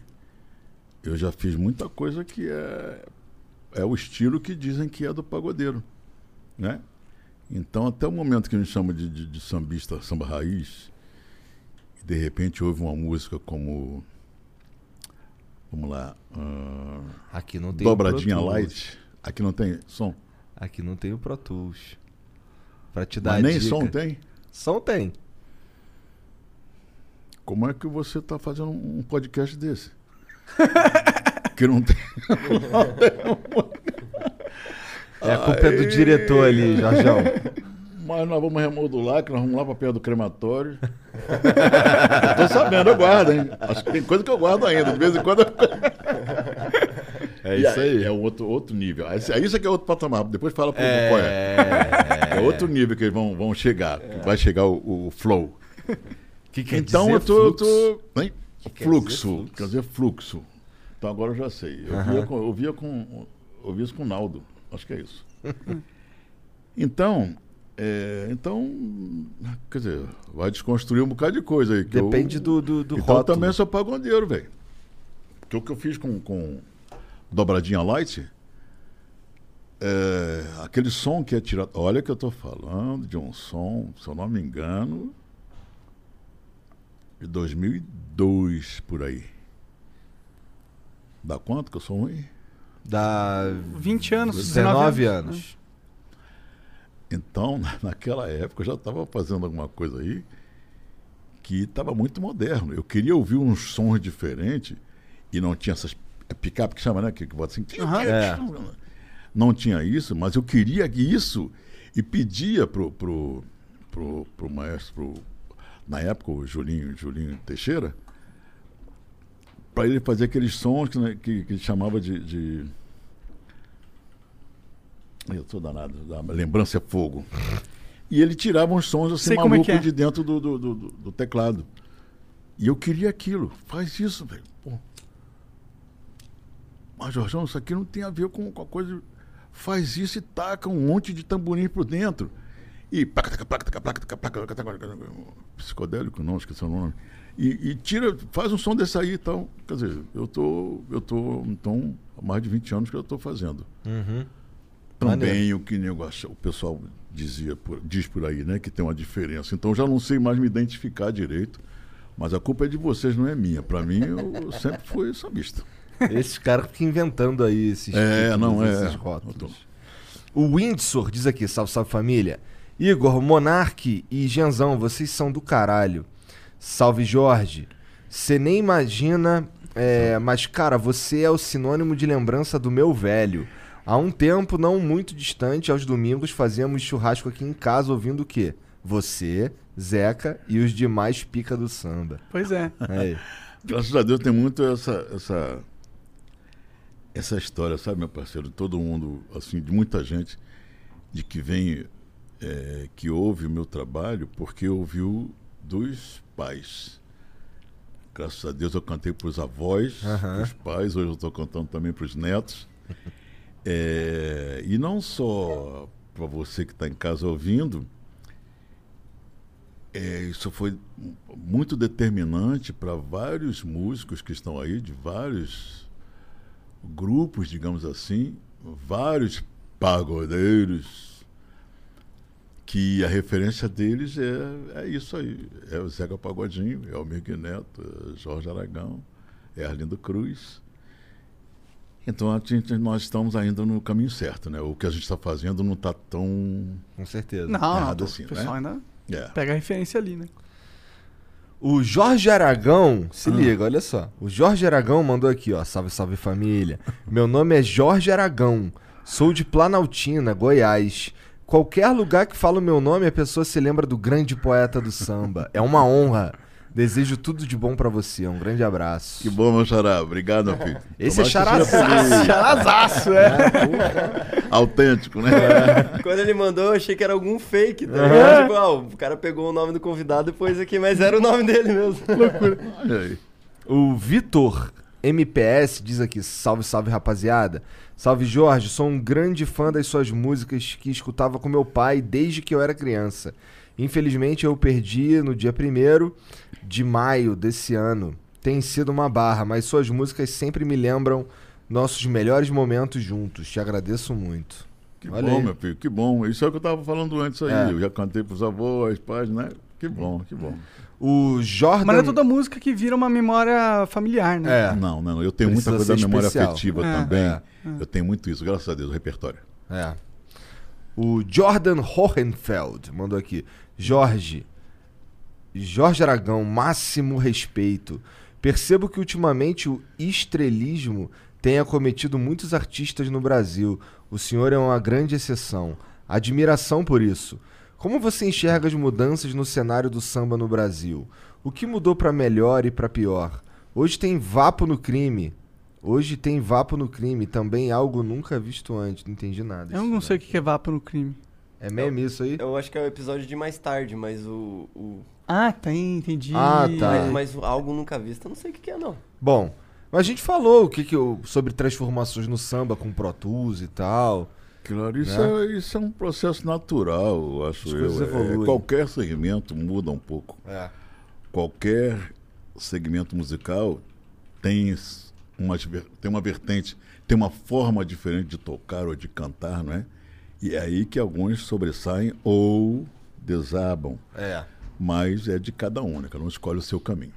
eu já fiz muita coisa que é, é o estilo que dizem que é do pagodeiro, né? Então, até o momento que me chama de, de, de sambista, samba raiz, e de repente houve uma música como Vamos lá. ah, Aqui não tem dobradinha light. Aqui não tem som. Aqui não tem o Pro Tools. Pra te dar Mas nem dica. som tem. Som tem. Como é que você está fazendo um podcast desse? que não tem. É a culpa é do diretor ali, Jorjão. Mas nós vamos remodular, que nós vamos lá para perto do crematório. tô sabendo, eu guardo, hein? Acho que tem coisa que eu guardo ainda. De vez em quando. eu- É isso aí. É outro, outro nível. Esse- Isso aqui é outro patamar. Depois fala pro qual é. É. É outro nível que eles vão, vão chegar. que Vai chegar o, o flow. que quer então eu tô. eu fluxo? tô hein? quer fluxo, dizer fluxo? Quer dizer fluxo. Então agora eu já sei. Eu Aham. via com. Eu via com. Eu via isso com o Naldo. Acho que é isso. então. é, então. Quer dizer, vai desconstruir um bocado de coisa aí. que eu- Depende do, do, do então eu rótulo. também sou pagodeiro, velho. Porque o que eu fiz com, com dobradinha light. É, aquele som que é tirado. Olha que eu tô falando de um som, se eu não me engano, de 2002 por aí. Dá quanto que eu sou ruim? Dá 20 anos, 19 19 anos. Então, na- naquela época, eu já estava fazendo alguma coisa aí que estava muito moderno. Eu queria ouvir uns sons diferentes e não tinha essas é picape que chama, né? Que, que bota assim. Aham. É. Não tinha isso, mas eu queria isso e pedia pro, pro, pro, pro maestro, na época, o Julinho, Julinho Teixeira, para ele fazer aqueles sons que, né, que, que ele chamava de. de... Eu sou danado, da lembrança é fogo. E ele tirava uns sons assim Sei é malucos que é. de dentro do, do, do- do teclado. E eu queria aquilo. Faz isso, velho. Mas, Jorjão, isso aqui não tem a ver com, com a coisa. Faz isso e taca um monte de tamborim por dentro. E. placa, taca, placa, taca, placa, taca, placa, taca, placa, Psicodélico, não, esqueci o nome. E, e tira, faz um som desse aí e tal. Quer dizer, eu tô. Eu tô, então, há mais de 20 anos que eu estou fazendo. Uhum. Também o que nego acha- o pessoal dizia por- diz por aí, né? Que tem uma diferença. Então já não sei mais me identificar direito. Mas a culpa é de vocês, não é minha. Para mim, eu sempre fui sambista. Esses caras ficam inventando aí esses, É, títulos, não, é. rótulos. O Windsor diz aqui, salve, salve família. Igor, Monark e Genzão, vocês são do caralho. Salve, Jorge. Você nem imagina, é, mas cara, você é o sinônimo de lembrança do meu velho. Há um tempo não muito distante, aos domingos, fazíamos churrasco aqui em casa ouvindo o quê? Você, Zeca e os demais pica do samba. Pois é. Aí. Graças a Deus tem muito essa, essa, essa história, sabe, meu parceiro? Todo mundo, assim, de muita gente, de que vem, é, que ouve o meu trabalho porque ouviu dos pais. Graças a Deus eu cantei para os avós, Aham. os pais, hoje eu estou cantando também para os netos. É, e não só para você que está em casa ouvindo, é, isso foi muito determinante para vários músicos que estão aí, de vários grupos, digamos assim, vários pagodeiros, que a referência deles é, é isso aí. É o Zeca Pagodinho, é o Miguel Neto, é Jorge Aragão, é Arlindo Cruz. Então a gente, nós estamos ainda no caminho certo, né? O que a gente está fazendo não está tão Com certeza. Não, não, tô- assim, o pessoal né? ainda É. pega a referência ali, né? O Jorge Aragão, se liga, olha só. O Jorge Aragão mandou aqui, ó. Salve, salve família. Meu nome é Jorge Aragão. Sou de Planaltina, Goiás. Qualquer lugar que fala o meu nome, a pessoa se lembra do grande poeta do samba. É uma honra. Desejo tudo de bom pra você. Um grande abraço. Que bom, meu xará. Obrigado, meu filho. Esse é Tomara seja charazaço. Charazaço, é. Autêntico, né? Quando ele mandou, eu achei que era algum fake, tá É. Tipo, ah, o cara pegou o nome do convidado e pôs aqui, mas era o nome dele mesmo. Olha aí. O Vitor MPS diz aqui: Salve, salve rapaziada. Salve Jorge, sou um grande fã das suas músicas que escutava com meu pai desde que eu era criança. Infelizmente eu perdi no dia 1 de maio desse ano. Tem sido uma barra, mas suas músicas sempre me lembram nossos melhores momentos juntos. Te agradeço muito. Que Olha bom, aí. meu filho, que bom. Isso é o que eu estava falando antes aí. É. Eu já cantei pros avós, pais, né? Que bom, que bom. O Jordan. Mas é toda música que vira uma memória familiar, né? É. Não, não, eu tenho Precisa muita coisa da memória especial. afetiva É. também. É. Eu tenho muito isso, graças a Deus, o repertório. É. O Jordan Hohenfeld mandou aqui. Jorge. Jorge Aragão, máximo respeito. Percebo que ultimamente o estrelismo tem acometido muitos artistas no Brasil. O senhor é uma grande exceção. Admiração por isso. Como você enxerga as mudanças no cenário do samba no Brasil? O que mudou pra melhor e pra pior? Hoje tem vapo no crime. Hoje tem vapo no crime, também algo nunca visto antes. Não entendi nada. Eu não sei o que é vapo no crime. É mesmo isso aí? Eu acho que é o episódio de mais tarde, mas o. o- Ah, tem, entendi. Ah, tá. Mas, mas algo nunca visto, eu não sei o que, que é, não. Bom, mas a gente falou o que que eu- sobre transformações no samba com Pro Tools e tal. Claro, isso, Né? é, isso é um processo natural, acho As eu. coisas É, evoluem. qualquer segmento muda um pouco. É. Qualquer segmento musical tem uma, tem uma vertente, tem uma forma diferente de tocar ou de cantar, não é? E é aí que alguns sobressaem ou desabam. É. Mas é de cada um, né? Cada um escolhe o seu caminho.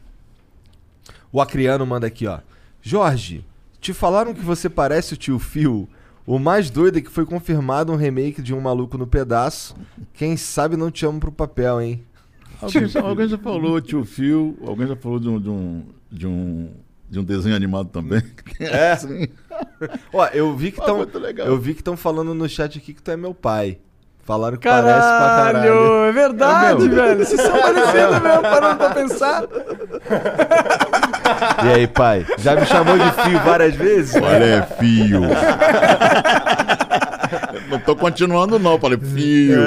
O Acriano manda aqui, ó. Jorge, te falaram que você parece o tio Phil? O mais doido é que foi confirmado um remake de Um Maluco no Pedaço. Quem sabe não te amo pro papel, hein? Alguém, já- alguém já falou, tio Phil, alguém já falou de um, de um, de um, de um desenho animado também. É? Assim. Ó, eu vi que estão eu vi que estão falando no chat aqui que tu é meu pai. Falaram que parece pra Caralho, caralho. é verdade, É velho. Vocês são parecidos mesmo, parando pra pensar. E aí, pai? Já me chamou de fio várias vezes? Olha, é fio. não tô continuando, não. Falei, fio.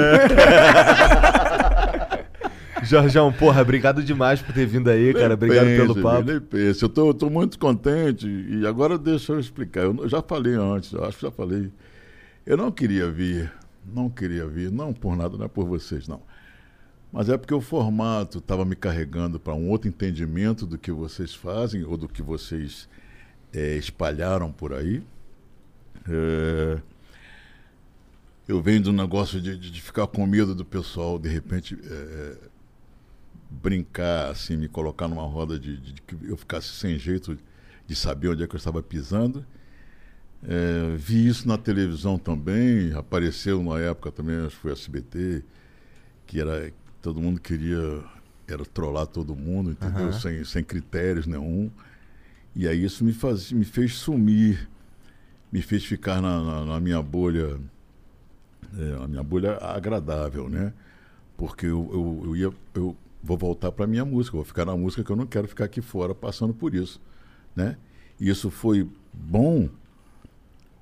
Jorjão, porra, obrigado demais por ter vindo aí, cara. Obrigado Nem pelo pense, papo. nem pense. Eu tô, eu tô muito contente. E agora deixa eu explicar. Eu já falei antes, eu acho que já falei. Eu não queria vir. Não queria vir. Não por nada, não é por vocês, não. Mas é porque o formato estava me carregando para um outro entendimento do que vocês fazem ou do que vocês eh, espalharam por aí. É, eu venho um negócio de, de- ficar com medo do pessoal, de repente, eh, brincar, assim, me colocar numa roda de, de- de que eu ficasse sem jeito de saber onde é que eu estava pisando. É, vi isso na televisão também, apareceu na época também, acho que foi SBT, que era todo mundo queria era trollar todo mundo, entendeu? Aham. Sem, sem critérios nenhum. E aí isso me, faz, me fez sumir, me fez ficar na, na- na minha bolha, é, a minha bolha agradável, né? Porque eu, eu, eu ia, eu vou voltar para minha música, vou ficar na música que eu não quero ficar aqui fora passando por isso, né? Isso foi bom,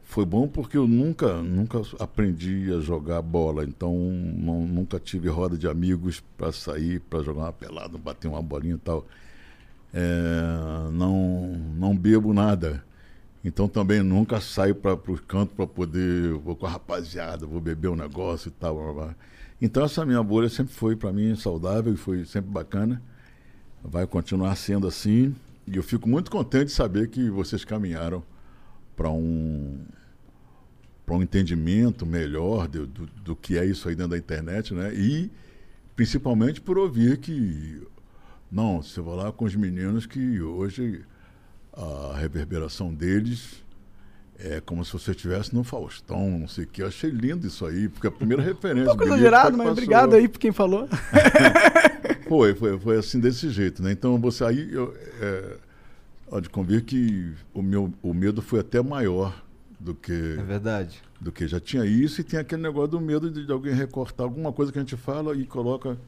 foi bom porque eu nunca, nunca aprendi a jogar bola, então não- nunca tive roda de amigos para sair, para jogar uma pelada, bater uma bolinha e tal. É, não, não bebo nada. Então também nunca saio para os cantos para poder, vou com a rapaziada, vou beber um negócio e tal. blá, blá. Então essa minha bolha sempre foi para mim saudável e foi sempre bacana. Vai continuar sendo assim. E eu fico muito contente de saber que vocês caminharam para um para um entendimento melhor do, do, do que é isso aí dentro da internet, né? E principalmente por ouvir que não, você vai lá com os meninos que hoje a reverberação deles é como se você estivesse no Faustão, não sei o que. Eu achei lindo isso aí, porque a primeira referência. Um pouco exagerado, mas obrigado aí por quem falou. Foi, foi, foi assim desse jeito, né? Então você aí eu, é, há de convir que o meu o medo foi até maior do que É verdade. do que já tinha isso e tem aquele negócio do medo de, de alguém recortar alguma coisa que a gente fala e coloca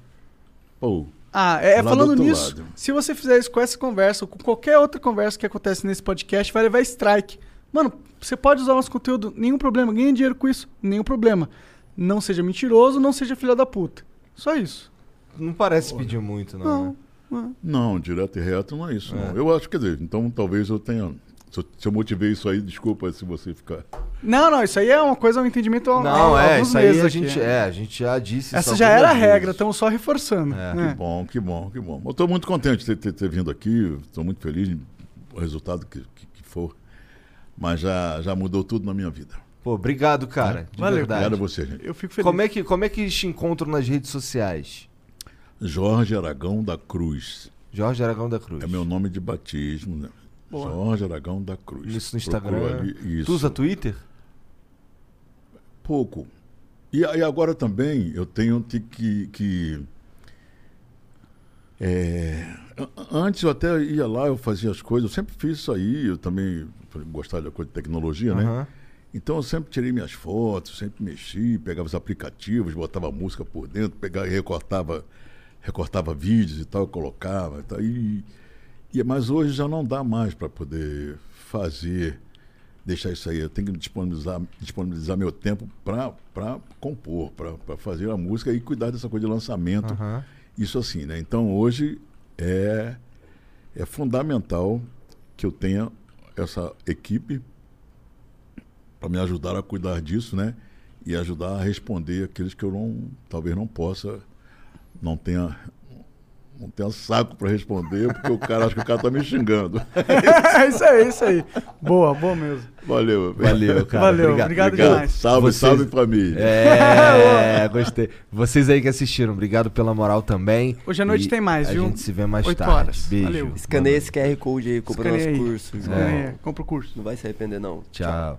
pô, Ah, é, do falando nisso, lado. se você fizer isso com essa conversa ou com qualquer outra conversa que acontece nesse podcast, vai levar strike. Mano, você pode usar nosso conteúdo, nenhum problema, ganha dinheiro com isso, nenhum problema. Não seja mentiroso, não seja filha da puta. Só isso. Não parece pedir muito, não. Não. né? não. não, direto e reto não é isso, É. não. Eu acho, quer dizer, então talvez eu tenha se eu, motivei isso aí, desculpa se você ficar Não, não, isso aí é uma coisa, um entendimento há- Não, há é, isso aí a gente, é, a gente já disse Essa isso já era a regra, estamos só reforçando. É. né? Que bom, que bom, que bom. Eu estou muito contente de ter, ter- ter vindo aqui, estou muito feliz com o resultado que, que, que for. Mas já, já mudou tudo na minha vida. Pô, obrigado, cara. De Valeu. verdade. Obrigado a você, gente. Eu fico feliz. Como é, que, como é que te encontram nas redes sociais? Jorge Aragão da Cruz. Jorge Aragão da Cruz. É meu nome de batismo, né? Boa. Jorge Aragão da Cruz. Isso no Instagram. ali, isso. Tu usa Twitter? Pouco. E, aí agora também eu tenho que. que, é, antes eu até ia lá, eu fazia as coisas, eu sempre fiz isso aí, eu também gostava de coisa de tecnologia, né? Aham. Então eu sempre tirei minhas fotos, sempre mexi, pegava os aplicativos, botava música por dentro, pegava e recortava, recortava vídeos e tal, colocava e tal. E, e, mas hoje já não dá mais para poder fazer, deixar isso aí. Eu tenho que disponibilizar, disponibilizar meu tempo para compor, para fazer a música e cuidar dessa coisa de lançamento. Aham. Isso assim, né? Então hoje é, é fundamental que eu tenha essa equipe para me ajudar a cuidar disso, né? E ajudar a responder aqueles que eu não, talvez não possa, não tenha, não tenha saco para responder, porque o cara acha que o cara tá me xingando. é isso aí, isso aí. Boa, boa mesmo. Valeu, Valeu, cara. Valeu, Obrigado. obrigado, Obrigado. demais. Salve, Vocês- salve família. É, gostei. Vocês aí que assistiram, obrigado pela moral também. Hoje à noite E tem mais, a viu? gente se vê mais Oito tarde. horas. Beijo. Valeu. Escaneia esse QR Code aí, compra Escaneia nosso aí. curso. Escaneia, Compra o curso. Não vai se arrepender, não. Tchau.